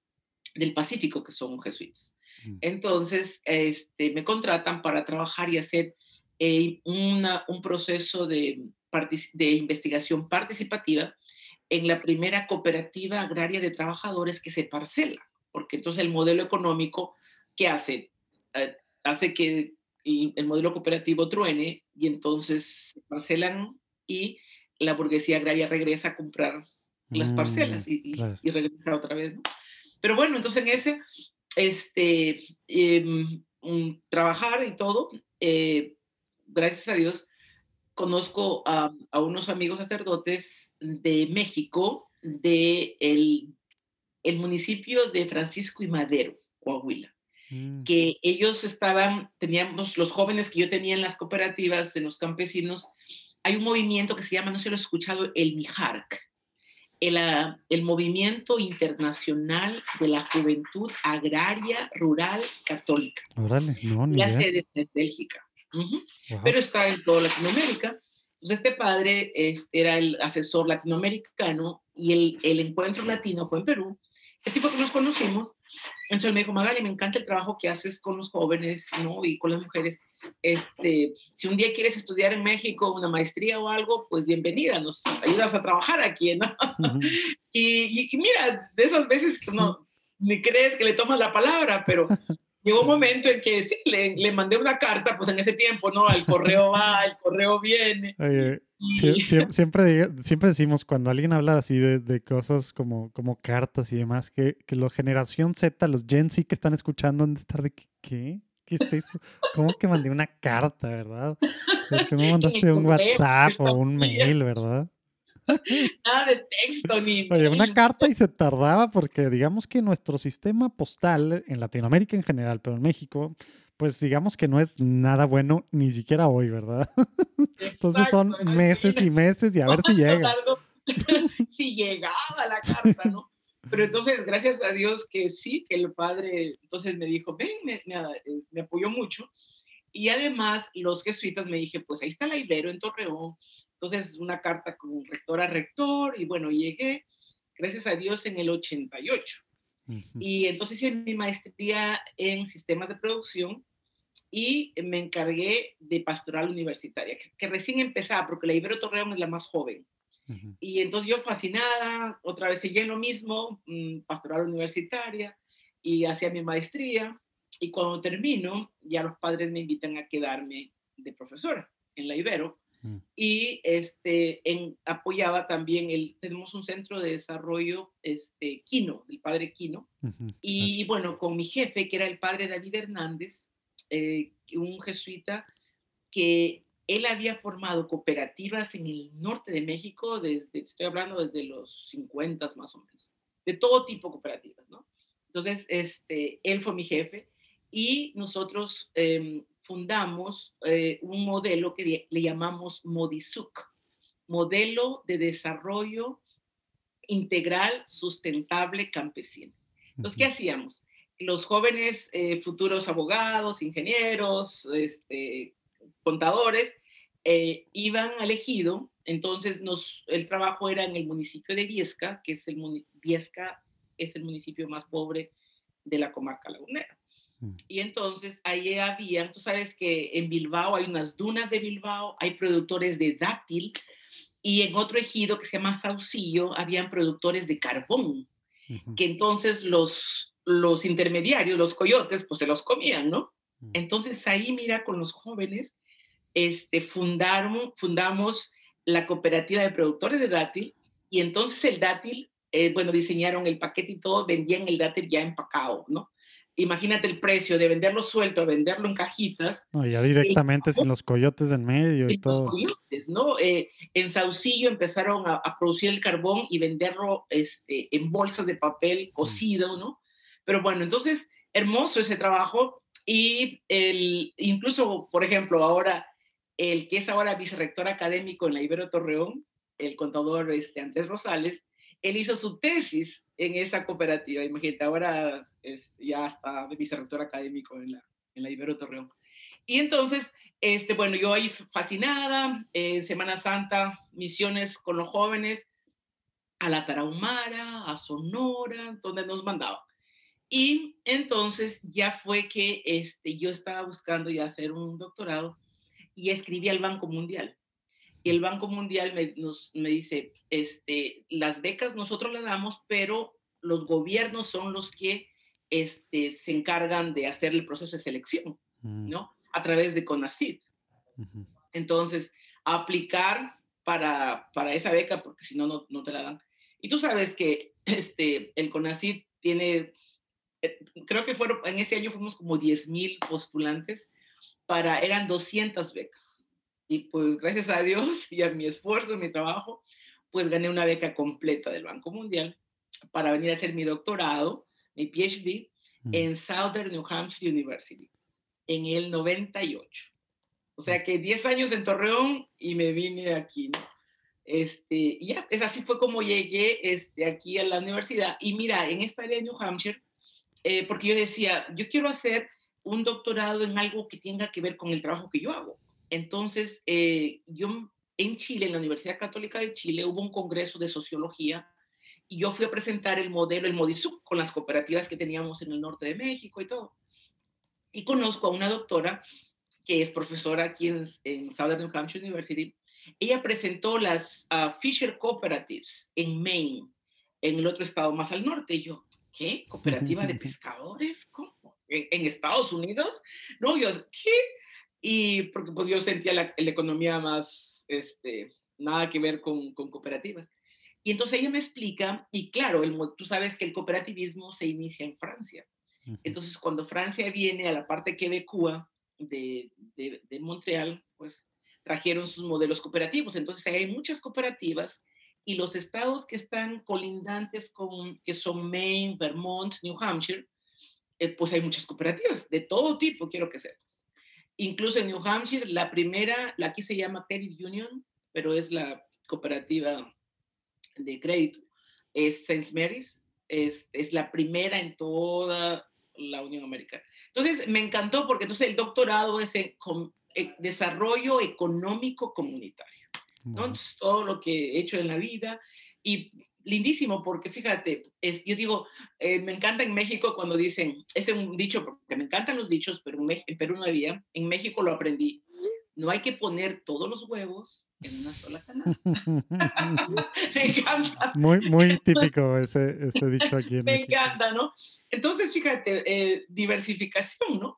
del Pacífico, que son jesuitas. Entonces, este, me contratan para trabajar y hacer eh, una, un proceso de, de investigación participativa en la primera cooperativa agraria de trabajadores que se parcela, porque entonces el modelo económico que hace hace que el, el, modelo cooperativo truene y entonces se parcelan y la burguesía agraria regresa a comprar las parcelas y, y, claro. y regresa otra vez. ¿no? Pero bueno, entonces en ese, este, eh, un, trabajar y todo, eh, gracias a Dios, conozco a, a, unos amigos sacerdotes de México, de el, el municipio de Francisco y Madero, Coahuila mm. que ellos estaban, teníamos los jóvenes que yo tenía en las cooperativas, en los campesinos, hay un movimiento que se llama, no si lo he escuchado, el MIJARC, el, ah, el, Movimiento Internacional de la Juventud Agraria Rural Católica. Órale, no, ni La sede de Bélgica. Pero está en toda Latinoamérica. Entonces, este padre este, era el asesor latinoamericano y el, el encuentro latino fue en Perú. Así fue que nos conocimos. Entonces me dijo, Magali, me encanta el trabajo que haces con los jóvenes ¿no? y con las mujeres. Este, si un día quieres estudiar en México una maestría o algo, pues bienvenida, nos ayudas a trabajar aquí, ¿no? (laughs) y, y, mira, de esas veces que no, ni crees que le tomas la palabra, pero llegó un momento en que sí, le, le, mandé una carta, pues en ese tiempo, ¿no? El correo va, el correo viene. (laughs) siempre, siempre decimos, cuando alguien habla así de, de cosas como, como cartas y demás, que, que la generación Z, los Gen Z que están escuchando, han de estar de, ¿qué? ¿Qué es eso? ¿Cómo que mandé una carta, verdad? ¿Por qué no mandaste un WhatsApp o un (laughs) mail, verdad? Nada de texto ni. (laughs) Oye, una carta y se tardaba porque digamos que nuestro sistema postal en Latinoamérica en general, pero en México, pues digamos que no es nada bueno ni siquiera hoy, ¿verdad? (laughs) Entonces son meses y meses y a ver si llega. (laughs) si llegaba la carta, ¿no? Pero entonces, gracias a Dios que sí, que el padre entonces me dijo, ven, me, me apoyó mucho. Y además, los jesuitas me dije, pues ahí está la Ibero en Torreón, entonces, una carta con rector a rector y bueno, llegué, gracias a Dios, en el 88. Y entonces hice mi maestría en sistemas de producción y me encargué de pastoral universitaria, que, recién empezaba, porque la Ibero Torreón es la más joven. Y entonces yo fascinada, otra vez seguí en lo mismo, mm, pastoral universitaria, y hacía mi maestría. Y cuando termino, ya los padres me invitan a quedarme de profesora en la Ibero. Mm. Y este, en, apoyaba también, el, tenemos un centro de desarrollo, este, Quino, el padre Quino. Y bueno, con mi jefe, que era el padre David Hernández, eh, un jesuita que él había formado cooperativas en el norte de México, desde, estoy hablando desde los 50 más o menos, de todo tipo de cooperativas, ¿no? Entonces, este, él fue mi jefe y nosotros em, fundamos eh, un modelo que le llamamos MODISUC, Modelo de Desarrollo Integral Sustentable Campesino. Entonces, ¿qué hacíamos? Los jóvenes eh, futuros abogados, ingenieros, este, contadores, eh, iban al ejido, entonces nos, el trabajo era en el municipio de Viesca, que es el, Viesca es el municipio más pobre de la comarca lagunera. Mm. Y entonces ahí había, tú sabes que en Bilbao hay unas dunas de Bilbao, hay productores de dátil y en otro ejido que se llama Saucillo habían productores de carbón, que entonces los, los intermediarios, los coyotes, pues se los comían, ¿no? Entonces ahí, mira, con los jóvenes, este, fundaron, fundamos la cooperativa de productores de dátil y entonces el dátil, eh, bueno, diseñaron el paquete y todo, vendían el dátil ya empacado, ¿no? imagínate el precio de venderlo suelto a venderlo en cajitas. No, ya directamente sin los coyotes en medio y todo. Los coyotes, ¿no? Eh, en Saucillo empezaron a, producir el carbón y venderlo este, en bolsas de papel cocido, ¿no? Pero bueno, entonces, hermoso ese trabajo y el, incluso, por ejemplo, ahora, el que es ahora vicerrector académico en la Ibero Torreón, el contador este, Andrés Rosales, él hizo su tesis en esa cooperativa. Imagínate, ahora es, ya está vicerrector académico en la, en la Ibero Torreón. Y entonces, este, bueno, yo ahí fascinada, en Semana Santa, misiones con los jóvenes, a la Tarahumara, a Sonora, donde nos mandaban. Y entonces ya fue que este, yo estaba buscando ya hacer un doctorado y escribí al Banco Mundial. Y el Banco Mundial me, nos, me dice, este, las becas nosotros las damos, pero los gobiernos son los que este, se encargan de hacer el proceso de selección, mm. ¿no? A través de CONACID. Entonces, aplicar para, para esa beca, porque si no, no te la dan. Y tú sabes que este, el CONACID tiene, creo que fueron, en ese año fuimos como 10 mil postulantes, para, eran 200 becas. Y pues gracias a Dios (laughs) y a mi esfuerzo, mi trabajo, pues gané una beca completa del Banco Mundial para venir a hacer mi doctorado, mi PhD, mm. en Southern New Hampshire University en el 98. O sea que 10 años en Torreón y me vine aquí, ¿no? Este, ya, es así fue como llegué este, aquí a la universidad. Y mira, en esta área de New Hampshire, eh, porque yo decía, yo quiero hacer un doctorado en algo que tenga que ver con el trabajo que yo hago. Entonces, eh, yo en Chile, en la Universidad Católica de Chile, hubo un congreso de sociología y yo fui a presentar el modelo, el Modisuc, con las cooperativas que teníamos en el norte de México y todo. Y conozco a una doctora que es profesora aquí en, Southern New Hampshire University. Ella presentó las uh, Fisher Cooperatives en Maine, en el otro estado más al norte. Y yo, ¿qué? ¿Cooperativa de pescadores? ¿Cómo? ¿En, Estados Unidos? No, yo, ¿qué? Y porque pues yo sentía la, la economía más, este, nada que ver con, con, cooperativas. Y entonces ella me explica, y claro, el, tú sabes que el cooperativismo se inicia en Francia. Entonces, cuando Francia viene a la parte quebecúa de, de, de Montreal, pues trajeron sus modelos cooperativos. Entonces, hay muchas cooperativas y los estados que están colindantes con, que son Maine, Vermont, New Hampshire, eh, pues hay muchas cooperativas de todo tipo, quiero que sepas. Incluso en New Hampshire, la primera, la aquí se llama Credit Union, pero es la cooperativa de crédito, es St. Mary's, es, es la primera en toda la Unión Americana. Entonces, me encantó porque entonces el doctorado es en eh, desarrollo económico comunitario. Entonces, todo lo que he hecho en la vida y lindísimo porque fíjate, es, yo digo, eh, me encanta en México cuando dicen, es un dicho, porque me encantan los dichos, pero en, en Perú no había, en México lo aprendí, no hay que poner todos los huevos en una sola canasta. (laughs) me encanta. Muy, muy típico ese, ese dicho aquí. En me encanta, ¿no? Entonces, fíjate, eh, diversificación, ¿no?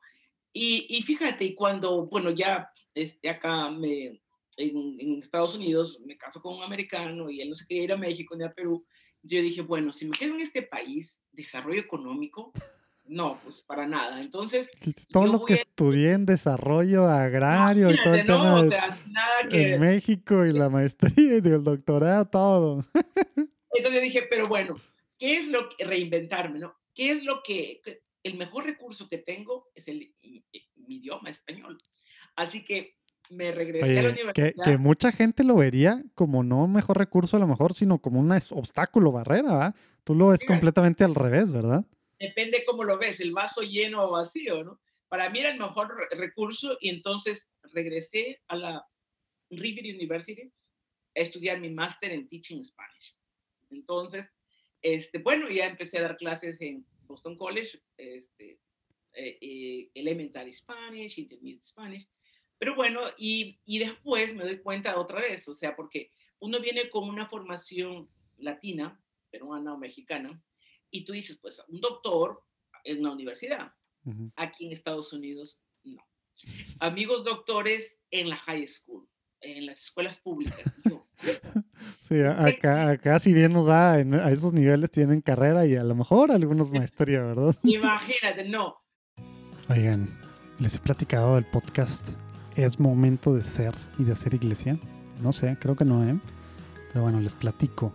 Y, y, fíjate, cuando, bueno, ya este, acá me, en, en, Estados Unidos me caso con un americano y él no se quería ir a México ni a Perú, yo dije, bueno, si me quedo en este país, desarrollo económico, (laughs) no, pues para nada. Entonces. Todo lo que estudié en desarrollo agrario y todo el tema o sea, nada que... en México y la maestría y el doctorado, todo. (laughs) Entonces dije, pero bueno, ¿qué es lo que reinventarme, no? ¿Qué es lo que el mejor recurso que tengo es el mi, idioma español? Así que me regresé a la universidad. Que, que, mucha gente lo vería como no mejor recurso a lo mejor, sino como un obstáculo, barrera, ¿va? Tú lo ves completamente al revés, ¿verdad? depende cómo lo ves, el vaso lleno o vacío, ¿no? Para mí era el mejor recurso y entonces regresé a la River University a estudiar mi máster en Teaching Spanish. Entonces, este, bueno, ya empecé a dar clases en Boston College, este, eh, eh, Elementary Spanish, Intermediate Spanish, pero bueno, y, y después me doy cuenta otra vez, o sea, porque uno viene con una formación latina, peruana o mexicana, y tú dices, pues un doctor en una universidad. Aquí en Estados Unidos, no. Amigos doctores en la high school, en las escuelas públicas. (laughs) sí, acá, acá si bien nos da a esos niveles tienen carrera y a lo mejor algunos (laughs) maestría, ¿verdad? Imagínate, no. Oigan, les he platicado del podcast ¿Es momento de ser y de hacer iglesia? No sé, creo que no, ¿eh? Pero bueno, les platico.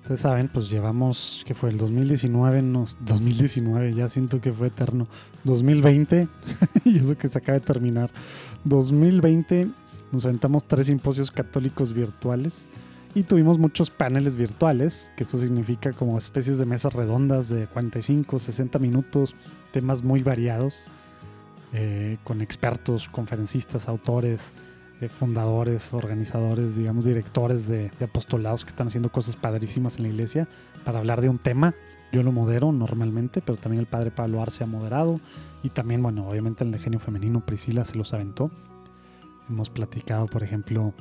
Ustedes saben, pues llevamos, que fue el 2019, nos, 2019, ya siento que fue eterno. 2020, (laughs) y eso que se acaba de terminar. 2020 nos aventamos tres simposios católicos virtuales y tuvimos muchos paneles virtuales, que eso significa como especies de mesas redondas de 45, 60 minutos, temas muy variados, eh, con expertos, conferencistas, autores, eh, fundadores, organizadores, digamos, directores de, apostolados que están haciendo cosas padrísimas en la iglesia para hablar de un tema. Yo lo modero normalmente, pero también el padre Pablo Arce ha moderado. Y también, bueno, obviamente el de genio femenino, Priscila se los aventó. Hemos platicado, por ejemplo,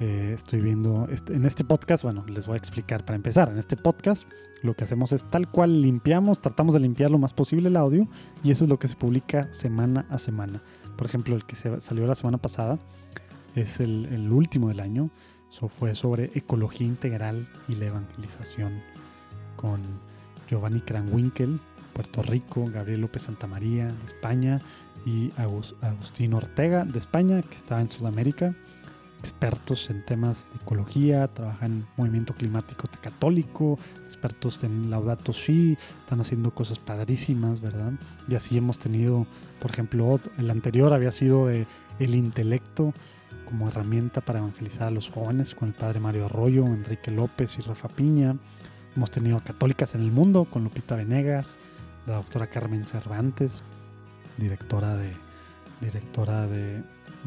eh, estoy viendo este, en este podcast, bueno, les voy a explicar para empezar. En este podcast lo que hacemos es tal cual limpiamos, tratamos de limpiar lo más posible el audio y eso es lo que se publica semana a semana. Por ejemplo, el que se salió la semana pasada es el, último del año. Eso fue sobre ecología integral y la evangelización con Giovanni Cranwinkel, Puerto Rico, Gabriel López Santamaría, de España, y Agustín Ortega, de España, que estaba en Sudamérica. Expertos en temas de ecología, trabajan en movimiento climático católico, expertos en Laudato Si, están haciendo cosas padrísimas, ¿verdad? Y así hemos tenido, por ejemplo, el anterior había sido el intelecto como herramienta para evangelizar a los jóvenes con el padre Mario Arroyo, Enrique López y Rafa Piña. Hemos tenido católicas en el mundo con Lupita Venegas, la doctora Carmen Cervantes, directora de directora de,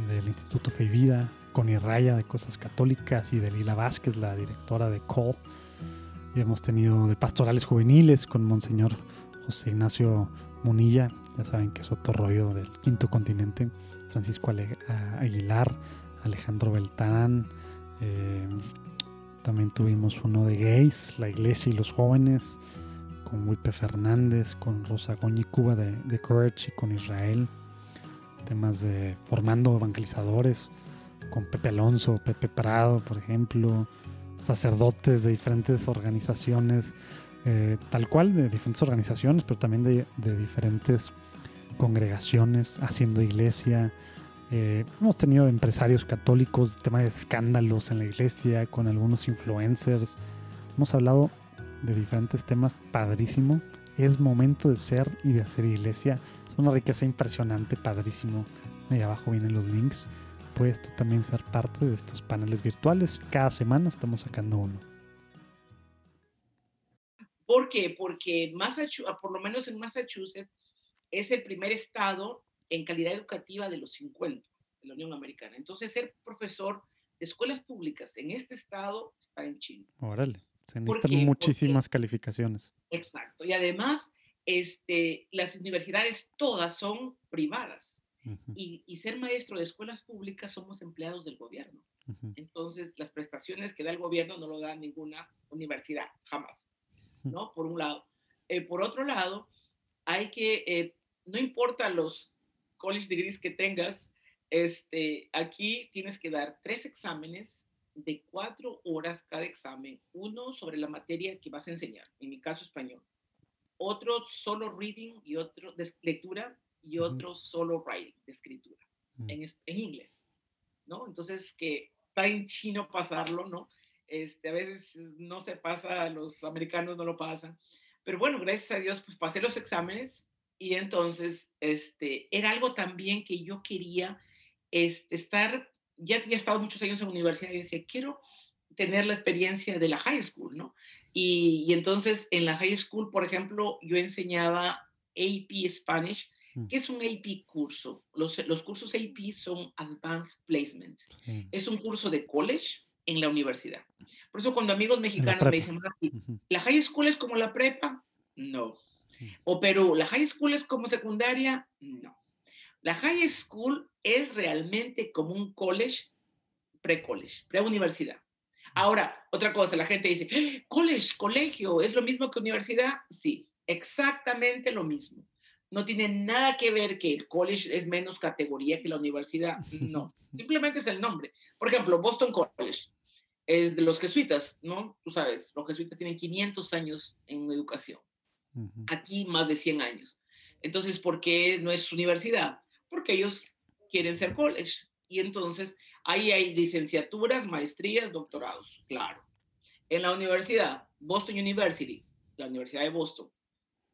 del Instituto Fe y Vida, Connie Raya de Cosas Católicas y de Lila Vázquez, la directora de Call. Y hemos tenido de pastorales juveniles con Monseñor José Ignacio Munilla, ya saben que es otro rollo del quinto continente, Francisco Aguilar, Alejandro Beltarán. Eh, también tuvimos uno de gays, la iglesia y los jóvenes, con Wipe Fernández, con Rosa Goñi Cuba de, de Courage y con Israel. Temas de formando evangelizadores, con Pepe Alonso, Pepe Prado, por ejemplo, sacerdotes de diferentes organizaciones, eh, tal cual, de diferentes organizaciones, pero también de, de diferentes congregaciones, haciendo iglesia, eh, hemos tenido empresarios católicos, tema de escándalos en la iglesia, con algunos influencers. Hemos hablado de diferentes temas padrísimo. Es momento de ser y de hacer iglesia. Es una riqueza impresionante, padrísimo. Ahí abajo vienen los links. Puedes tú también ser parte de estos paneles virtuales. Cada semana estamos sacando uno. ¿Por qué? Porque por lo menos en Massachusetts es el primer estado en calidad educativa de los 50 de la Unión Americana. Entonces, ser profesor de escuelas públicas en este estado está en Chile. Órale, se necesitan muchísimas calificaciones. Exacto. Y además, este, las universidades todas son privadas. Y, y, ser maestro de escuelas públicas somos empleados del gobierno. Entonces, las prestaciones que da el gobierno no lo da ninguna universidad, jamás. ¿No? Por un lado. Eh, por otro lado, hay que, eh, no importa los college degrees que tengas, este, aquí tienes que dar tres exámenes de cuatro horas cada examen, uno sobre la materia que vas a enseñar, en mi caso español, otro solo reading y otro de lectura y otro solo writing, de escritura, mm. en, en, inglés, ¿no? Entonces, que está en chino pasarlo, ¿no? Este, a veces no se pasa, los americanos no lo pasan, pero bueno, gracias a Dios, pues pasé los exámenes y entonces, este, era algo también que yo quería este, estar, ya había estado muchos años en la universidad y decía, quiero tener la experiencia de la high school, ¿no? Y, entonces en la high school, por ejemplo, yo enseñaba AP Spanish, mm. que es un AP curso. Los, los cursos AP son Advanced Placement. Es un curso de college en la universidad. Por eso cuando amigos mexicanos me dicen, ¿la high school es como la prepa? No. O Perú, ¿la high school es como secundaria? No. La high school es realmente como un college, pre-college, pre-universidad. Ahora, otra cosa, la gente dice, ¡Ah! college, colegio, ¿es lo mismo que universidad? Sí, exactamente lo mismo. No tiene nada que ver que el college es menos categoría que la universidad. No, (laughs) simplemente es el nombre. Por ejemplo, Boston College es de los jesuitas, ¿no? Tú sabes, los jesuitas tienen 500 años en educación. Aquí más de 100 años. Entonces, ¿por qué no es universidad? Porque ellos quieren ser college. Y entonces ahí hay licenciaturas, maestrías, doctorados, claro. En la universidad, Boston University, la Universidad de Boston,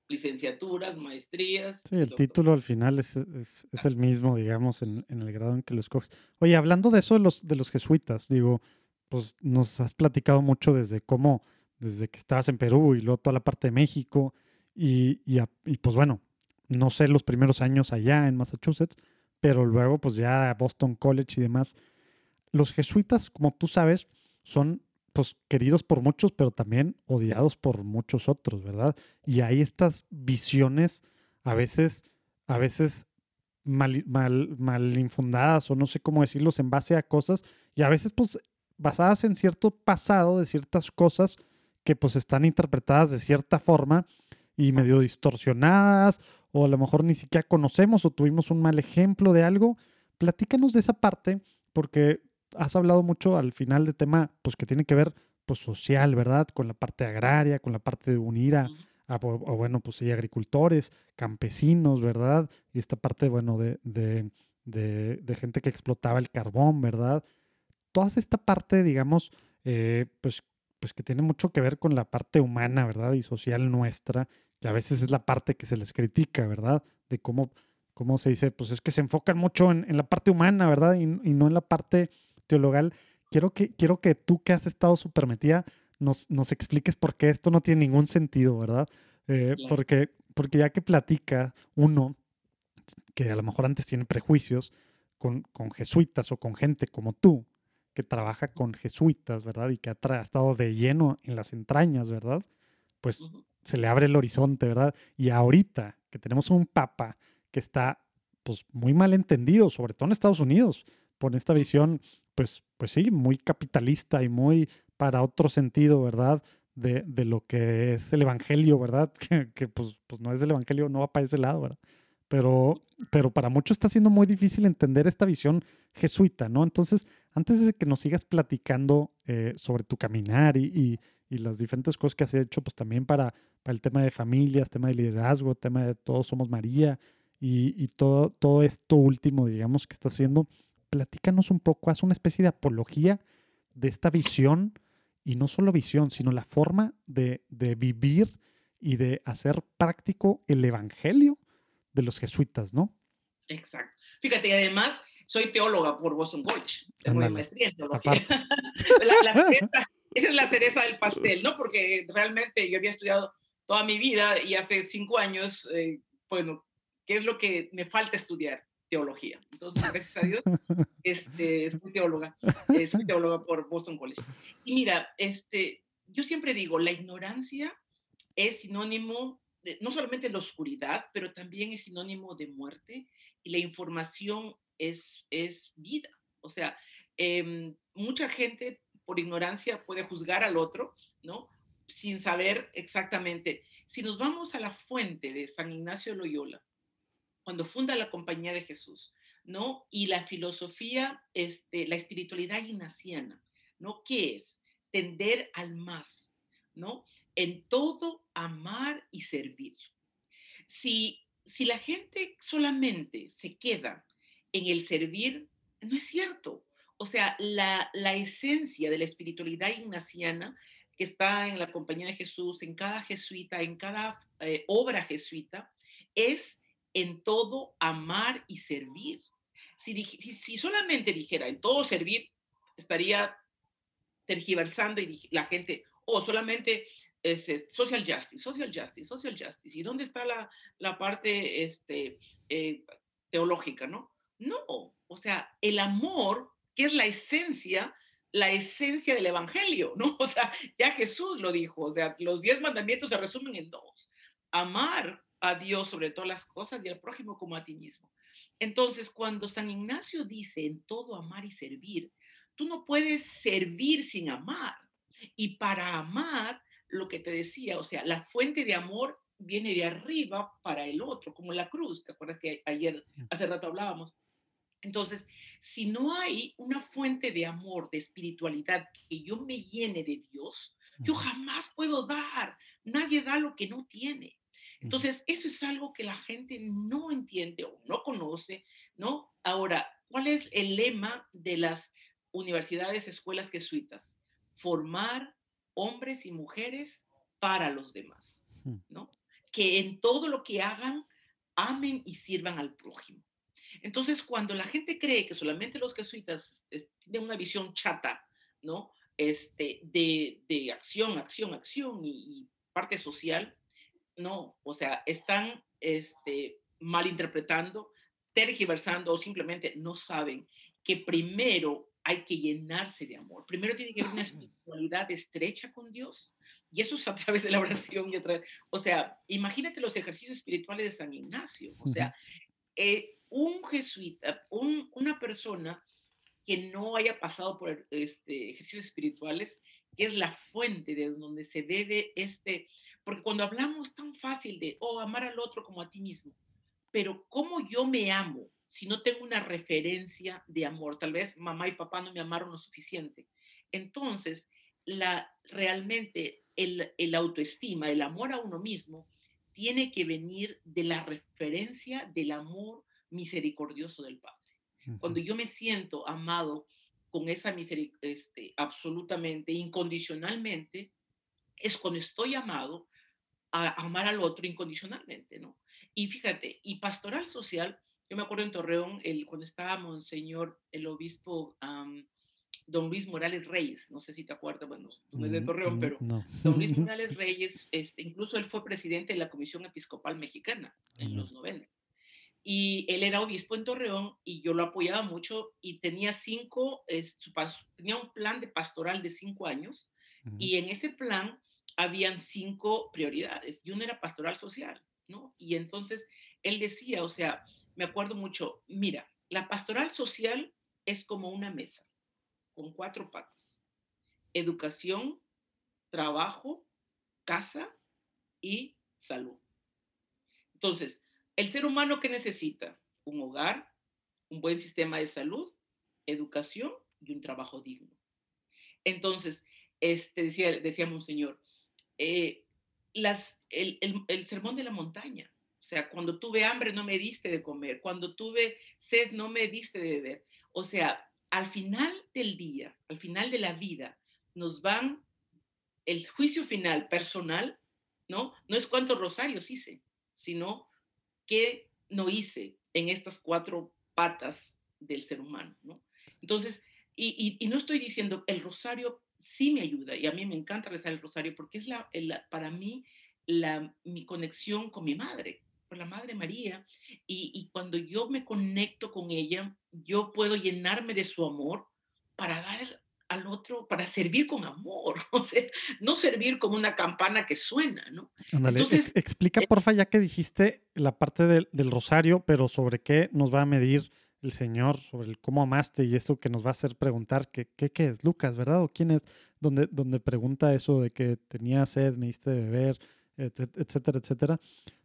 licenciaturas, maestrías. Sí, el título al final es, es, es el mismo, digamos, en, en, el grado en que lo escoges. Oye, hablando de eso de los, de los jesuitas, digo, pues nos has platicado mucho desde cómo, desde que estabas en Perú y luego toda la parte de México y, y, pues bueno, no sé los primeros años allá en Massachusetts, pero luego pues ya Boston College y demás. Los jesuitas, como tú sabes, son pues queridos por muchos, pero también odiados por muchos otros, ¿verdad? Y hay estas visiones a veces, a veces mal, mal, mal infundadas o no sé cómo decirlos en base a cosas y a veces pues basadas en cierto pasado de ciertas cosas que pues están interpretadas de cierta forma y medio distorsionadas, o a lo mejor ni siquiera conocemos o tuvimos un mal ejemplo de algo. Platícanos de esa parte, porque has hablado mucho al final de tema, pues que tiene que ver, pues social, ¿verdad? Con la parte agraria, con la parte de unir a, bueno, pues sí, agricultores, campesinos, ¿verdad? Y esta parte, bueno, de, de, de, de gente que explotaba el carbón, ¿verdad? toda esta parte, digamos, eh, pues, pues que tiene mucho que ver con la parte humana, ¿verdad? Y social nuestra, que a veces es la parte que se les critica, ¿verdad? De cómo, cómo se dice, pues es que se enfocan mucho en, la parte humana, ¿verdad? Y, no en la parte teologal. Quiero que, quiero que tú que has estado súper metida, nos, nos expliques por qué esto no tiene ningún sentido, ¿verdad? Eh, porque, porque ya que platica uno, que a lo mejor antes tiene prejuicios, con, con jesuitas o con gente como tú, que trabaja con jesuitas, ¿verdad? Y que ha, estado de lleno en las entrañas, ¿verdad? Pues se le abre el horizonte, ¿verdad? Y ahorita que tenemos un papa que está pues muy mal entendido, sobre todo en Estados Unidos, por esta visión, pues, pues sí, muy capitalista y muy para otro sentido, ¿verdad? De, de lo que es el Evangelio, ¿verdad? (laughs) Que, pues, pues no es el Evangelio, no va para ese lado, ¿verdad? pero, pero para muchos está siendo muy difícil entender esta visión jesuita, ¿no? Entonces, antes de que nos sigas platicando eh, sobre tu caminar y, y, las diferentes cosas que has hecho, pues también para, para el tema de familias, tema de liderazgo, tema de Todos Somos María y, y todo, todo esto último, digamos, que está haciendo, platícanos un poco, haz una especie de apología de esta visión y no solo visión, sino la forma de, de vivir y de hacer práctico el Evangelio de los jesuitas, ¿no? Exacto. Fíjate, además soy teóloga por Boston College. Tengo mi maestría en teología. (laughs) (laughs) esa es la cereza del pastel, ¿no? Porque realmente yo había estudiado toda mi vida y hace cinco años, eh, bueno, ¿qué es lo que me falta estudiar? Teología. Entonces, gracias a Dios, (laughs) este, soy teóloga. Eh, soy teóloga por Boston College. Y mira, este, yo siempre digo, la ignorancia es sinónimo no solamente la oscuridad, pero también es sinónimo de muerte y la información es, es vida. O sea, em, mucha gente por ignorancia puede juzgar al otro, ¿no? Sin saber exactamente. Si nos vamos a la fuente de San Ignacio de Loyola, cuando funda la Compañía de Jesús, ¿no? Y la filosofía, este, la espiritualidad ignaciana, ¿no? ¿Qué es? Tender al más, ¿no? En todo amar y servir. Si, si la gente solamente se queda en el servir, no es cierto. O sea, la, esencia de la espiritualidad ignaciana que está en la compañía de Jesús, en cada jesuita, en cada eh, obra jesuita, es en todo amar y servir. Si, si, solamente dijera en todo servir, estaría tergiversando y la gente, o oh, solamente social justice, social justice, social justice. ¿Y dónde está la, la parte este, eh, teológica, no? No, o sea, el amor, que es la esencia, la esencia del evangelio, ¿no? (laughs) O sea, ya Jesús lo dijo, o sea, los diez mandamientos se resumen en dos. Amar a Dios sobre todas las cosas y al prójimo como a ti mismo. Entonces, cuando San Ignacio dice en todo amar y servir, tú no puedes servir sin amar. Y para amar lo que te decía, o sea, la fuente de amor viene de arriba para el otro, como la cruz, ¿te acuerdas que ayer, mm. hace rato hablábamos? Entonces, si no hay una fuente de amor, de espiritualidad, que yo me llene de Dios, yo jamás puedo dar. Nadie da lo que no tiene. Entonces, eso es algo que la gente no entiende o no conoce, ¿no? Ahora, ¿cuál es el lema de las universidades, escuelas jesuitas? Formar hombres y mujeres para los demás. ¿no? Que en todo lo que hagan, amen y sirvan al prójimo. Entonces, cuando la gente cree que solamente los jesuitas tienen una visión chata, ¿no? Este, de, de acción, acción, acción y, parte social, no, o sea, están este, malinterpretando, tergiversando o simplemente no saben que primero hay que llenarse de amor. Primero tiene que haber una espiritualidad estrecha con Dios. Y eso es a través de la oración y a través, o sea, imagínate los ejercicios espirituales de San Ignacio. O sea, eh, un jesuita, una persona que no haya pasado por este, ejercicios espirituales, que es la fuente de donde se debe este, porque cuando hablamos tan fácil de, oh, amar al otro como a ti mismo, pero cómo yo me amo, si no tengo una referencia de amor, tal vez mamá y papá no me amaron lo suficiente. Entonces, la, realmente el, el autoestima, el amor a uno mismo, tiene que venir de la referencia del amor misericordioso del Padre. Cuando yo me siento amado con esa misericordia, este, absolutamente, incondicionalmente, es cuando estoy llamado a amar al otro incondicionalmente, ¿no? Y fíjate, y pastoral social, yo me acuerdo en Torreón, el, cuando estaba Monseñor, el obispo don Luis Morales Reyes, no sé si te acuerdas, bueno, tú eres de mm, Torreón, pero don Luis (laughs) Morales Reyes, este, incluso él fue presidente de la Comisión Episcopal Mexicana en los 90 y él era obispo en Torreón y yo lo apoyaba mucho y tenía cinco, tenía un plan de pastoral de cinco años y en ese plan habían cinco prioridades y una era pastoral social, ¿no? Y entonces él decía, o sea, me acuerdo mucho, mira, la pastoral social es como una mesa con cuatro patas, educación, trabajo, casa y salud. Entonces, el ser humano que necesita un hogar, un buen sistema de salud, educación y un trabajo digno. Entonces, este, decía, decía Monseñor, eh, el, sermón de la montaña, o sea, cuando tuve hambre no me diste de comer, cuando tuve sed no me diste de beber. O sea, al final del día, al final de la vida, nos van el juicio final personal, ¿no? No es cuántos rosarios hice, sino ¿qué no hice en estas cuatro patas del ser humano? ¿no? Entonces, y, no estoy diciendo, el rosario sí me ayuda, y a mí me encanta rezar el rosario porque es la, para mí la, mi conexión con mi madre, con la Madre María, y, y cuando yo me conecto con ella, yo puedo llenarme de su amor para dar al otro para servir con amor, (laughs) o sea, no servir como una campana que suena, ¿no? Entonces, explica, eh porfa, ya que dijiste la parte del, rosario, pero sobre qué nos va a medir el Señor, sobre el cómo amaste y eso que nos va a hacer preguntar, ¿qué, qué, qué es? Lucas, ¿verdad? ¿O quién es? Donde, donde pregunta eso de que tenía sed, me diste de beber, etcétera, etcétera.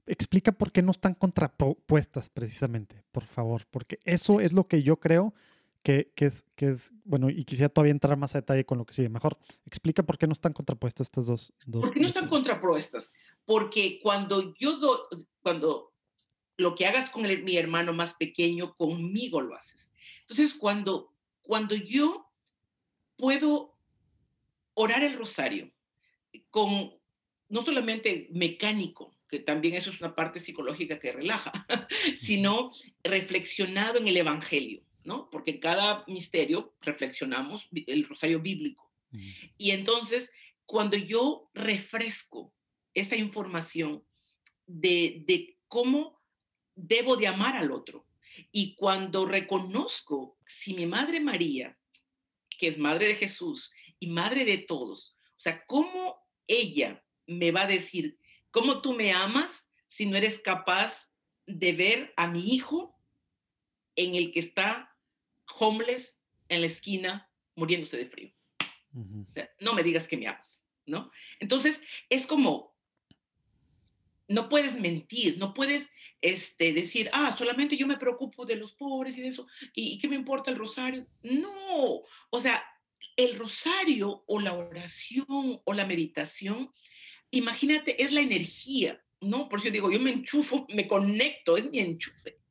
Explica por qué no están contrapuestas precisamente, por favor, porque eso es lo que yo creo que, es, que es, bueno, y quisiera todavía entrar más a detalle con lo que sigue. Mejor, explica por qué no están contrapuestas estas dos. dos ¿Por qué no están contrapuestas? Porque cuando yo, do, cuando lo que hagas con mi hermano más pequeño, conmigo lo haces. Entonces, cuando, cuando yo puedo orar el rosario con, no solamente mecánico, que también eso es una parte psicológica que relaja, (laughs) sino reflexionado en el Evangelio ¿no? Porque cada misterio reflexionamos el rosario bíblico. Y entonces, cuando yo refresco esa información de, de cómo debo de amar al otro, y cuando reconozco si mi Madre María, que es Madre de Jesús y Madre de todos, o sea, cómo ella me va a decir, cómo tú me amas si no eres capaz de ver a mi hijo en el que está homeless en la esquina muriéndose de frío. o sea, no me digas que me amas, ¿no? Entonces, es como, no puedes mentir, no puedes este, decir, ah, solamente yo me preocupo de los pobres y de eso, ¿y, qué me importa el rosario? No, o sea, el rosario o la oración o la meditación, imagínate, es la energía, ¿no? Por eso yo digo, yo me enchufo, (laughs) me conecto, es mi enchufe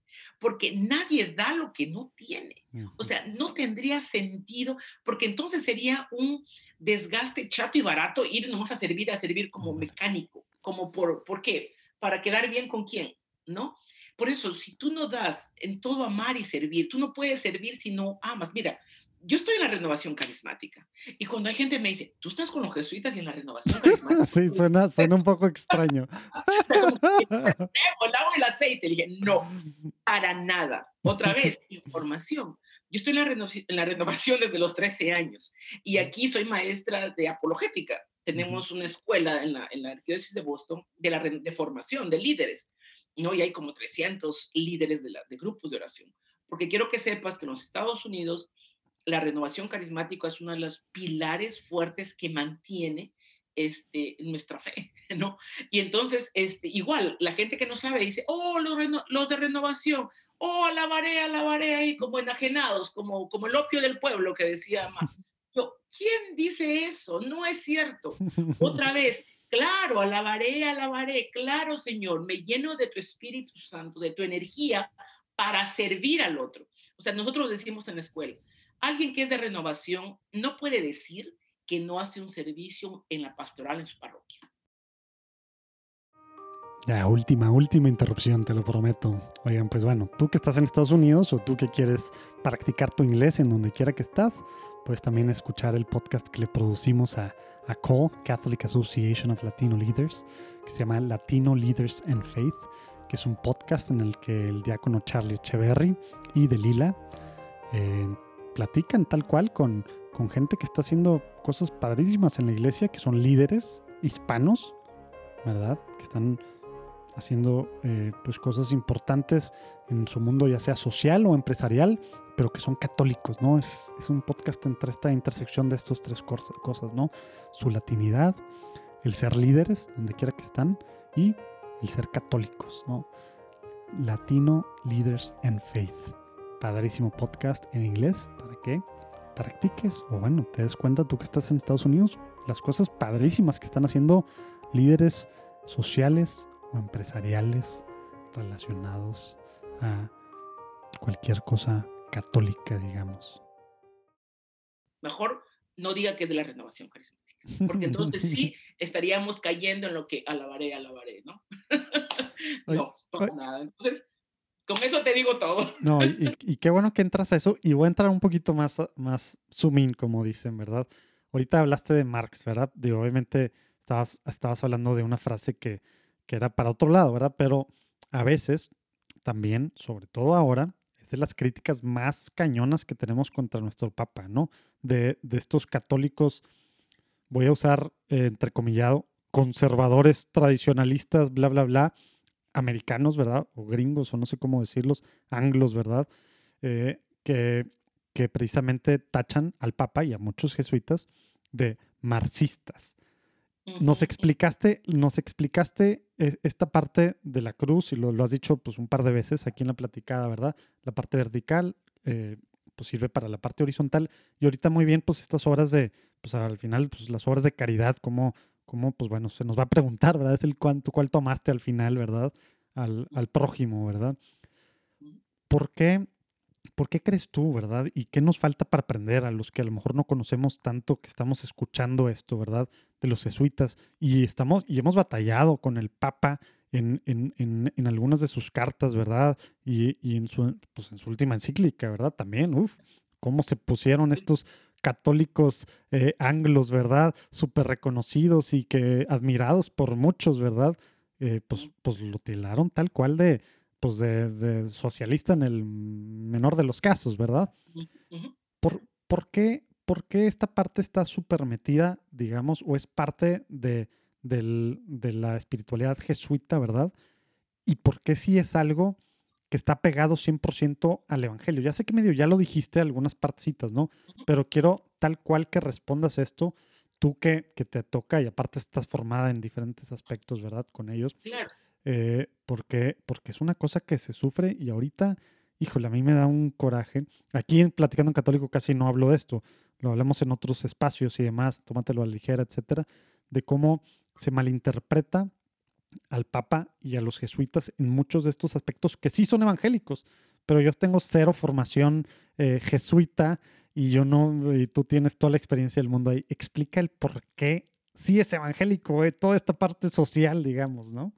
porque nadie da lo que no tiene. O sea, no tendría sentido, porque entonces sería un desgaste chato y barato ir nomás a servir, a servir como mecánico, como por, ¿por qué? Para quedar bien con quién, ¿no? Por eso, si tú no das en todo amar y servir, tú no puedes servir si no amas. Mira, yo estoy en la renovación carismática. Y cuando hay gente me dice, tú estás con los jesuitas y en la renovación carismática. (laughs) sí, suena, suena un poco extraño. el agua y el aceite. Le dije, no, para nada. Otra vez, (laughs) información. Yo estoy en la, en la renovación desde los 13 años. Y aquí soy maestra de apologética. Tenemos una escuela en la, en la arquidiócesis de Boston de, la, de formación de líderes. ¿no? Y hay como 300 líderes de, la, de grupos de oración. Porque quiero que sepas que en los Estados Unidos la renovación carismática es uno de los pilares fuertes que mantiene este, nuestra fe, (laughs) ¿no? Y entonces, este, igual, la gente que no sabe dice, oh, los, los de renovación, oh, alabaré, alabaré ahí como enajenados, como, como el opio del pueblo que decía (laughs) (laughs) Yo, ¿quién dice eso? No es cierto. (laughs) Otra vez, claro, alabaré, alabaré, claro, Señor, me lleno de tu Espíritu Santo, de tu energía para servir al otro. O sea, nosotros decimos en la escuela, Alguien que es de renovación no puede decir que no hace un servicio en la pastoral en su parroquia. Ya, última, última interrupción, te lo prometo. Oigan, pues bueno, tú que estás en Estados Unidos o tú que quieres practicar tu inglés en donde quiera que estás, puedes también escuchar el podcast que le producimos a, a CALL, Catholic Association of Latino Leaders, que se llama Latino Leaders and Faith, que es un podcast en el que el diácono Charlie Echeverry y Delila eh, platican tal cual con, con gente que está haciendo cosas padrísimas en la iglesia, que son líderes hispanos, ¿verdad? Que están haciendo eh, pues cosas importantes en su mundo, ya sea social o empresarial, pero que son católicos, ¿no? Es, es un podcast entre esta intersección de estas tres cosas, ¿no? Su latinidad, el ser líderes, donde quiera que están, y el ser católicos, ¿no? Latino Leaders and Faith. Padrísimo podcast en inglés para que practiques o bueno, te des cuenta tú que estás en Estados Unidos, las cosas padrísimas que están haciendo líderes sociales, o empresariales relacionados a cualquier cosa católica, digamos. Mejor no diga que es de la renovación carismática, (laughs) porque entonces sí estaríamos cayendo en lo que alabaré, alabaré, ¿no? (laughs) no, no nada. Entonces, con eso te digo todo. No, y, qué bueno que entras a eso, y voy a entrar un poquito más, más zoom in, como dicen, ¿verdad? Ahorita hablaste de Marx, ¿verdad? Digo, obviamente estabas, estabas hablando de una frase que, que era para otro lado, ¿verdad? Pero a veces también, sobre todo ahora, es de las críticas más cañonas que tenemos contra nuestro Papa, ¿no? De, estos católicos, voy a usar eh, entrecomillado, conservadores, tradicionalistas, bla, bla, bla, americanos, ¿verdad? O gringos, o no sé cómo decirlos, anglos, ¿verdad? Eh, que, que precisamente tachan al Papa y a muchos jesuitas de marxistas. Nos explicaste, nos explicaste e, esta parte de la cruz y lo, has dicho pues un par de veces aquí en la platicada, ¿verdad? La parte vertical eh, pues sirve para la parte horizontal y ahorita muy bien pues estas obras de, pues al final pues las obras de caridad, como, como pues bueno, se nos va a preguntar, ¿verdad? Es el cuánto, cuál tomaste al final, ¿verdad? Al, al prójimo, ¿verdad? ¿Por qué ¿Por qué crees tú, verdad? ¿Y qué nos falta para aprender a los que a lo mejor no conocemos tanto, que estamos escuchando esto, verdad? De los jesuitas. Y, estamos, y hemos batallado con el Papa en, en, en, en algunas de sus cartas, ¿verdad? Y, y, en, su, pues en su última encíclica, ¿verdad? También, uff, cómo se pusieron estos católicos eh, anglos, ¿verdad? Súper reconocidos y que admirados por muchos, ¿verdad? Eh, pues, pues lo tilaron tal cual de pues de, socialista en el menor de los casos, ¿verdad? ¿Por, por, qué, ¿Por, qué, esta parte está súper metida, digamos, o es parte de, de, la espiritualidad jesuita, ¿verdad? ¿Y por qué sí es algo que está pegado 100% al Evangelio? Ya sé que medio ya lo dijiste algunas partecitas, ¿no? Pero quiero tal cual que respondas esto, tú que, que te toca y aparte estás formada en diferentes aspectos, ¿verdad? Con ellos. Claro. Eh, porque, porque es una cosa que se sufre y ahorita, híjole, a mí me da un coraje. Aquí en Platicando en Católico casi no hablo de esto, lo hablamos en otros espacios y demás, tómatelo a la ligera, etcétera, de cómo se malinterpreta al Papa y a los jesuitas en muchos de estos aspectos que sí son evangélicos, pero yo tengo cero formación eh, jesuita y yo no, y tú tienes toda la experiencia del mundo ahí. Explica el por qué sí es evangélico, eh, toda esta parte social, digamos, ¿no?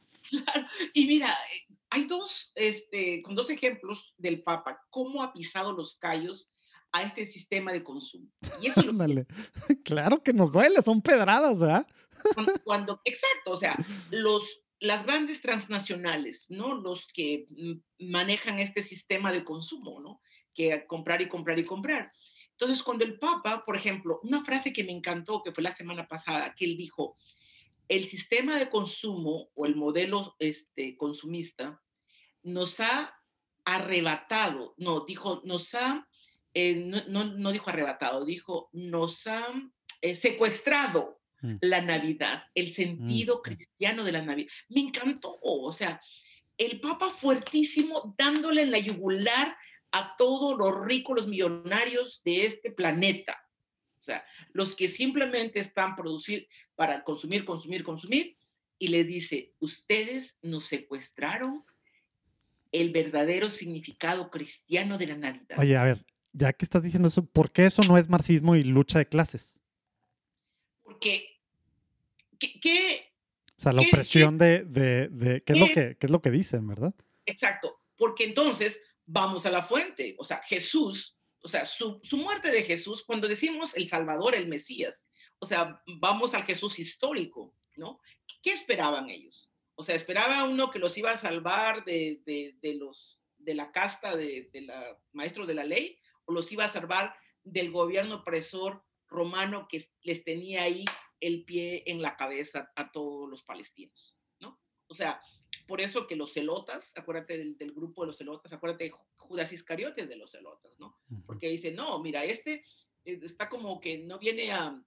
Y mira, eh, hay dos, este, con dos ejemplos del Papa, cómo ha pisado los callos a este sistema de consumo. Y eso (laughs) Claro que nos duele, son pedradas, ¿verdad? Cuando, exacto, o sea, los, las grandes transnacionales, ¿no? Los que manejan este sistema de consumo, ¿no? Que comprar y comprar y comprar. Entonces, cuando el Papa, por ejemplo, una frase que me encantó, que fue la semana pasada, que él dijo, el sistema de consumo o el modelo este, consumista nos ha arrebatado, no, dijo, nos ha, eh, no, dijo arrebatado, dijo, nos ha eh, secuestrado mm. la Navidad, el mm, sentido cristiano de la Navidad. Me encantó, o sea, el Papa fuertísimo dándole en la yugular a todos los ricos, los millonarios de este planeta. O sea, los que simplemente están producir para consumir, consumir, consumir, y le dice, ustedes nos secuestraron el verdadero significado cristiano de la Navidad. Oye, a ver, ya que estás diciendo eso, ¿por qué eso no es marxismo y lucha de clases? Porque, ¿qué? o sea, la opresión de, de, ¿qué, es lo que, qué es lo que dicen, verdad? Exacto, porque entonces vamos a la fuente, o sea, Jesús, o sea, su, muerte de Jesús, cuando decimos el Salvador, el Mesías, o sea, vamos al Jesús histórico, ¿no? ¿Qué esperaban ellos? O sea, esperaba uno que los iba a salvar de, de, los, de la casta de, de la maestro de la ley o los iba a salvar del gobierno opresor romano que les tenía ahí el pie en la cabeza a todos los palestinos, ¿no? O sea, por eso que los celotas, acuérdate del, del grupo de los celotas, acuérdate Judas Iscariotes de los celotas, ¿no? Porque dice, no, mira, este eh, está como que no viene a,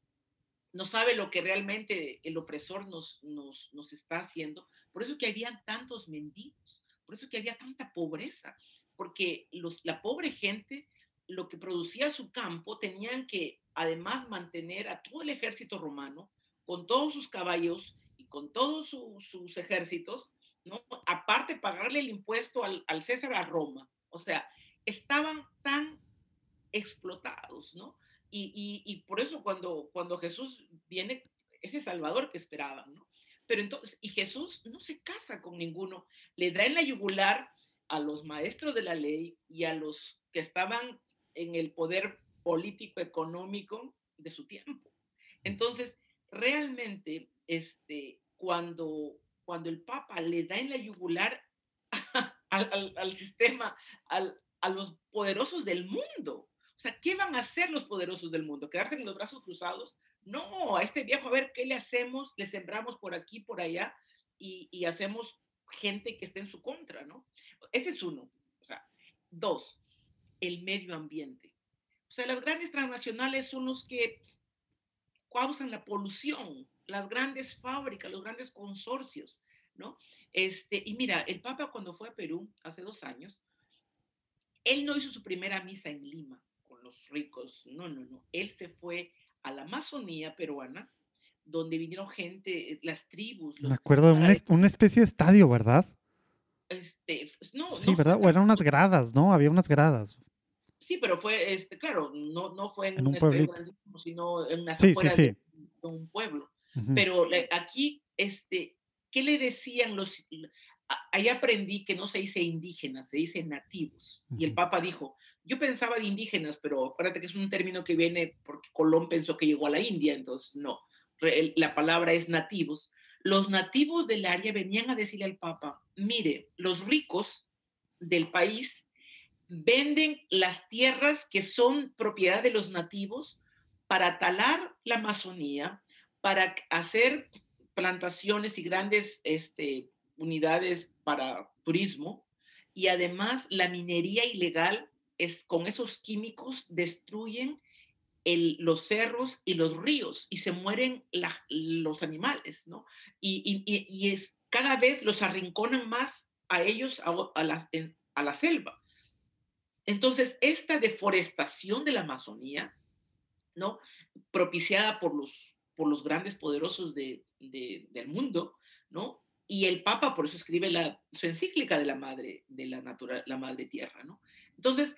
no sabe lo que realmente el opresor nos, nos, nos está haciendo. Por eso que había tantos mendigos, por eso que había tanta pobreza, porque los, la pobre gente, lo que producía su campo, tenían que además mantener a todo el ejército romano, con todos sus caballos y con todos sus ejércitos, ¿no? Aparte, pagarle el impuesto al, César a Roma. O sea, estaban tan explotados, ¿no? Y, y, por eso cuando, cuando Jesús viene, ese Salvador que esperaban, ¿no? Pero entonces, y Jesús no se casa con ninguno, le da en la yugular a los maestros de la ley y a los que estaban en el poder político económico de su tiempo. Entonces, realmente, este, cuando, cuando el Papa le da en la yugular (laughs) al, al, sistema, al, a los poderosos del mundo, o sea, ¿qué van a hacer los poderosos del mundo? ¿Quedarse con los brazos cruzados? No, a este viejo, a ver, ¿qué le hacemos? Le sembramos por aquí, por allá y, y hacemos gente que esté en su contra, ¿no? Ese es uno. O sea, dos, el medio ambiente. O sea, las grandes transnacionales son los que causan la polución, las grandes fábricas, los grandes consorcios, ¿no? Este, y mira, el Papa cuando fue a Perú hace dos años, él no hizo su primera misa en Lima con los ricos, no, no, no. Él se fue a la Amazonía peruana, donde vinieron gente, las tribus. Me acuerdo de una, especie de estadio, ¿verdad? Este, no, sí, ¿verdad? O eran unas gradas, ¿no? Había unas gradas. Sí, pero fue, este, claro, no, no fue en, un, pueblo, sino en una sí, sí, sí. De, un pueblo. Pero aquí, este, ¿qué le decían los... Ahí aprendí que no se dice indígenas, se dice nativos. Y el Papa dijo, yo pensaba de indígenas, pero acuérdate que es un término que viene porque Colón pensó que llegó a la India, entonces no, la palabra es nativos. Los nativos del área venían a decirle al Papa, mire, los ricos del país venden las tierras que son propiedad de los nativos para talar la Amazonía, para hacer plantaciones y grandes este, unidades para turismo, y además la minería ilegal es, con esos químicos destruyen el, los cerros y los ríos y se mueren los animales, ¿no? Y, y, y, es, cada vez los arrinconan más a ellos, a, a, a la selva. Entonces, esta deforestación de la Amazonía, ¿no? Propiciada por los, por los grandes poderosos de, de, del mundo, ¿no? Y el Papa por eso escribe la, su encíclica de la Madre, de la, natura, la Madre Tierra, ¿no? Entonces,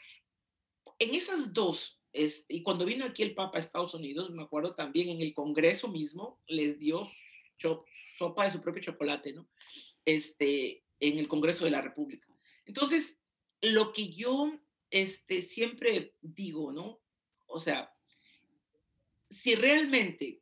en esas dos, este, y cuando vino aquí el Papa a Estados Unidos, me acuerdo también en el Congreso mismo, les dio sopa de su propio chocolate, ¿no? Este, en el Congreso de la República. Entonces, lo que yo este, siempre digo, ¿no? O sea, si realmente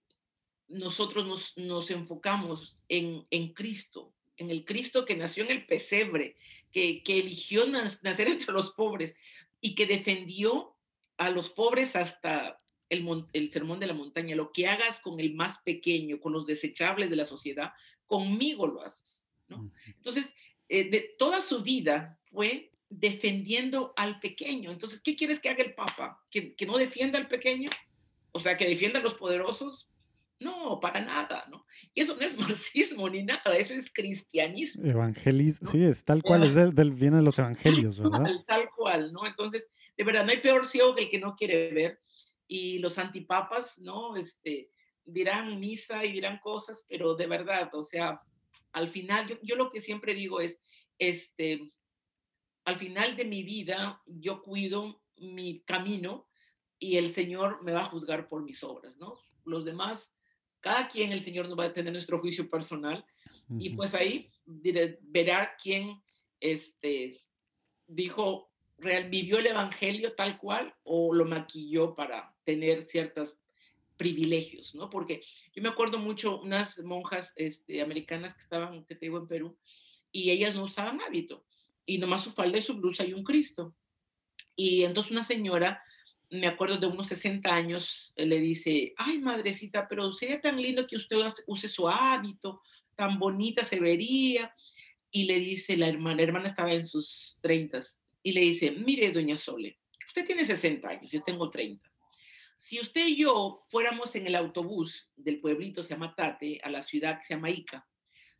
nosotros nos, nos enfocamos en, en, Cristo, en el Cristo que nació en el pesebre, que, que eligió nacer (laughs) entre los pobres y que defendió a los pobres hasta el, el, sermón de la montaña, lo que hagas con el más pequeño, con los desechables de la sociedad, conmigo lo haces, ¿no? Entonces, eh, de toda su vida fue defendiendo al pequeño. Entonces, ¿qué quieres que haga el Papa? ¿Que, que no defienda al pequeño? O sea, que defienda a los poderosos. No, para nada, ¿no? Y eso no es (laughs) marxismo ni nada, eso es cristianismo. Evangelismo, sí, es tal cual, es del, viene de los evangelios, ¿verdad? Tal, tal, cual, ¿no? Entonces, de verdad, no hay peor ciego que el que no quiere ver. Y los antipapas, ¿no? Este, dirán misa y dirán cosas, pero de verdad, o sea, al final, yo, yo lo que siempre digo es, este, al final de mi vida, yo cuido mi camino y el Señor me va a juzgar por mis obras, ¿no? Los demás, cada quien el Señor nos va a tener nuestro juicio personal y pues ahí verá quién este, dijo, real, vivió el Evangelio tal cual o lo maquilló para tener ciertos privilegios, ¿no? Porque yo me acuerdo mucho unas monjas este, americanas que estaban, que te digo, en Perú, y ellas no usaban hábito, y nomás su falda y su blusa y un Cristo. Y entonces una señora, me acuerdo de unos 60 años, le dice, ay, madrecita, pero sería tan lindo que usted use su hábito, tan bonita se vería. Y le dice la hermana, hermana estaba en sus 30 y le dice, mire, doña Sole, usted tiene 60 años, yo tengo 30. Si usted y yo fuéramos en el autobús del pueblito, se llama Tate, a la ciudad que se llama Ica,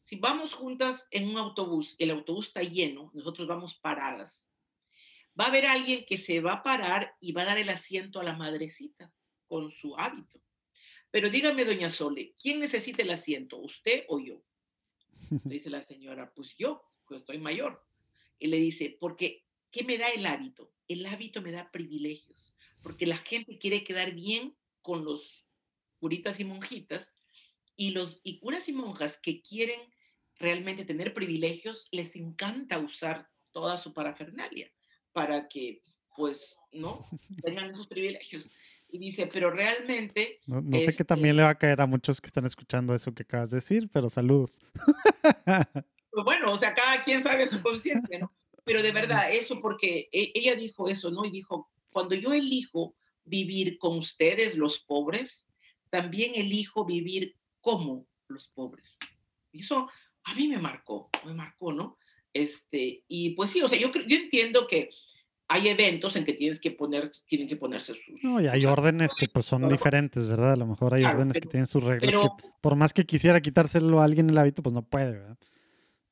si vamos juntas en un autobús, el autobús está lleno, nosotros vamos paradas, va a haber alguien que se va a parar y va a dar el asiento a la madrecita con su hábito. Pero dígame, doña Sole, ¿quién necesita el asiento, usted o yo? (laughs) Dice la señora, pues yo, pues estoy mayor. Y le dice, porque, ¿qué me da el hábito? El hábito me da privilegios, porque la gente quiere quedar bien con los curitas y monjitas, y los y curas y monjas que quieren realmente tener privilegios, les encanta usar toda su parafernalia para que, pues, ¿no? (laughs) Tengan esos privilegios y dice, pero realmente... No, sé qué también le va a caer a muchos que están escuchando eso que acabas de decir, pero saludos. (laughs) Pues bueno, o sea, cada quien sabe su conciencia, ¿no? Pero de verdad, eso porque e, ella dijo eso, ¿no? Y dijo, cuando yo elijo vivir con ustedes, los pobres, también elijo vivir como los pobres. Y eso a mí me marcó, me marcó, ¿no? Este, y pues sí, o sea, yo, yo entiendo que hay eventos en que tienes que poner, tienen que ponerse sus... No, y hay órdenes que pues son diferentes, ¿verdad? A lo mejor hay órdenes que tienen sus reglas que por más que quisiera quitárselo a alguien el hábito, pues no puede, ¿verdad?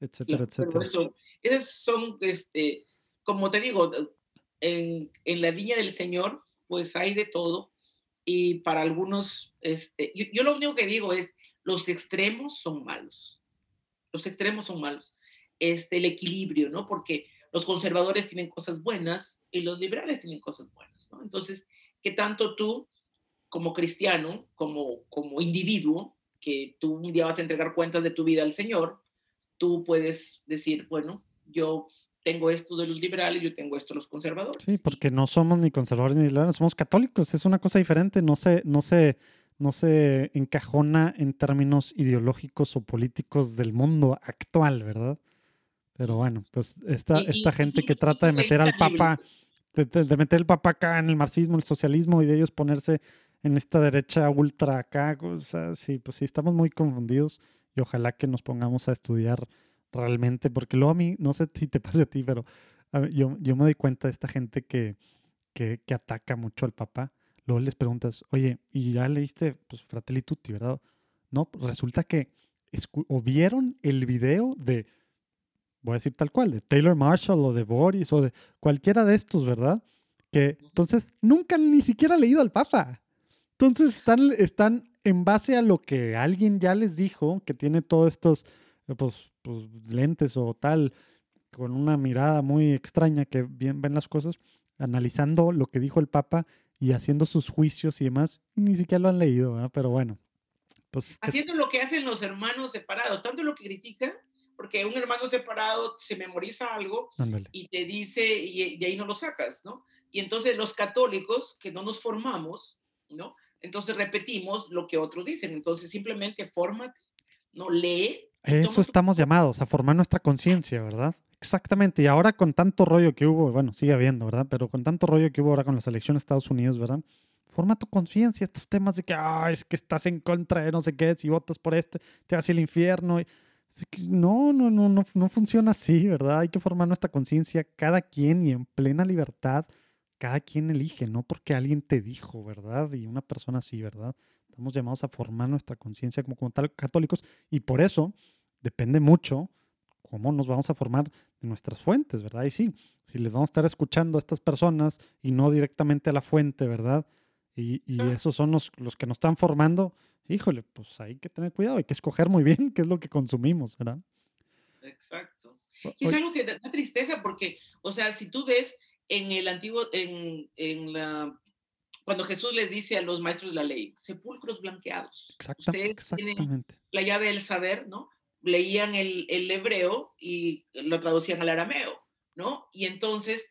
Etcétera, etcétera. esas son, este, como te digo, en, en, la viña del Señor, pues hay de todo. Y para algunos, este, yo, yo lo único que digo es, los extremos son malos. Los extremos son malos. Este, el equilibrio, ¿no? Porque los conservadores tienen cosas buenas y los liberales tienen cosas buenas, ¿no? Entonces, ¿qué tanto tú, como cristiano, como, como individuo, que tú un día vas a entregar cuentas de tu vida al Señor, tú puedes decir, bueno, yo tengo esto de los liberales, yo tengo esto de los conservadores. Sí, porque no somos ni conservadores ni liberales, somos católicos, es una cosa diferente, no se, no se, no se encajona en términos ideológicos o políticos del mundo actual, ¿verdad? Pero bueno, pues esta, esta gente que trata de meter al Papa, de, meter el Papa acá en el marxismo, el socialismo y de ellos ponerse en esta derecha ultra acá, o sea, sí, pues sí, estamos muy confundidos y ojalá que nos pongamos a estudiar realmente, porque luego a mí, no sé si te (laughs) pasa a ti, pero yo, yo me doy cuenta de esta gente que, que, que ataca mucho al Papa. Luego les preguntas, oye, ¿y ya leíste pues, Fratelli Tutti, verdad? No, resulta que o vieron el video de voy a decir tal cual, de Taylor Marshall o de Boris o de cualquiera de estos, ¿verdad? Que entonces nunca ni siquiera han leído al Papa. Entonces están, están en base a lo que alguien ya les dijo, que tiene todos estos pues, pues, lentes o tal, con una mirada muy extraña que bien ven las cosas, analizando lo que dijo el Papa y haciendo sus juicios y demás, ni siquiera lo han leído, ¿verdad? Pero bueno. Pues, haciendo lo que hacen los hermanos separados, tanto lo que critican porque un hermano separado se memoriza algo y te dice, y, de ahí no lo sacas, ¿no? Y entonces los católicos que no nos formamos, ¿no? Entonces repetimos lo que otros dicen. Entonces simplemente fórmate, ¿no? Lee. Eso estamos llamados, a formar nuestra conciencia, ¿verdad? Exactamente. Y ahora con tanto rollo que hubo, bueno, sigue habiendo, ¿verdad? Pero con tanto rollo que hubo ahora con las elecciones de Estados Unidos, ¿verdad? Forma tu conciencia, estos temas de que, ah, es que estás en contra de no sé qué, si votas por este, te vas al infierno. Y, no, no, no, no, no funciona así, ¿verdad? Hay que formar nuestra conciencia cada quien y en plena libertad, cada quien elige, no porque alguien te dijo, ¿verdad? Y una persona así, ¿verdad? Estamos llamados a formar nuestra conciencia como, como tal católicos y por eso depende mucho cómo nos vamos a formar de nuestras fuentes, ¿verdad? Y sí, si les vamos a estar escuchando a estas personas y no directamente a la fuente, ¿verdad? Y, y esos son los, los que nos están formando, híjole, pues hay que tener cuidado, hay que escoger muy bien (laughs) qué es lo que consumimos, ¿verdad? Exacto. Y es algo que da tristeza porque, o sea, si tú ves en el antiguo, en, en la, cuando Jesús les dice a los maestros de la ley, sepulcros blanqueados. Exactamente. Ustedes tienen la llave del saber, ¿no? Leían el, el hebreo y lo traducían al arameo, ¿no? Y entonces,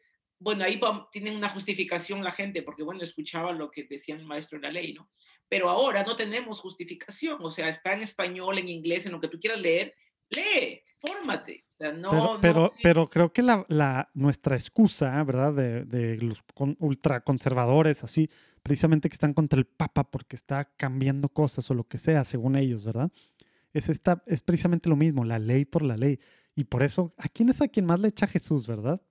bueno, ahí tienen una justificación la gente, porque bueno, escuchaba lo que decían el maestro de la ley, ¿no? Pero ahora no tenemos justificación, o sea, está en español, en inglés, en lo que tú quieras leer, lee, fórmate. O sea, no, pero, pero, creo que la, la, nuestra excusa, ¿verdad? De, de los ultraconservadores, así, precisamente que están contra el Papa porque está cambiando cosas o lo que sea, según ellos, ¿verdad? Es, esta, es precisamente lo mismo, la ley por la ley. Y por eso, ¿a quién es a quien más le echa Jesús, verdad?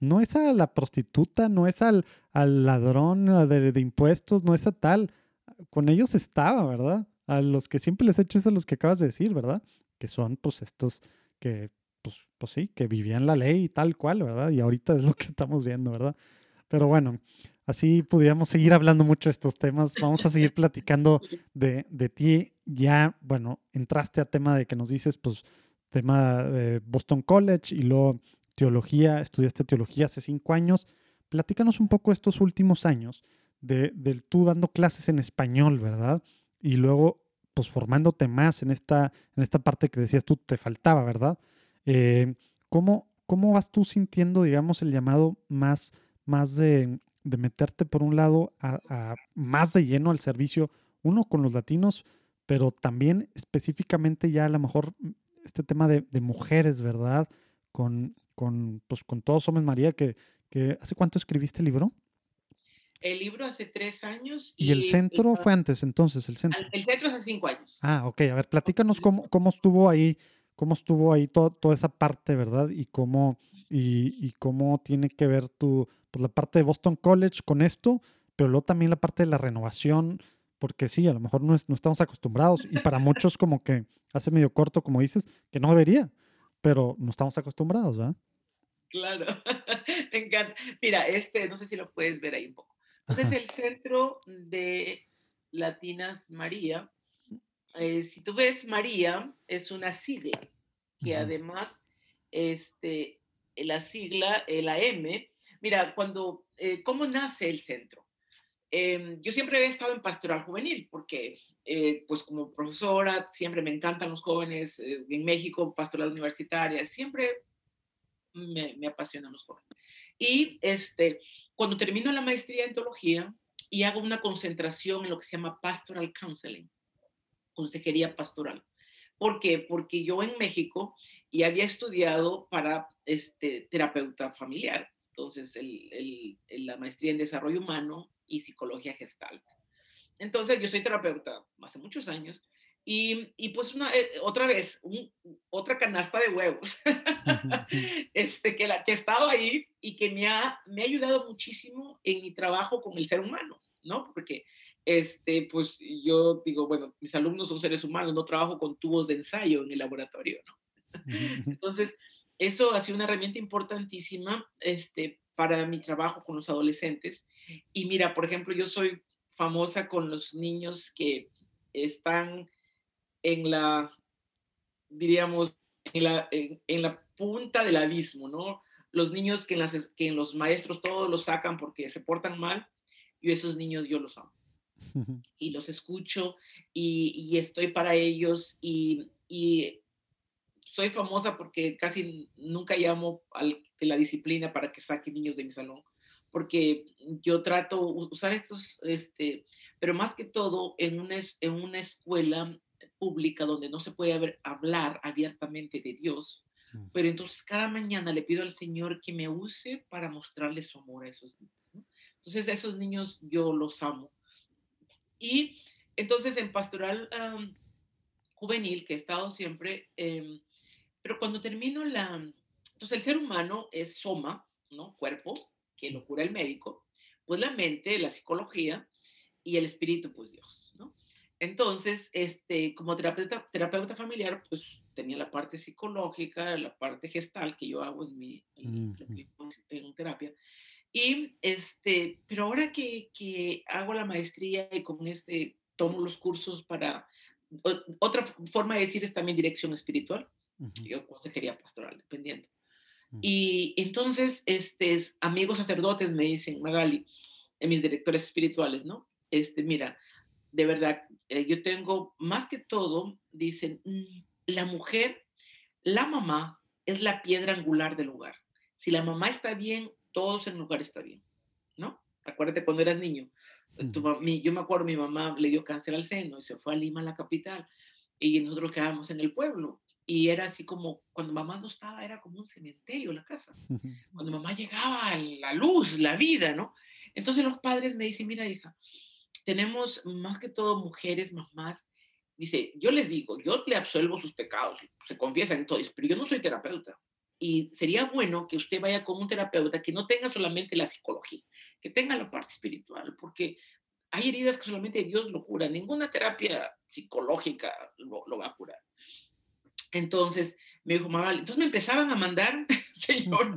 No es a la prostituta, no es al, al ladrón de, de, impuestos, no es a tal. Con ellos estaba, ¿verdad? A los que siempre les echa es a los que acabas de decir, ¿verdad? Que son pues estos que, pues, pues sí, que vivían la ley y tal cual, ¿verdad? Y ahorita es lo que estamos viendo, ¿verdad? Pero bueno, así pudiéramos seguir hablando mucho de estos temas. Vamos a seguir platicando de, de ti. Ya, bueno, entraste a tema de que nos dices, pues, tema de Boston College y luego teología, estudiaste teología hace cinco años. Platícanos un poco estos últimos años de, de tú dando clases en español, ¿verdad? Y luego, pues, formándote más en esta, en esta parte que decías tú te faltaba, ¿verdad? Eh, ¿cómo, ¿Cómo vas tú sintiendo, digamos, el llamado más, más de, de meterte por un lado a, más de lleno al servicio, uno con los latinos, pero también específicamente ya a lo mejor este tema de, mujeres, ¿verdad? Con, con, pues, con Todos Somos María, que, que ¿hace cuánto escribiste el libro? El libro hace tres años. ¿Y, el centro fue antes entonces? El centro. El centro hace cinco años. Ah, ok. A ver, platícanos cómo, cómo estuvo ahí, cómo estuvo ahí toda esa parte, ¿verdad? Y cómo, y, y, cómo tiene que ver tu, pues, la parte de Boston College con esto, pero luego también la parte de la renovación, porque sí, a lo mejor no, no estamos acostumbrados y para muchos como que hace medio corto, como dices, que no debería, pero no estamos acostumbrados, ¿verdad? Claro, (laughs) me encanta. Mira, este, no sé si lo puedes ver ahí un poco. Entonces, el centro de Latinas María, eh, si tú ves María, es una sigla que además, este, la sigla, eh, la M, Mira, cuando, eh, ¿cómo nace el centro? Em, yo siempre he estado en pastoral juvenil porque, eh, pues como profesora, siempre me encantan los jóvenes. Eh, en México, pastoral universitaria, siempre me, me, apasionan los jóvenes. Y este, cuando termino la maestría en teología y hago una concentración en lo que se llama pastoral counseling, consejería pastoral. ¿Por qué? Porque yo en México ya había estudiado para este, terapeuta familiar entonces el, la maestría en desarrollo humano y psicología gestalt. Entonces yo soy terapeuta hace muchos años y, y pues una, eh, otra vez, otra canasta de huevos (laughs) este, que, la, que he estado ahí y que me ha, me ha ayudado muchísimo en mi trabajo con el ser humano, ¿no? Porque este, pues yo digo, bueno, mis alumnos son seres humanos, no trabajo con tubos de ensayo en el laboratorio, ¿no? (laughs) Entonces, eso ha sido una herramienta importantísima este, para mi trabajo con los adolescentes. Y mira, por ejemplo, yo soy famosa con los niños que están en la, diríamos, en la, en, la punta del abismo, ¿no? Los niños que en, las, que en los maestros todos los sacan porque se portan mal, yo esos niños yo los amo. (laughs) Y los escucho y, y estoy para ellos y, y soy famosa porque casi nunca llamo de la disciplina para que saque niños de mi salón, porque yo trato usar estos, este, pero más que todo en una, en una escuela pública donde no se puede hablar abiertamente de Dios, mm. pero entonces cada mañana le pido al Señor que me use para mostrarle su amor a esos niños. Entonces a esos niños yo los amo. Y entonces en pastoral juvenil, que he estado siempre, eh, pero cuando termino la... Entonces el ser humano es soma, ¿no? Cuerpo, que lo cura el médico, pues la mente, la psicología y el espíritu, pues Dios, ¿no? Entonces, este, como terapeuta, terapeuta familiar, pues tenía la parte psicológica, la parte gestal que yo hago en mi en, terapia. Y este, pero ahora que, que hago la maestría y con este tomo los cursos para otra forma de decir es también dirección espiritual yo consejería pastoral, dependiendo. Y entonces, este, amigos sacerdotes me dicen, Magali, en mis directores espirituales, ¿no? Este, mira, de verdad, eh, yo tengo más que todo, dicen, mm, la mujer, la mamá es la piedra angular del hogar. Si la mamá está bien, todos en el lugar está bien, ¿no? Acuérdate cuando eras niño. yo me acuerdo, mi mamá le dio cáncer al seno y se fue a Lima, la capital, y nosotros quedábamos en el pueblo. Y era así como, cuando mamá no estaba, era como un cementerio la casa. (laughs) Cuando mamá llegaba, la luz, la vida, ¿no? Entonces los padres me dicen, mira hija, tenemos más que todo mujeres, mamás. Dice, yo les digo, yo le absuelvo sus pecados, se confiesan todos, pero yo no soy terapeuta. Y sería bueno que usted vaya con un terapeuta que no tenga solamente la psicología, que tenga la parte espiritual, porque hay heridas que solamente Dios lo cura. Ninguna terapia psicológica lo, lo va a curar. Entonces me dijo, mamá, entonces me empezaban a mandar, (laughs) señor,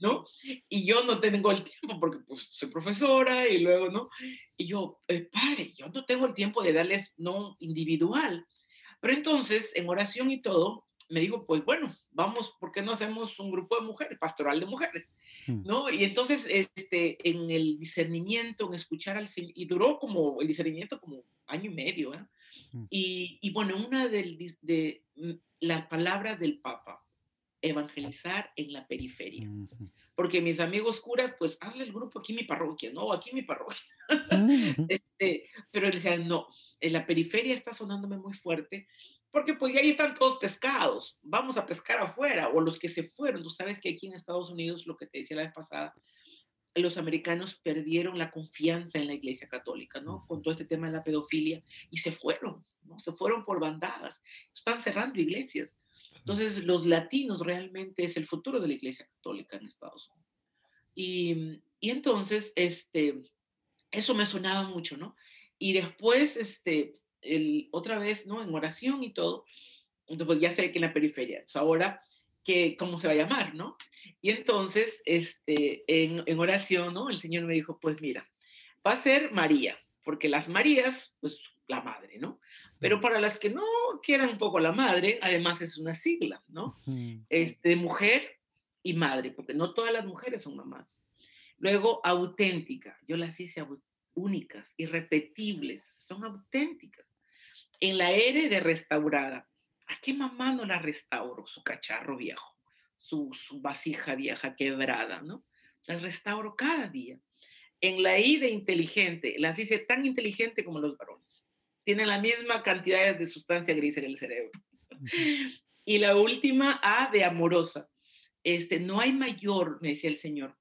¿no? Y yo no tengo el tiempo porque pues soy profesora y luego, ¿no? Y yo, eh, padre, yo no tengo el tiempo de darles, no, individual. Pero entonces, en oración y todo, me dijo, pues bueno, vamos, ¿por qué no hacemos un grupo de mujeres, pastoral de mujeres? Mm. ¿No? Y entonces, este, en el discernimiento, en escuchar al Señor, y duró como el discernimiento como año y medio, ¿eh? Y, y, bueno, una del, de, mm, la palabra del Papa, evangelizar en la periferia. Porque mis amigos curas, pues hazle el grupo aquí en mi parroquia, no, aquí en mi parroquia. (laughs) este, pero él decía, no, en la periferia está sonándome muy fuerte, porque pues ahí están todos pescados, vamos a pescar afuera, o los que se fueron. Tú sabes que aquí en Estados Unidos, lo que te decía la vez pasada, los americanos perdieron la confianza en la iglesia católica, ¿no? Con todo este tema de la pedofilia y se fueron, ¿no? Se fueron por bandadas, están cerrando iglesias. Entonces, los latinos realmente es el futuro de la iglesia católica en Estados Unidos. Y, y entonces, este, eso me sonaba mucho, ¿no? Y después, este, el, otra vez, ¿no? En oración y todo, entonces pues, ya sé que en la periferia. Entonces, ahora que cómo se va a llamar, ¿no? Y entonces, este, en, en, oración, ¿no? El Señor me dijo, pues mira, va a ser María, porque las Marías, pues la madre, ¿no? Pero para las que no quieran un poco la madre, además es una sigla, ¿no? Este, mujer y madre, porque no todas las mujeres son mamás. Luego, auténtica, yo las hice únicas, irrepetibles, son auténticas. En la R de restaurada, ¿A qué mamá no la restauro? Su cacharro viejo, su, vasija vieja quebrada, ¿no? Las restauro cada día. En la I de inteligente, las hice tan inteligente como los varones. Tienen la misma cantidad de sustancia gris en el cerebro. (laughs) Y la última A de amorosa. Este, no hay mayor, me decía el Señor,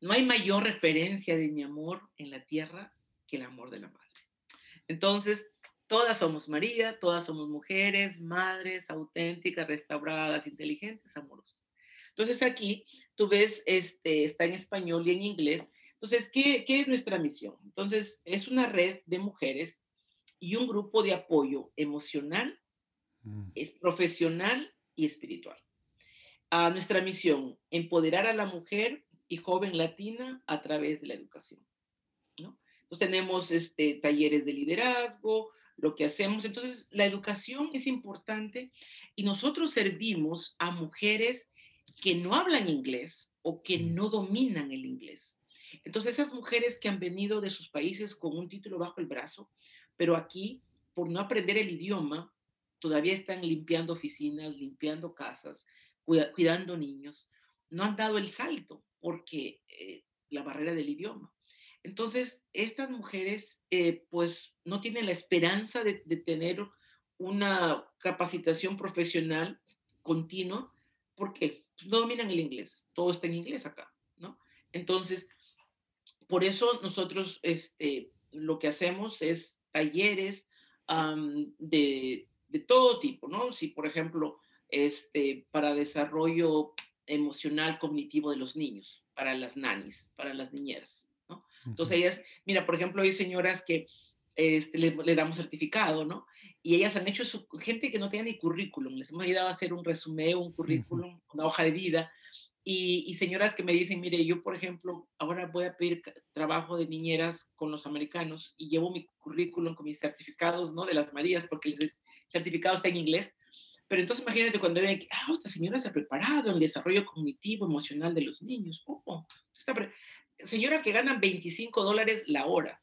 no hay mayor referencia de mi amor en la tierra que el amor de la madre. Entonces, Todas somos María, todas somos mujeres, madres, auténticas, restauradas, inteligentes, amorosas. Entonces aquí tú ves, este, está en español y en inglés. Entonces, ¿qué, ¿qué es nuestra misión? Entonces, es una red de mujeres y un grupo de apoyo emocional, mm. es profesional y espiritual. A nuestra misión, empoderar a la mujer y joven latina a través de la educación. ¿no? Entonces tenemos este, talleres de liderazgo, lo que hacemos. Entonces, la educación es importante y nosotros servimos a mujeres que no hablan inglés o que no dominan el inglés. Entonces, esas mujeres que han venido de sus países con un título bajo el brazo, pero aquí, por no aprender el idioma, todavía están limpiando oficinas, limpiando casas, cuidando niños, no han dado el salto porque eh, la barrera del idioma. Entonces, estas mujeres, eh, pues, no tienen la esperanza de, tener una capacitación profesional continua, porque pues, no dominan el inglés, todo está en inglés acá, ¿no? Entonces, por eso nosotros este, lo que hacemos es talleres de, todo tipo, ¿no? Si, por ejemplo, este, para desarrollo emocional cognitivo de los niños, para las nanis, para las niñeras, entonces ellas, mira, por ejemplo, hay señoras que este, le, damos certificado, ¿no? Y ellas han hecho su, gente que no tiene ni currículum, les hemos ayudado a hacer un resumen, un currículum, una hoja de vida, y, y, señoras que me dicen, mire, yo, por ejemplo, ahora voy a pedir trabajo de niñeras con los americanos y llevo mi currículum con mis certificados, ¿no? De las Marías, porque el certificado está en inglés, Pero entonces imagínate cuando ven que, ah, esta señora se ha preparado en el desarrollo cognitivo, emocional de los niños. Oh, señoras que ganan 25 dólares la hora.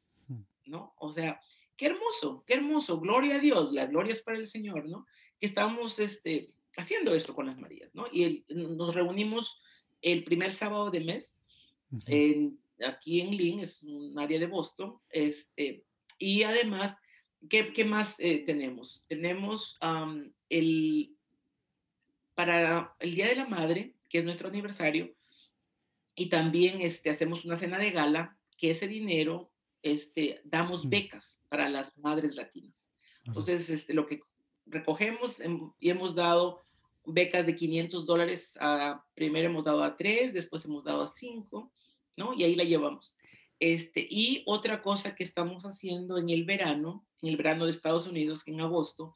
¿no? O sea, qué hermoso, qué hermoso, gloria a Dios, la gloria es para el Señor, ¿no? Que estamos este, haciendo esto con las Marías, ¿no? Y nos reunimos el primer sábado de mes, en, aquí en Lynn, es un área de Boston, este, y además, ¿qué, qué más eh, tenemos? Tenemos el, para el Día de la Madre, que es nuestro aniversario, y también este, hacemos una cena de gala, que ese dinero este, damos becas para las madres latinas. Entonces, este, lo que recogemos y hemos dado becas de 500 dólares, a, primero hemos dado a tres, después hemos dado a cinco, ¿no? Y ahí la llevamos. Este, y otra cosa que estamos haciendo en el verano, en el verano de Estados Unidos, en agosto,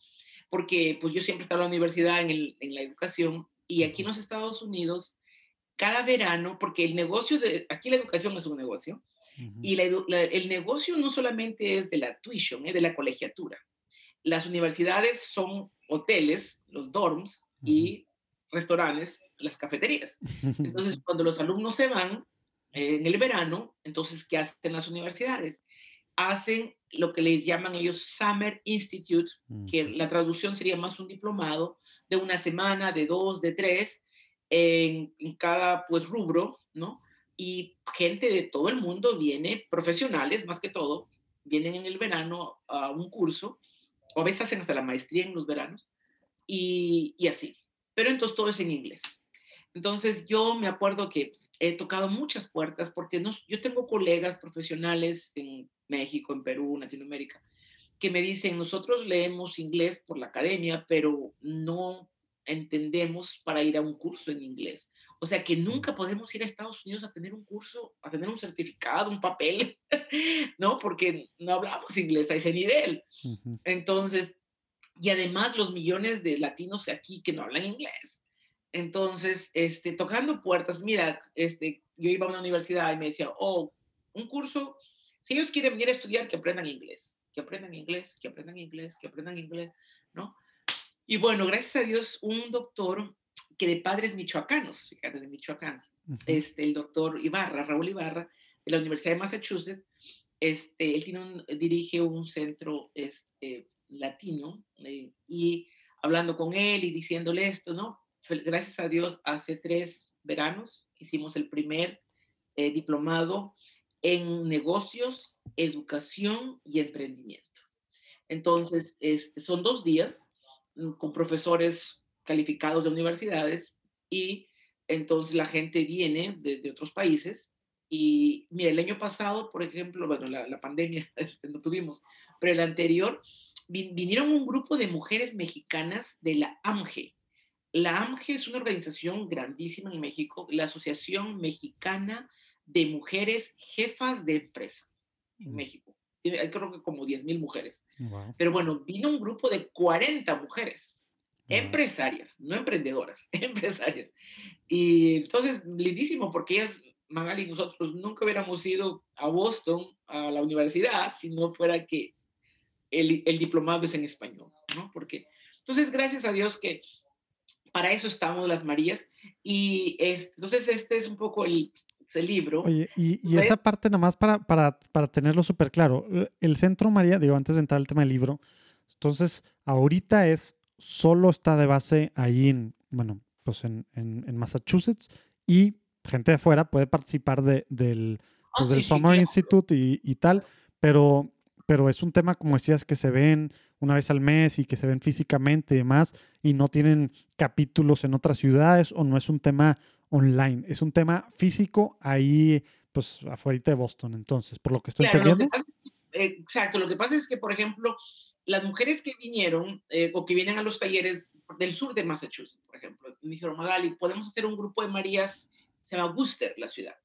porque pues yo siempre he estado en la universidad, en, el, en la educación, y aquí en los Estados Unidos, cada verano, porque el negocio de, aquí la educación es un negocio, y el negocio no solamente es de la tuition, es de la colegiatura. Las universidades son hoteles, los dorms, y restaurantes, las cafeterías. Entonces, (laughs) cuando los alumnos se van en el verano, entonces, ¿qué hacen las universidades? Hacen lo que les llaman ellos Summer Institute, que la traducción sería más un diplomado de una semana, de dos, de tres, en, en cada pues rubro, ¿no? Y gente de todo el mundo viene, profesionales más que todo, vienen en el verano a un curso, o a veces hacen hasta la maestría en los veranos, y, y así. Pero entonces todo es en inglés. Entonces yo me acuerdo que he tocado muchas puertas porque no, yo tengo colegas profesionales en México, en Perú, en Latinoamérica, que me dicen, nosotros leemos inglés por la academia, pero no entendemos para ir a un curso en inglés. O sea que nunca podemos ir a Estados Unidos a tener un curso, a tener un certificado, un papel, (laughs) ¿no? Porque no hablamos inglés a ese nivel. Entonces, y además los millones de latinos aquí que no hablan inglés. Entonces, este, tocando puertas, mira, este, yo iba a una universidad y me decía, oh, un curso, si ellos quieren venir a estudiar, que aprendan inglés, que aprendan inglés, que aprendan inglés, que aprendan inglés, ¿no? Y bueno, gracias a Dios, un doctor que de padres michoacanos, fíjate, de Michoacán, este, el doctor Ibarra, Raúl Ibarra, de la Universidad de Massachusetts, este, él tiene un, dirige un centro este, latino eh, y hablando con él y diciéndole esto, ¿no? Gracias a Dios, hace tres veranos hicimos el primer eh, diplomado en negocios, educación y emprendimiento. Entonces, este, son dos días con profesores calificados de universidades y entonces la gente viene de, otros países y mira, el año pasado, por ejemplo, bueno, la, la pandemia (laughs) este, no tuvimos, pero el anterior vinieron un grupo de mujeres mexicanas de la AMGE. La AMGE es una organización grandísima en México, la Asociación Mexicana de Mujeres Jefas de Empresa en mm. México. Hay creo que como 10 mil mujeres. Pero bueno, vino un grupo de 40 mujeres, empresarias, no emprendedoras, (laughs) empresarias. Y entonces, lindísimo, porque ellas, Magali y nosotros nunca hubiéramos ido a Boston, a la universidad, si no fuera que el, el diplomado es en español, ¿no? Porque, entonces, gracias a Dios que para eso estamos las Marías. Y entonces este es un poco el, el libro. Oye, y, y esa parte nada más para, para, para tenerlo súper claro. El Centro María, digo, antes de entrar al tema del libro, entonces ahorita es, solo está de base ahí en, bueno, pues en, en, en Massachusetts y gente de afuera puede participar de, del, ah, pues del Summer Institute y, y, tal, pero pero es un tema, como decías, que se ven una vez al mes y que se ven físicamente y demás, y no tienen capítulos en otras ciudades o no es un tema online, es un tema físico ahí, pues afuera de Boston, entonces, por lo que estoy entendiendo. exacto, lo que pasa es que, por ejemplo, las mujeres que vinieron eh, o que vienen a los talleres del sur de Massachusetts, por ejemplo, me dijeron, Magali, podemos hacer un grupo de Marías, se llama Worcester, la ciudad.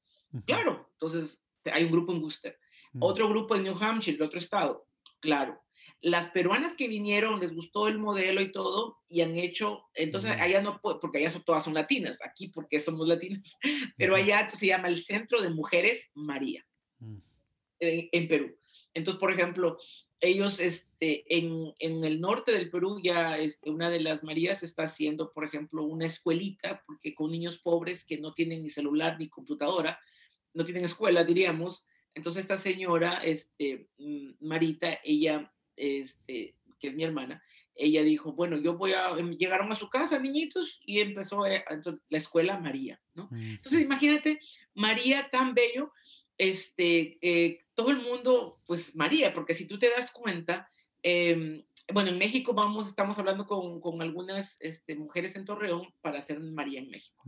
Claro, entonces hay un grupo en Worcester. Mm. Otro grupo en New Hampshire, de otro estado, claro. Las peruanas que vinieron les gustó el modelo y todo y han hecho, entonces allá no puede, porque allá son, todas son latinas, aquí porque somos latinas, (laughs) pero allá se llama el Centro de Mujeres María mm. en, Perú. Entonces, por ejemplo, ellos este, en, en, el norte del Perú ya este, una de las Marías está haciendo, por ejemplo, una escuelita, porque con niños pobres que no tienen ni celular ni computadora, no tienen escuela, diríamos. Entonces esta señora, este, mm, Marita, ella, este, que es mi hermana, ella dijo, bueno, yo voy a, em, llegaron a su casa, niñitos, y empezó eh, la escuela María, ¿no? Entonces imagínate, María tan bello, este, eh, todo el mundo, pues María, porque si tú te das cuenta, em, bueno, en México vamos, estamos hablando con, con algunas este, mujeres en Torreón para hacer María en México.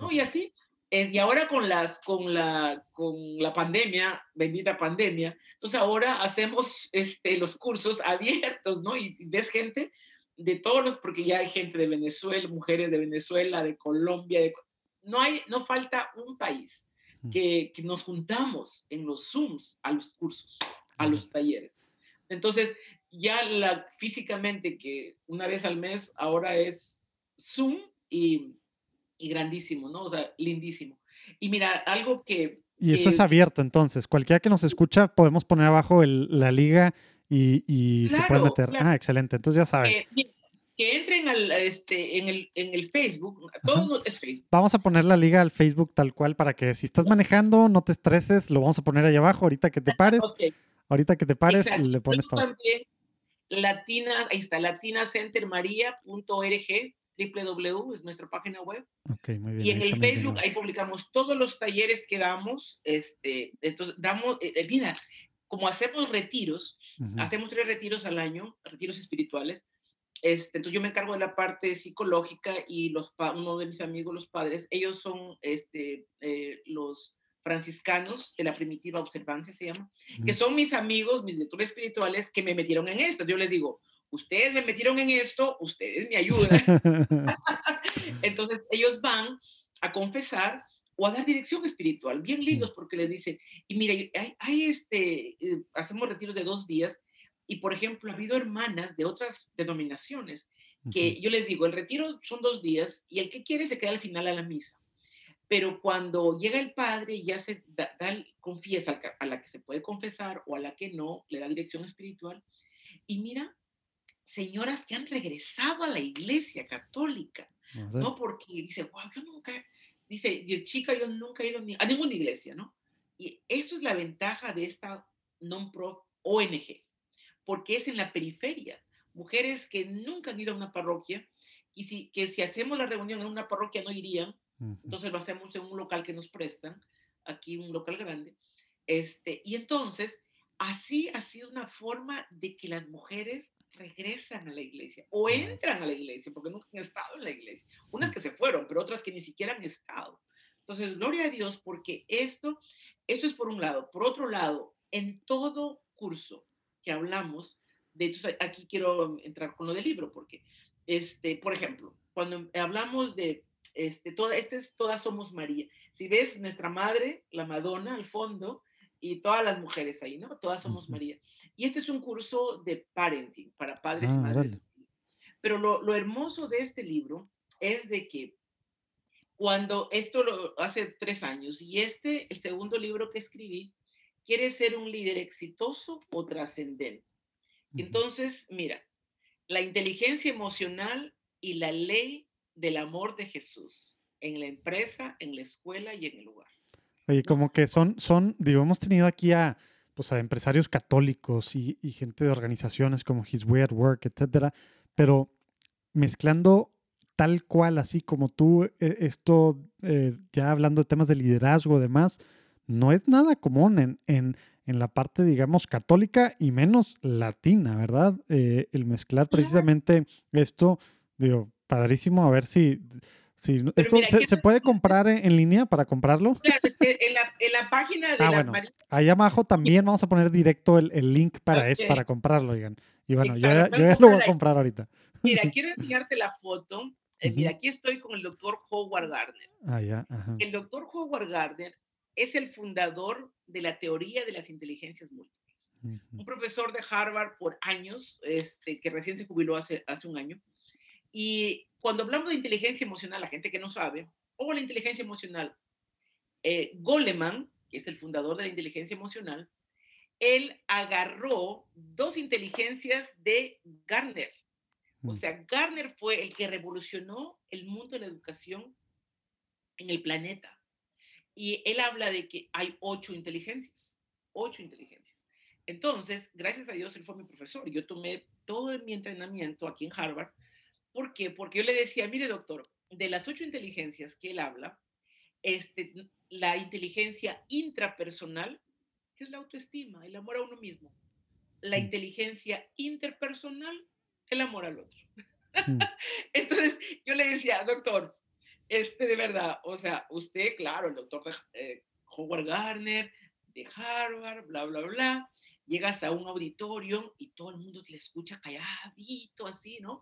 ¿no? Y así, y ahora con, las, con, la, con la pandemia, bendita pandemia, entonces ahora hacemos este, los cursos abiertos, ¿no? Y, ves gente de todos los, porque ya hay gente de Venezuela, mujeres de Venezuela, de Colombia, no, hay, no falta un país que, que, nos juntamos en los Zooms a los cursos, a los talleres. Entonces, ya la, físicamente que una vez al mes ahora es Zoom y y grandísimo, ¿no? O sea, lindísimo. Y mira, algo que... Y eso es abierto, entonces. Cualquiera que nos escucha, podemos poner abajo el, la liga y, y se puede meter. Ah, excelente. Entonces ya saben. que entren al, este, en, el, en el Facebook. Todo es Facebook. Vamos a poner la liga al Facebook tal cual para que si estás manejando, no te estreses. Lo vamos a poner ahí abajo. Ahorita que te (laughs) pares. Ahorita que te pares, le pones pausa. Latina, ahí está, latinacentermaria.org www, es nuestra página web. y en el Facebook ahí publicamos todos los talleres que damos. Este, entonces, damos, eh, eh, mira, como hacemos retiros, hacemos tres retiros al año, retiros espirituales. Este, entonces yo me encargo de la parte psicológica y los, uno de mis amigos, los padres, ellos son este, eh, los franciscanos de la primitiva observancia, se llama, que son mis amigos, mis lectores espirituales que me metieron en esto. Yo les digo, ustedes me metieron en esto, ustedes me ayudan. (laughs) Entonces ellos van a confesar o a dar dirección espiritual, bien lindos porque les dicen, y mire, hay, este, eh, hacemos retiros de dos días y por ejemplo ha habido hermanas de otras denominaciones que yo les digo, el retiro son dos días y el que quiere se queda al final a la misa. Pero cuando llega el padre ya se da, confiesa a la que se puede confesar o a la que no, le da dirección espiritual. Y mira, señoras que han regresado a la iglesia católica, ¿no? Porque dice, wow, yo nunca, dice, chica, yo nunca he ido a ninguna iglesia, ¿no? Y eso es la ventaja de esta non-pro ONG, porque es en la periferia. Mujeres que nunca han ido a una parroquia y si, que si hacemos la reunión en una parroquia no irían, entonces lo hacemos en un local que nos prestan, aquí un local grande. Este, y entonces, así ha sido una forma de que las mujeres regresan a la iglesia o entran a la iglesia porque nunca han estado en la iglesia. Unas que se fueron, pero otras que ni siquiera han estado. Entonces, gloria a Dios porque esto, esto es por un lado. Por otro lado, en todo curso que hablamos, de hecho, aquí quiero entrar con lo del libro porque, este, por ejemplo, cuando hablamos de este, toda, este es Todas Somos María. Si ves nuestra madre, la Madonna al fondo, y todas las mujeres ahí, ¿no? Todas somos María. Y este es un curso de parenting para padres y ah, madres. Pero lo, lo, hermoso de este libro es de que cuando esto lo hace tres años y este, el segundo libro que escribí, quiere ser un líder exitoso o trascendente. Entonces, mira, la inteligencia emocional y la ley del amor de Jesús en la empresa, en la escuela y en el lugar. Oye, como que son, son, digo, hemos tenido aquí a, pues a empresarios católicos y, gente de organizaciones como His Way at Work, etcétera, pero mezclando tal cual, así como tú, e, esto, eh, ya hablando de temas de liderazgo, demás, no es nada común en, en, en, la parte, digamos, católica y menos latina, ¿verdad? Eh, el mezclar precisamente esto, digo, padrísimo, a ver si Sí, ¿esto se, puede comprar en, línea para comprarlo? (laughs) Claro, en la, en la página de ah, la bueno. Ahí abajo también vamos a poner directo el, el link para eso, para comprarlo, oigan. Y bueno, yo, yo, ya lo voy a comprar ahorita. Mira, (laughs) quiero enseñarte la foto. Eh, mira, aquí estoy con el doctor Howard Gardner. Ah, ya. El doctor Howard Gardner es el fundador de la teoría de las inteligencias múltiples. Un profesor de Harvard por años, este, que recién se jubiló hace, hace un año. Y cuando hablamos de inteligencia emocional, la gente que no sabe, o la inteligencia emocional, eh, Goleman, que es el fundador de la inteligencia emocional, él agarró dos inteligencias de Garner. O Mm. sea, Garner fue el que revolucionó el mundo de la educación en el planeta. Y él habla de que hay ocho inteligencias, ocho inteligencias. Entonces, gracias a Dios, él fue mi profesor. Yo tomé todo mi entrenamiento aquí en Harvard. ¿Por qué? Porque yo le decía, mire doctor, de las ocho inteligencias que él habla, este, la inteligencia intrapersonal, que es la autoestima, el amor a uno mismo. La Mm. inteligencia interpersonal, el amor al otro. Mm. (laughs) Entonces, yo le decía, doctor, este de verdad, o sea, usted, claro, el doctor eh, Howard Gardner, de Harvard, bla, bla, bla, llegas a un auditorio y todo el mundo te le escucha calladito, así, ¿no?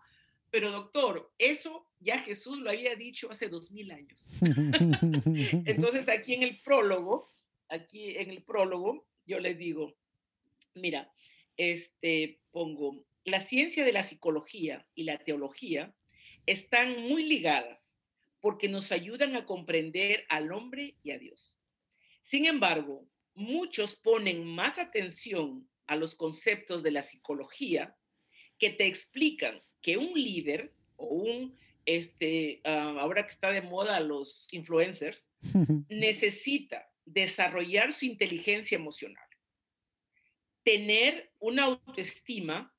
Pero doctor, eso ya Jesús lo había dicho hace dos mil años. (laughs) Entonces, aquí en el prólogo, aquí en el prólogo, yo les digo, mira, este, pongo, la ciencia de la psicología y la teología están muy ligadas porque nos ayudan a comprender al hombre y a Dios. Sin embargo, muchos ponen más atención a los conceptos de la psicología que te explican que un líder o un, este, ah, ahora que está de moda los influencers, (laughs) necesita desarrollar su inteligencia emocional, tener una autoestima,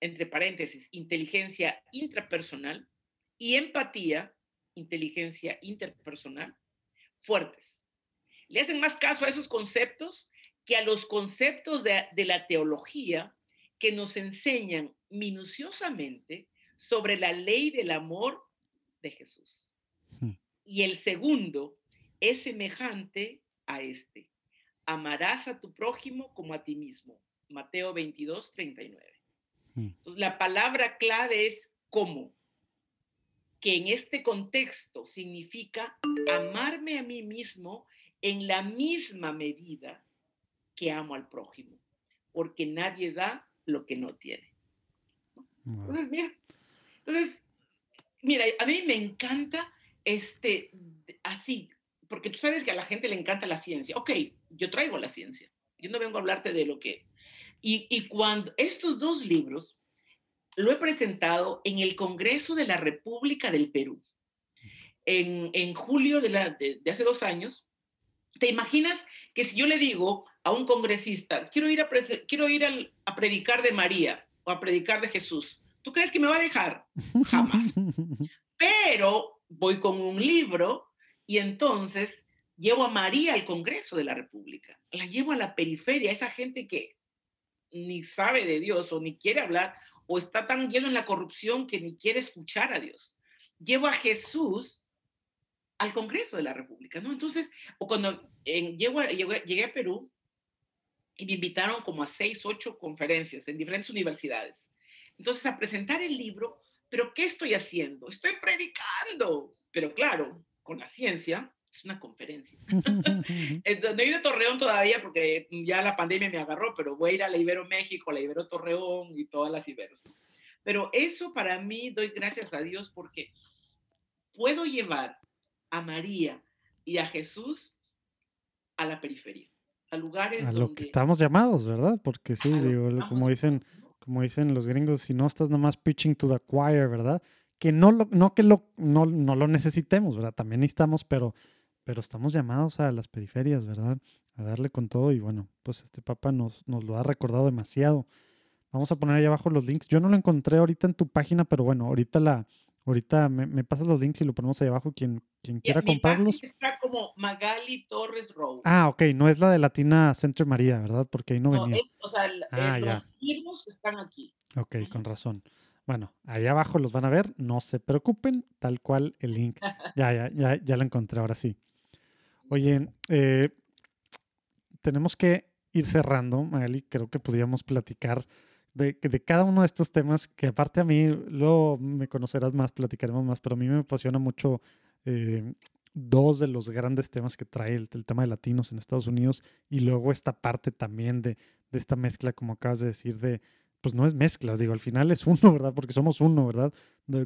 entre paréntesis, inteligencia intrapersonal y empatía, inteligencia interpersonal, fuertes. Le hacen más caso a esos conceptos que a los conceptos de, de la teología que nos enseñan minuciosamente sobre la ley del amor de Jesús. Hmm. Y el segundo es semejante a este. Amarás a tu prójimo como a ti mismo. Mateo 22, 39. Hmm. Entonces, la palabra clave es cómo. Que en este contexto significa amarme a mí mismo en la misma medida que amo al prójimo, porque nadie da lo que no tiene. Wow. Entonces, mira, entonces, mira, a mí me encanta este, así, porque tú sabes que a la gente le encanta la ciencia. Ok, yo traigo la ciencia. Yo no vengo a hablarte de lo que... Y, y cuando estos dos libros lo he presentado en el Congreso de la República del Perú, en, en julio de, la, de, de hace dos años, ¿Te imaginas que si yo le digo a un congresista, quiero ir, a, quiero ir al, a, predicar de María o a predicar de Jesús, ¿tú crees que me va a dejar? Jamás. Pero voy con un libro y entonces llevo a María al Congreso de la República, la llevo a la periferia, esa gente que ni sabe de Dios o ni quiere hablar o está tan lleno en la corrupción que ni quiere escuchar a Dios. Llevo a Jesús al Congreso de la República, ¿no? Entonces, o cuando llego a, llegué, llegué, a Perú y me invitaron como a seis, ocho conferencias en diferentes universidades. Entonces, a presentar el libro, pero ¿qué estoy haciendo? Estoy predicando, pero claro, con la ciencia es una conferencia. (laughs) Entonces, no he ido a Torreón todavía porque ya la pandemia me agarró, pero voy a ir a la Ibero México, la Ibero Torreón y todas las Iberos. Pero eso para mí doy gracias a Dios porque puedo llevar a María y a Jesús a la periferia, a lugares a lo donde... que estamos llamados, ¿verdad? Porque sí, digo, como dicen, como dicen los gringos, si no estás nomás preaching to the choir, ¿verdad? Que no lo, no que lo, no, no lo necesitemos, ¿verdad? También necesitamos, pero, pero estamos llamados a las periferias, ¿verdad? A darle con todo y bueno, pues este papa nos, nos lo ha recordado demasiado. Vamos a poner ahí abajo los links. Yo no lo encontré ahorita en tu página, pero bueno, ahorita la, Ahorita me, me, pasas los links y lo ponemos ahí abajo. Quien, quien quiera Mi comprarlos. Está como Magali Torres. Ah, ok. No es la de Latina Center María, ¿verdad? Porque ahí no, no venía. Es, o sea, el, ah, el, ya. los libros están aquí. Ok, con razón. Bueno, ahí abajo los van a ver. No se preocupen. Tal cual el link. (laughs) ya, ya, ya, ya lo encontré. Ahora sí. Oye, eh, tenemos que ir cerrando, Magali. Creo que podríamos platicar de, de, cada uno de estos temas, que aparte a mí, luego me conocerás más, platicaremos más, pero a mí me apasiona mucho eh, dos de los grandes temas que trae el, tema de latinos en Estados Unidos y luego esta parte también de, esta mezcla, como acabas de decir, de, pues no es mezcla, digo, al final es uno, ¿verdad? Porque somos uno, ¿verdad?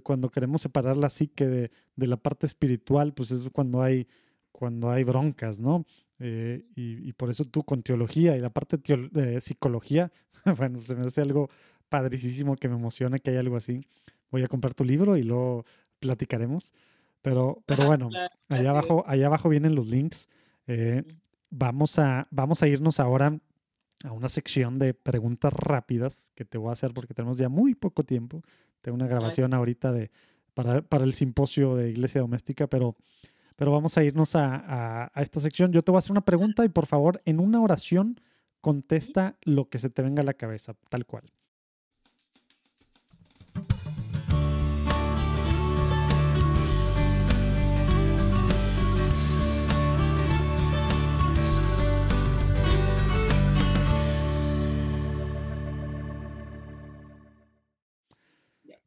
Cuando queremos separar la psique de, la parte espiritual, pues es cuando hay, cuando hay broncas, ¿no? eh, y, por eso tú con teología y la parte de psicología, (laughs) bueno, se me hace algo padricísimo que me emociona que hay algo así. Voy a comprar tu libro y luego platicaremos. Pero, pero bueno, allá abajo, allá abajo vienen los links. Eh, vamos, a, vamos a irnos ahora a una sección de preguntas rápidas que te voy a hacer porque tenemos ya muy poco tiempo. Tengo una grabación ahorita de, para, para el simposio de Iglesia Doméstica, pero, pero vamos a irnos a, a, esta sección. Yo te voy a hacer una pregunta y por favor, en una oración, contesta lo que se te venga a la cabeza, tal cual.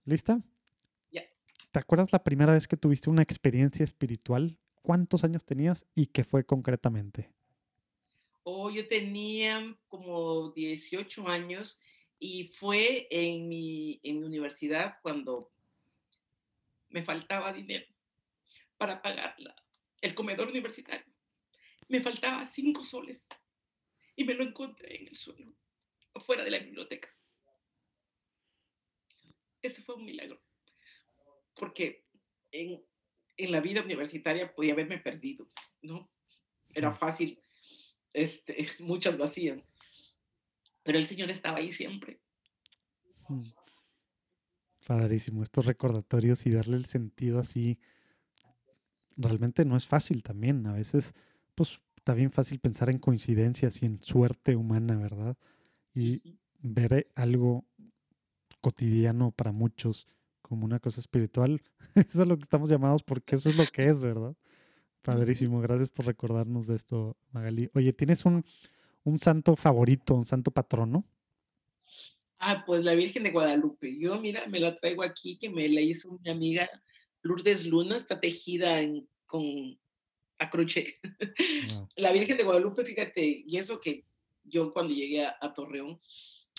¿Lista? Ya. ¿Te acuerdas la primera vez que tuviste una experiencia espiritual? ¿Cuántos años tenías y qué fue concretamente? Oh, yo tenía como 18 años y fue en mi, en mi universidad cuando me faltaba dinero para pagar el comedor universitario. Me faltaba cinco soles y me lo encontré en el suelo, afuera de la biblioteca. Ese fue un milagro. Porque en, en la vida universitaria podía haberme perdido, ¿no? Era fácil, este, (laughs) muchas lo hacían. Pero el Señor estaba ahí siempre. Mm. Padrísimo, estos recordatorios y darle el sentido así, realmente no es fácil también. A veces, pues, está bien fácil pensar en coincidencias y en suerte humana, ¿verdad? Y ver algo cotidiano para muchos como una cosa espiritual. (laughs) eso es lo que estamos llamados porque eso es lo que es, ¿verdad? Padrísimo, gracias por recordarnos de esto, Magali. Oye, ¿tienes un, un santo favorito, un santo patrono? Ah, pues la Virgen de Guadalupe. Yo, mira, me la traigo aquí, que me la hizo mi amiga Lourdes Luna, está tejida en, con a (laughs) La Virgen de Guadalupe, fíjate, y eso que yo cuando llegué a, a Torreón,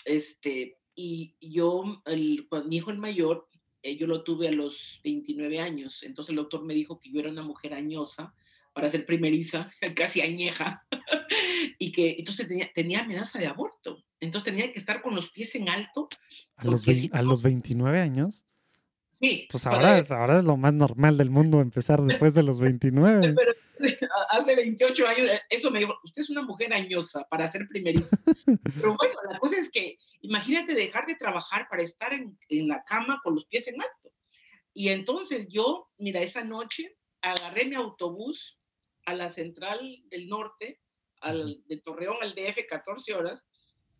este, y yo, el, mi hijo el mayor, eh, yo lo tuve a los 29 años, entonces el doctor me dijo que yo era una mujer añosa para ser primeriza, (laughs) casi añeja, (laughs) y que entonces tenía, tenía amenaza de aborto, entonces tenía que estar con los pies en alto. ¿A los, a los 29 años? Sí. Pues ahora, es, ahora es lo más normal del mundo empezar después de los 29. (laughs) Pero (laughs) hace 28 años, eh, eso me dijo, usted es una mujer añosa para ser primeriza. (laughs) Pero bueno, la cosa es que imagínate dejar de trabajar para estar en, en la cama con los pies en alto. Y entonces yo, mira, esa noche agarré mi autobús a la central del norte, al, de Torreón al DF, 14 horas.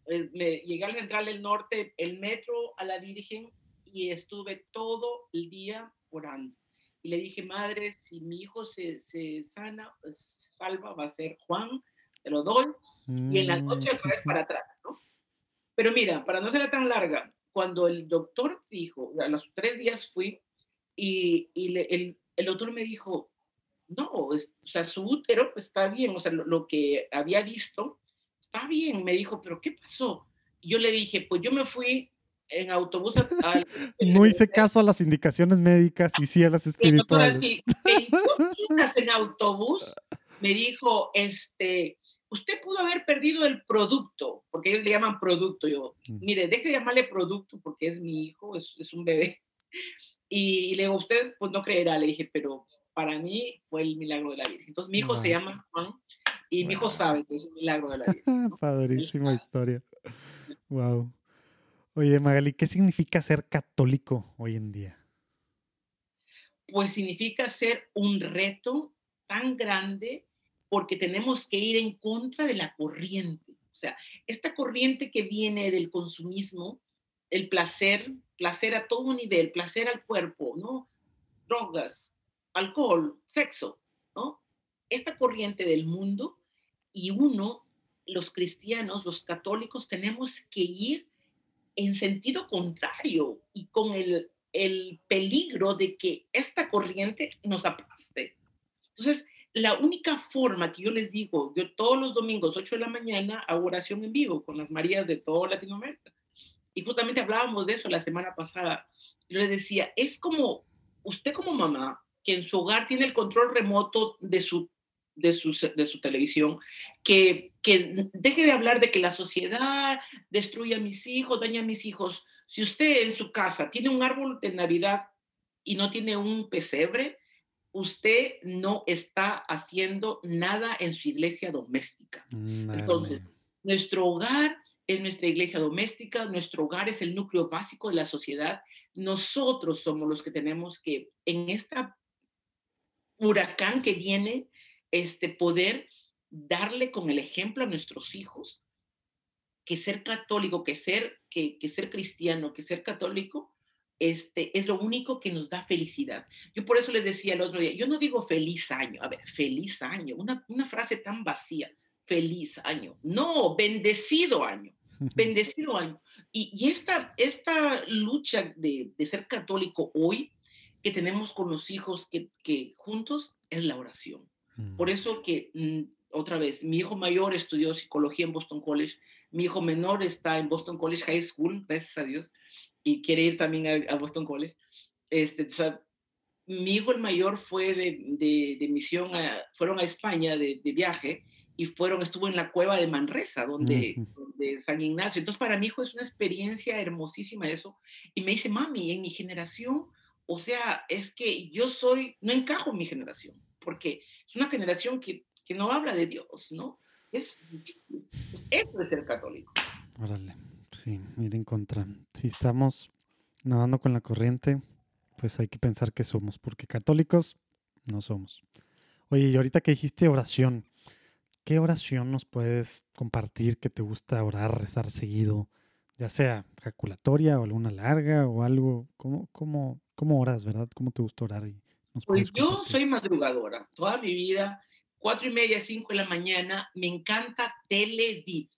Eh, me, llegué a la central del norte, el metro a la Virgen y estuve todo el día orando. Y le dije, madre, si mi hijo se, se sana, pues, se salva, va a ser Juan, te lo doy. Y en la noche otra vez mm. para atrás, ¿no? Pero mira, para no ser tan larga, cuando el doctor dijo, a los tres días fui y, y el, el, doctor me dijo, no, o sea, su útero pues, está bien, o sea, lo, lo, que había visto está bien. Me dijo, pero ¿qué pasó? Yo le dije, pues yo me fui en autobús. (laughs) no hice caso a las indicaciones médicas y sí a las (laughs) espirituales. (laughs) En autobús, me dijo, este, usted pudo haber perdido el producto, porque ellos le llaman producto. Yo, mm. mire, deje de llamarle producto porque es mi hijo, es, es un bebé. Y le digo, usted pues no creerá, le dije, pero para mí fue el milagro de la Virgen. Entonces mi hijo se llama Juan y mi hijo sabe que es un milagro de la Virgen. Padrísima historia. Wow. Oye, Magali, ¿qué significa ser católico hoy en día? Pues significa ser un reto tan grande porque tenemos que ir en contra de la corriente. O sea, esta corriente que viene del consumismo, el placer, placer a todo nivel, placer al cuerpo, ¿no? Drogas, alcohol, sexo, ¿no? Esta corriente del mundo y uno, los cristianos, los católicos, tenemos que ir en sentido contrario y con el, el peligro de que esta corriente nos aplaste. Entonces, la única forma que yo les digo, yo todos los domingos, 8 de la mañana, hago oración en vivo con las Marías de toda Latinoamérica. Y justamente hablábamos de eso la semana pasada. Yo les decía, es como usted como mamá, que en su hogar tiene el control remoto de su de su, de su televisión, que, que deje de hablar de que la sociedad destruye a mis hijos, daña a mis hijos. Si usted en su casa tiene un árbol de Navidad y no tiene un pesebre, usted no está haciendo nada en su iglesia doméstica. Entonces, nuestro hogar es nuestra iglesia doméstica, nuestro hogar es el núcleo básico de la sociedad. Nosotros somos los que tenemos que, en esta huracán que viene, este poder darle con el ejemplo a nuestros hijos que ser católico, que ser, que, que ser cristiano, que ser católico este, es lo único que nos da felicidad. Yo por eso les decía el otro día, yo no digo feliz año, a ver, feliz año, una, una frase tan vacía, feliz año, no, bendecido año, (laughs) bendecido año. Y, y esta, esta lucha de, de, ser católico hoy que tenemos con los hijos que, que juntos es la oración. Por eso que mm, otra vez, mi hijo mayor estudió psicología en Boston College, mi hijo menor está en Boston College High School, gracias a Dios, y quiere ir también a, Boston College. Este, o sea, mi hijo el mayor fue de, de, de misión, a, fueron a España de, de, viaje y fueron, estuvo en la cueva de Manresa, donde, uh -huh. donde, San Ignacio. Entonces, para mi hijo es una experiencia hermosísima eso. Y me dice, mami, en mi generación, o sea, es que yo soy, no encajo en mi generación, porque es una generación que, que no habla de Dios, ¿no? Es, pues eso es ser católico. Órale. Sí, ir en contra. Si estamos nadando con la corriente, pues hay que pensar que somos, porque católicos no somos. Oye, y ahorita que dijiste oración, ¿qué oración nos puedes compartir que te gusta orar, rezar seguido? Ya sea ejaculatoria o alguna larga o algo. ¿Cómo, cómo, cómo oras, verdad? ¿Cómo te gusta orar? Pues yo soy madrugadora. Toda mi vida, cuatro y media, cinco de la mañana, me encanta Televid,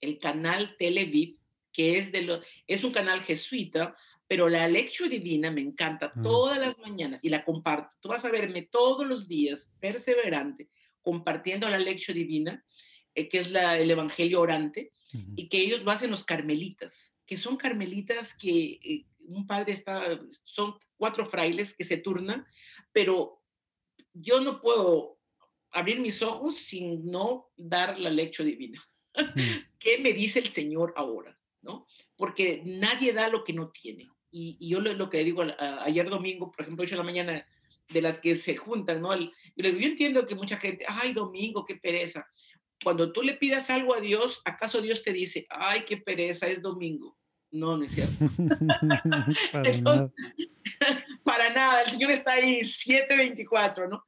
el canal Televid que es, de lo, es un canal jesuita, pero la lección divina me encanta mm. todas las mañanas y la comparto. Tú vas a verme todos los días, perseverante, compartiendo la lección divina, eh, que es la, el Evangelio orante, y que ellos lo hacen los carmelitas, que son carmelitas que eh, un padre está, son cuatro frailes que se turnan, pero yo no puedo abrir mis ojos sin no dar la lección divina. Mm. (laughs) ¿Qué me dice el Señor ahora? ¿no? Porque nadie da lo que no tiene. Y, y yo lo, lo, que digo, a, ayer domingo, por ejemplo, 8 de la mañana, de las que se juntan, ¿no? El, yo, yo entiendo que mucha gente, ay, domingo, qué pereza. Cuando tú le pidas algo a Dios, ¿acaso Dios te dice, ay, qué pereza, es domingo? No, no es cierto. (laughs) para, Entonces, nada. (laughs) para nada, el Señor está ahí 7.24, ¿no?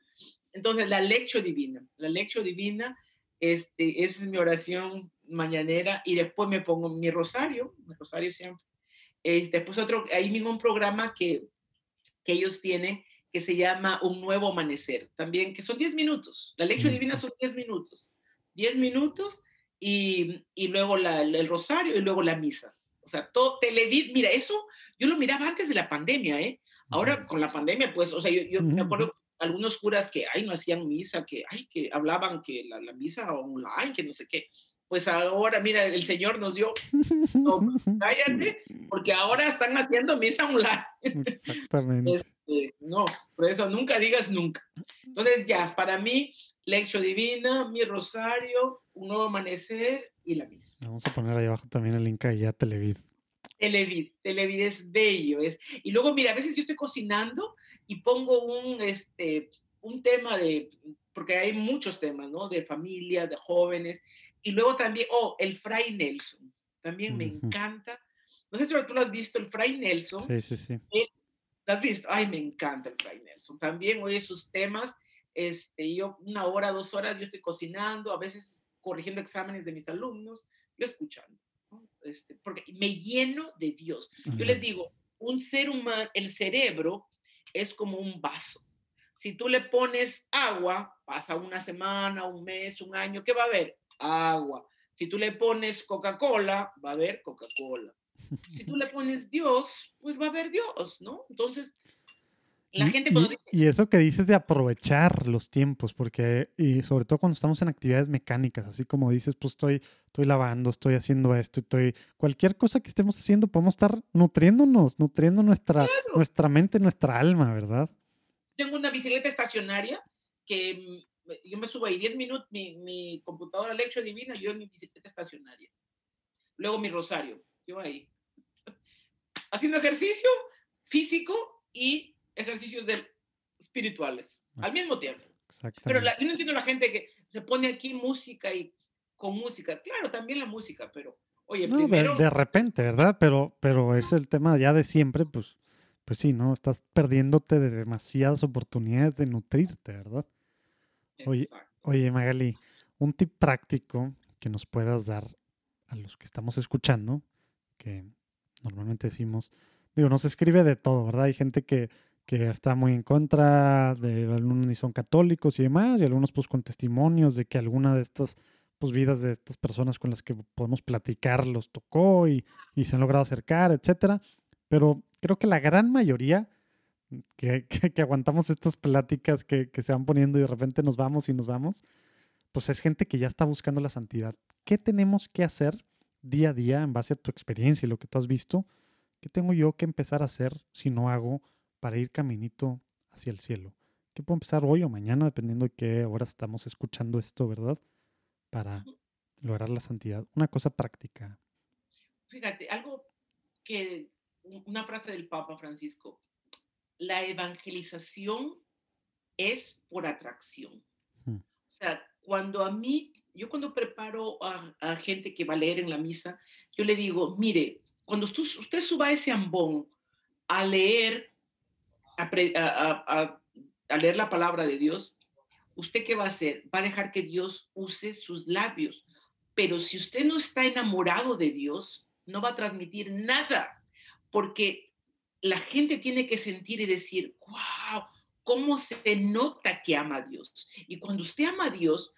Entonces, la lección divina, la lección divina, este, esa es mi oración mañanera y después me pongo mi rosario, mi rosario siempre. Este, después otro, ahí mismo un programa que, que ellos tienen que se llama Un Nuevo Amanecer, también que son 10 minutos, la lección divina son 10 minutos, 10 minutos y, y luego la, el rosario y luego la misa. O sea, todo televid, mira, eso yo lo miraba antes de la pandemia, ¿eh? Ahora con la pandemia, pues, o sea, yo, yo me acuerdo algunos curas que, ay, no hacían misa, que, ay, que hablaban que la, la misa online, que no sé qué pues ahora, mira, el Señor nos dio, no, (laughs) cállate, porque ahora están haciendo misa online. (laughs) Exactamente. Este, no, por eso nunca digas nunca. Entonces ya, para mí, lección divina, mi rosario, un nuevo amanecer y la misa. Vamos a poner ahí abajo también el link ahí a Televid. Televid, Televid es bello. Es, y luego, mira, a veces yo estoy cocinando y pongo un, este, un tema de, porque hay muchos temas, ¿no? De familia, de jóvenes, y luego también, oh, el Fray Nelson. También uh -huh. me encanta. No sé si tú lo has visto, el Fray Nelson. Sí, sí, sí. Eh, ¿Lo has visto? Ay, me encanta el Fray Nelson. También oye sus temas. Este, yo una hora, dos horas, yo estoy cocinando, a veces corrigiendo exámenes de mis alumnos, yo escuchando. ¿no? Este, porque me lleno de Dios. Yo les digo, un ser humano, el cerebro es como un vaso. Si tú le pones agua, pasa una semana, un mes, un año, ¿qué va a haber? agua. Si tú le pones Coca-Cola, va a haber Coca-Cola. Si tú le pones Dios, pues va a haber Dios, ¿no? Entonces, la y, gente cuando y, dice... Y eso que dices de aprovechar los tiempos, porque, y sobre todo cuando estamos en actividades mecánicas, así como dices, pues estoy, estoy lavando, estoy haciendo esto, estoy... Cualquier cosa que estemos haciendo, podemos estar nutriéndonos, nutriendo nuestra, claro. nuestra mente, nuestra alma, ¿verdad? Tengo una bicicleta estacionaria que yo me subo ahí 10 minutos, mi, mi computadora lección divina, yo en mi bicicleta estacionaria. Luego mi rosario, yo ahí. (laughs) Haciendo ejercicio físico y ejercicios de, espirituales al mismo tiempo. Pero la, yo no entiendo la gente que se pone aquí música y con música. Claro, también la música, pero oye, primero... de, de, repente, ¿verdad? Pero, pero es el tema ya de siempre, pues, pues sí, ¿no? Estás perdiéndote de demasiadas oportunidades de nutrirte, ¿verdad? Oye, oye, Magali, un tip práctico que nos puedas dar a los que estamos escuchando, que normalmente decimos, digo, nos escribe de todo, ¿verdad? Hay gente que, que está muy en contra de algunos ni son católicos y demás, y algunos pues con testimonios de que alguna de estas pues vidas de estas personas con las que podemos platicar los tocó y, y se han logrado acercar, etcétera. Pero creo que la gran mayoría que, que, aguantamos estas pláticas que, que, se van poniendo y de repente nos vamos y nos vamos, pues es gente que ya está buscando la santidad. ¿Qué tenemos que hacer día a día en base a tu experiencia y lo que tú has visto? ¿Qué tengo yo que empezar a hacer si no hago para ir caminito hacia el cielo? ¿Qué puedo empezar hoy o mañana, dependiendo de qué hora estamos escuchando esto, verdad? Para lograr la santidad. Una cosa práctica. Fíjate, algo que, una frase del Papa Francisco, la evangelización es por atracción. Hmm. O sea, cuando a mí, yo cuando preparo a, gente que va a leer en la misa, yo le digo, mire, cuando usted, usted suba ese ambón a leer, a, leer la palabra de Dios, ¿usted qué va a hacer? Va a dejar que Dios use sus labios. Pero si usted no está enamorado de Dios, no va a transmitir nada, porque la gente tiene que sentir y decir, wow, cómo se nota que ama a Dios. Y cuando usted ama a Dios,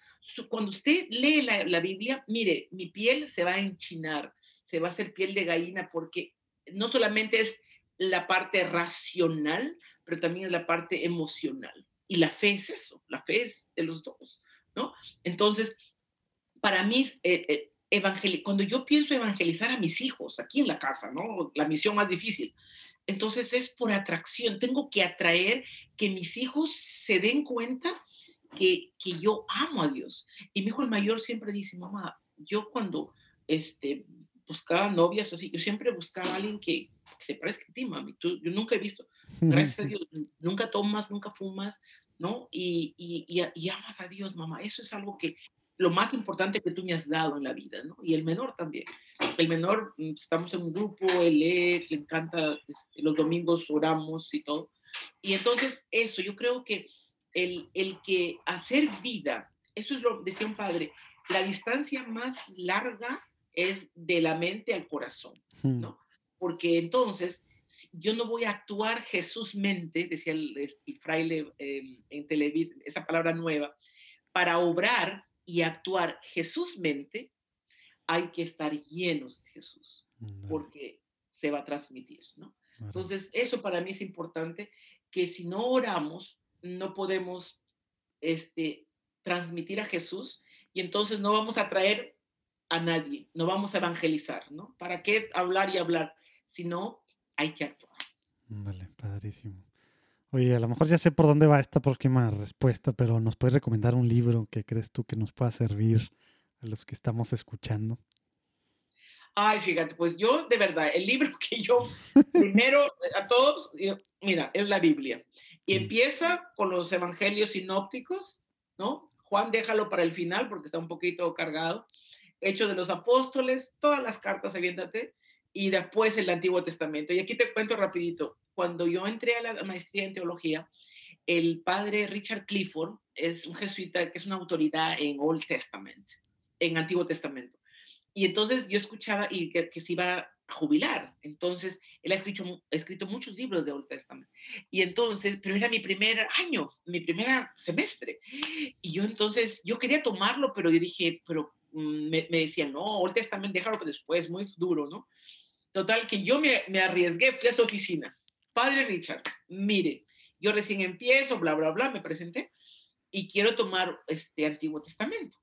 cuando usted lee la, Biblia, mire, mi piel se va a enchinar, se va a hacer piel de gallina, porque no solamente es la parte racional, pero también la parte emocional. Y la fe es eso, la fe es de los dos, ¿no? Entonces, para mí, eh, eh, cuando yo pienso evangelizar a mis hijos aquí en la casa, ¿no? La misión más difícil, entonces es por atracción. Tengo que atraer que mis hijos se den cuenta que, que yo amo a Dios. Y mi hijo el mayor siempre dice, mamá, yo cuando este, buscaba novias así, yo siempre buscaba a alguien que, se parezca a ti, mami. Tú, yo nunca he visto, gracias a Dios, nunca tomas, nunca fumas, ¿no? Y, y, y, amas a Dios, mamá. Eso es algo que lo más importante que tú me has dado en la vida, ¿no? Y el menor también. El menor, mm, estamos en un grupo, él lee, le encanta, este, los domingos oramos y todo. Y entonces eso, yo creo que el, el que hacer vida, eso es lo decía un padre, la distancia más larga es de la mente al corazón. ¿no? Porque entonces yo no voy a actuar Jesús mente, decía el, fraile em, en Televid, esa palabra nueva, para obrar y actuar Jesús mente, hay que estar llenos de Jesús, porque se va a transmitir, ¿no? Entonces, eso para mí es importante, que si no oramos, no podemos este, transmitir a Jesús y entonces no vamos a traer a nadie, no vamos a evangelizar, ¿no? ¿Para qué hablar y hablar? Si no, hay que actuar. Vale, padrísimo. Oye, a lo mejor ya sé por dónde va esta próxima respuesta, pero ¿nos puedes recomendar un libro que crees tú que nos pueda servir a los que estamos escuchando? Ay, fíjate, pues yo de verdad, el libro que yo (laughs) primero a todos, mira, es la Biblia. Y mm. empieza con los evangelios sinópticos, ¿no? Juan déjalo para el final porque está un poquito cargado. Hechos de los apóstoles, todas las cartas, aviéntate, y después el Antiguo Testamento. Y aquí te cuento rapidito cuando yo entré a la maestría en teología, el padre Richard Clifford es un jesuita que es una autoridad en Old Testament, en Antiguo Testamento. Y entonces yo escuchaba y que, se iba a jubilar. Entonces, él ha escrito, escrito muchos libros de Old Testament. Y entonces, pero era mi primer año, mi primer semestre. Y yo entonces, yo quería tomarlo, pero yo dije, pero me, me decían, no, Old Testament, déjalo para después, muy duro, ¿no? Total, que yo me, me arriesgué, fui a su oficina Padre Richard, mire, yo recién empiezo, bla, bla, bla, me presenté y quiero tomar este Antiguo Testamento.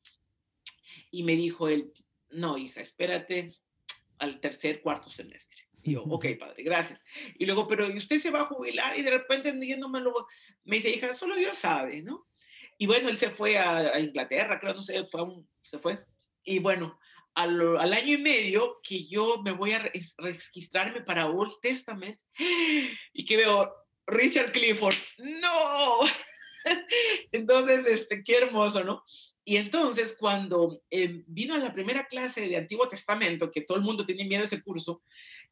Y me dijo él, no, hija, espérate al tercer, cuarto semestre. Y yo, ok, padre, gracias. Y luego, pero usted se va a jubilar? Y de repente, yéndome me dice, hija, solo Dios sabe, ¿no? Y bueno, él se fue a, Inglaterra, creo, no sé, fue se fue. Y bueno, al, año y medio que yo me voy a registrarme para Old Testament y que veo Richard Clifford, no. (laughs) Entonces, este, qué hermoso, ¿no? Y entonces, cuando eh, vino a la primera clase de Antiguo Testamento, que todo el mundo tiene miedo a ese curso,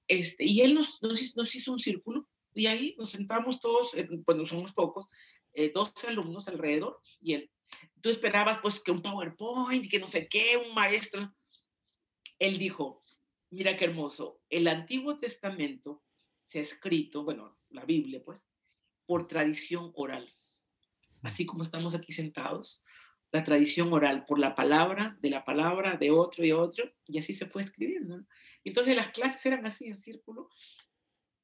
este, y él nos, nos, hizo un círculo, y ahí nos sentamos todos, bueno, somos pocos, eh, 12 alumnos alrededor, y él. Tú esperabas, pues, que un PowerPoint, que no sé qué, un maestro. Él dijo, mira qué hermoso, el Antiguo Testamento se ha escrito, bueno, la Biblia, pues, por tradición oral. Así como estamos aquí sentados, la tradición oral, por la palabra, de la palabra, de otro y otro, y así se fue escribiendo. Entonces las clases eran así en círculo,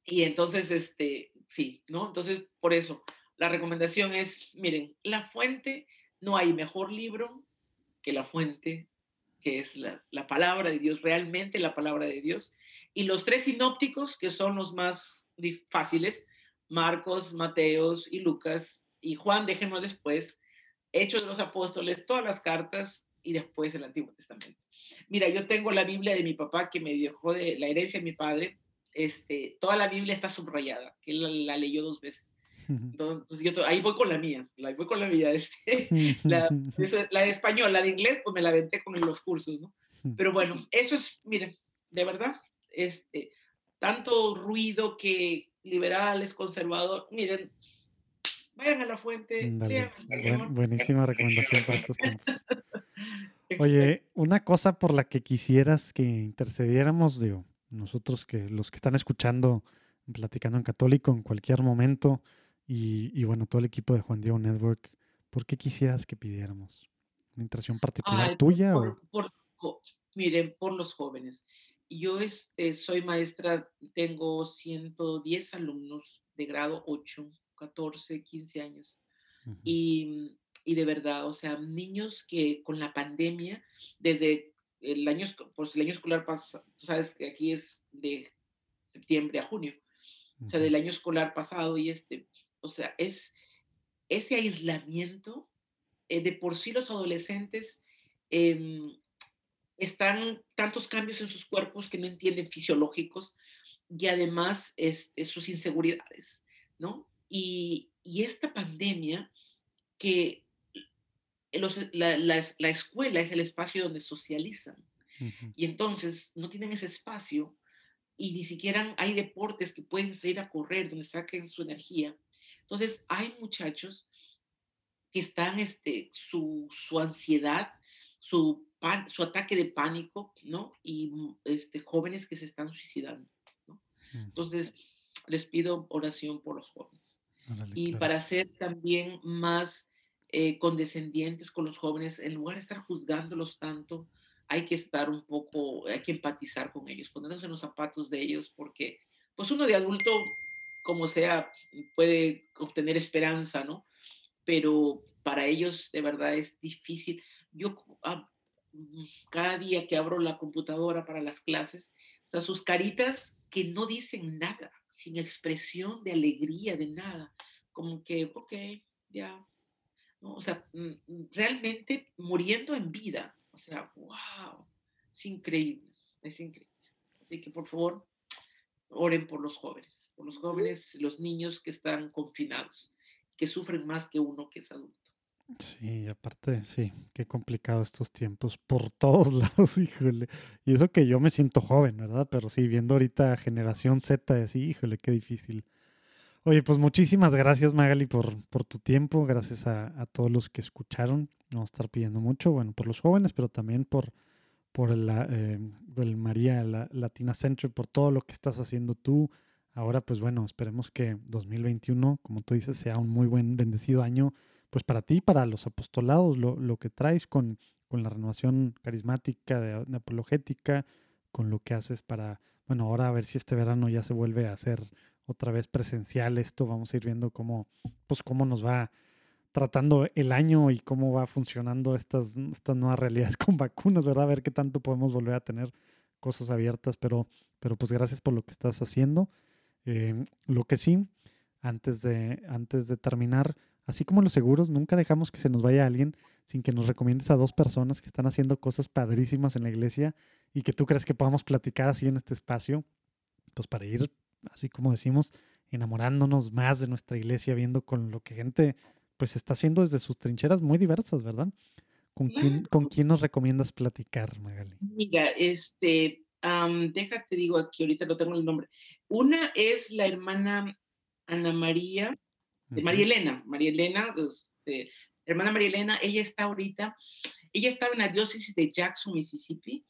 y entonces, este, sí, ¿no? Entonces, por eso, la recomendación es, miren, la fuente, no hay mejor libro que la fuente, que es la, la palabra de Dios, realmente la palabra de Dios, y los tres sinópticos, que son los más fáciles, Marcos, Mateos y Lucas, y Juan, déjenlo después, Hechos de los Apóstoles, todas las cartas y después el Antiguo Testamento. Mira, yo tengo la Biblia de mi papá que me dejó de la herencia de mi padre. Este, toda la Biblia está subrayada, que él la, leyó dos veces. Entonces, yo ahí voy con la mía, la, voy con la mía. (laughs) Este, la, la, de español, la de inglés, pues me la aventé con los cursos, ¿no? Pero bueno, eso es, miren, de verdad, este, tanto ruido que liberales, conservador, miren, vayan a la fuente. buenísima recomendación para estos tiempos. (laughs) Oye, una cosa por la que quisieras que intercediéramos, digo, nosotros que los que están escuchando, platicando en católico en cualquier momento, y, bueno, todo el equipo de Juan Diego Network, ¿por qué quisieras que pidiéramos? ¿Una intercesión particular tuya? miren, por los jóvenes. Yo este, soy maestra, tengo 110 alumnos de grado 8 14, 15 años. y, y, de verdad, o sea, niños que con la pandemia, desde el año, pues el año escolar pasado, tú sabes que aquí es de septiembre a junio, o sea, del año escolar pasado y este, o sea, es ese aislamiento, eh, de por sí los adolescentes em, están tantos cambios en sus cuerpos que no entienden fisiológicos y además es, este, sus inseguridades, ¿no? Y, esta pandemia, que la, escuela es el espacio donde socializan. Y entonces no tienen ese espacio y ni siquiera hay deportes que pueden salir a correr, donde saquen su energía. Entonces hay muchachos que están, este, su, ansiedad, su, su ataque de pánico, ¿no? Y mm, este, jóvenes que se están suicidando, ¿no? Entonces, les pido oración por los jóvenes y para ser también más eh, condescendientes con los jóvenes, en lugar de estar juzgándolos tanto, hay que estar un poco, hay que empatizar con ellos, ponernos en los zapatos de ellos, porque pues uno de adulto, como sea, puede obtener esperanza, ¿no? Pero para ellos de verdad es difícil. Yo ah, mm, cada día que abro la computadora para las clases, o sea, sus caritas que no dicen nada, sin expresión de alegría, de nada, como que, ok, ya, o sea, mm, mm, realmente muriendo en vida, o sea, wow, es increíble, es increíble. Así que por favor, oren por los jóvenes, por los jóvenes, los niños que están confinados, que sufren más que uno que es adulto. Sí, aparte, sí, qué complicado estos tiempos por todos (laughs) lados, híjole. Y eso que yo me siento joven, ¿verdad? Pero sí, viendo ahorita generación Z, así, híjole, qué difícil. Oye, pues muchísimas gracias, Magali, por, por tu tiempo. Gracias a, todos los que escucharon. Vamos a estar pidiendo mucho, bueno, por los jóvenes, pero también por, por la, eh, el María Latina Center, por todo lo que estás haciendo tú. Ahora, pues bueno, esperemos que 2021, como tú dices, sea un muy buen, bendecido año pues para ti, para los apostolados, lo, lo que traes con, con, la renovación carismática, de, apologética, con lo que haces para, bueno, ahora a ver si este verano ya se vuelve a hacer otra vez presencial esto, vamos a ir viendo cómo, pues cómo nos va tratando el año y cómo va funcionando estas, estas nuevas realidades (laughs) con vacunas, ¿verdad? A ver qué tanto podemos volver a tener cosas abiertas, pero, pero pues gracias por lo que estás haciendo. Eh, lo que sí, antes de, antes de terminar, así como los seguros, nunca dejamos que se nos vaya alguien sin que nos recomiendes a dos personas que están haciendo cosas padrísimas en la iglesia y que tú crees que podamos platicar así en este espacio, pues para ir, así como decimos, enamorándonos más de nuestra iglesia, viendo con lo que gente pues está haciendo desde sus trincheras muy diversas, ¿verdad? ¿Con quién, ¿con quién nos recomiendas platicar, Magali? Mira, este, déjate, digo aquí, ahorita no tengo el nombre. Una es la hermana Ana María, de María Elena, María Elena, este, hermana María Elena, ella está ahorita, ella estaba en la diócesis de Jackson, Mississippi,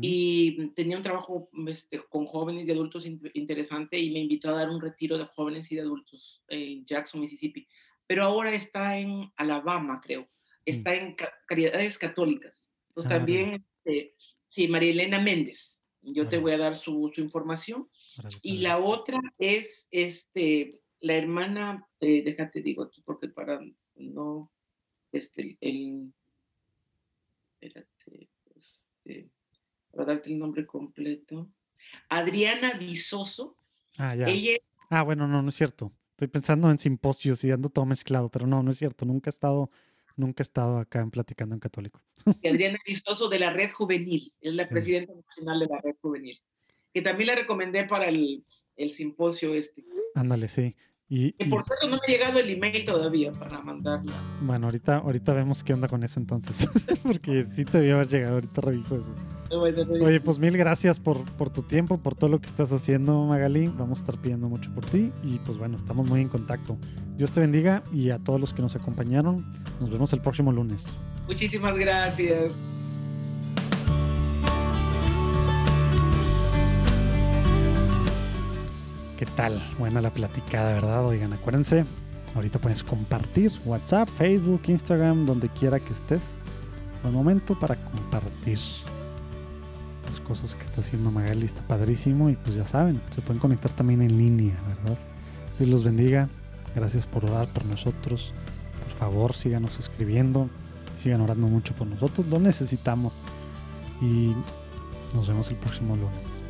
y tenía un trabajo este, con jóvenes y adultos interesante y me invitó a dar un retiro de jóvenes y de adultos en Jackson, Mississippi. Pero ahora está en Alabama, creo. Mm. Está en Caridades Católicas. Entonces ah, también, este, sí, María Elena Méndez. Yo te voy a dar su, su información. y la otra es este, la hermana, eh, déjate digo aquí porque para no, este, el, espérate, este, para darte el nombre completo, Adriana Visoso. Ah, ya. ah, bueno, no, no es cierto. Estoy pensando en simposios y ando todo mezclado, pero no, no es cierto. Nunca he estado, nunca he estado acá en Platicando en Católico. Adriana Visoso de la Red Juvenil, es la presidenta nacional de la Red Juvenil, que también la recomendé para el, el simposio este. Ándale, sí. Y, por cierto, no me ha llegado el email todavía para mandarla. Bueno, ahorita, ahorita vemos qué onda con eso entonces. (laughs) Porque sí te debía haber llegado, ahorita reviso eso. Oye, pues mil gracias por, por tu tiempo, por todo lo que estás haciendo, Magali. Vamos a estar pidiendo mucho por ti y pues bueno, estamos muy en contacto. Dios te bendiga y a todos los que nos acompañaron. Nos vemos el próximo lunes. Muchísimas gracias. ¿Qué tal? Buena la platicada, ¿verdad? Oigan, acuérdense, ahorita puedes compartir WhatsApp, Facebook, Instagram, donde quiera que estés. Buen momento para compartir estas cosas que está haciendo Magali, está padrísimo y pues ya saben, se pueden conectar también en línea, ¿verdad? Dios los bendiga, gracias por orar por nosotros, por favor síganos escribiendo, sigan orando mucho por nosotros, lo necesitamos y nos vemos el próximo lunes.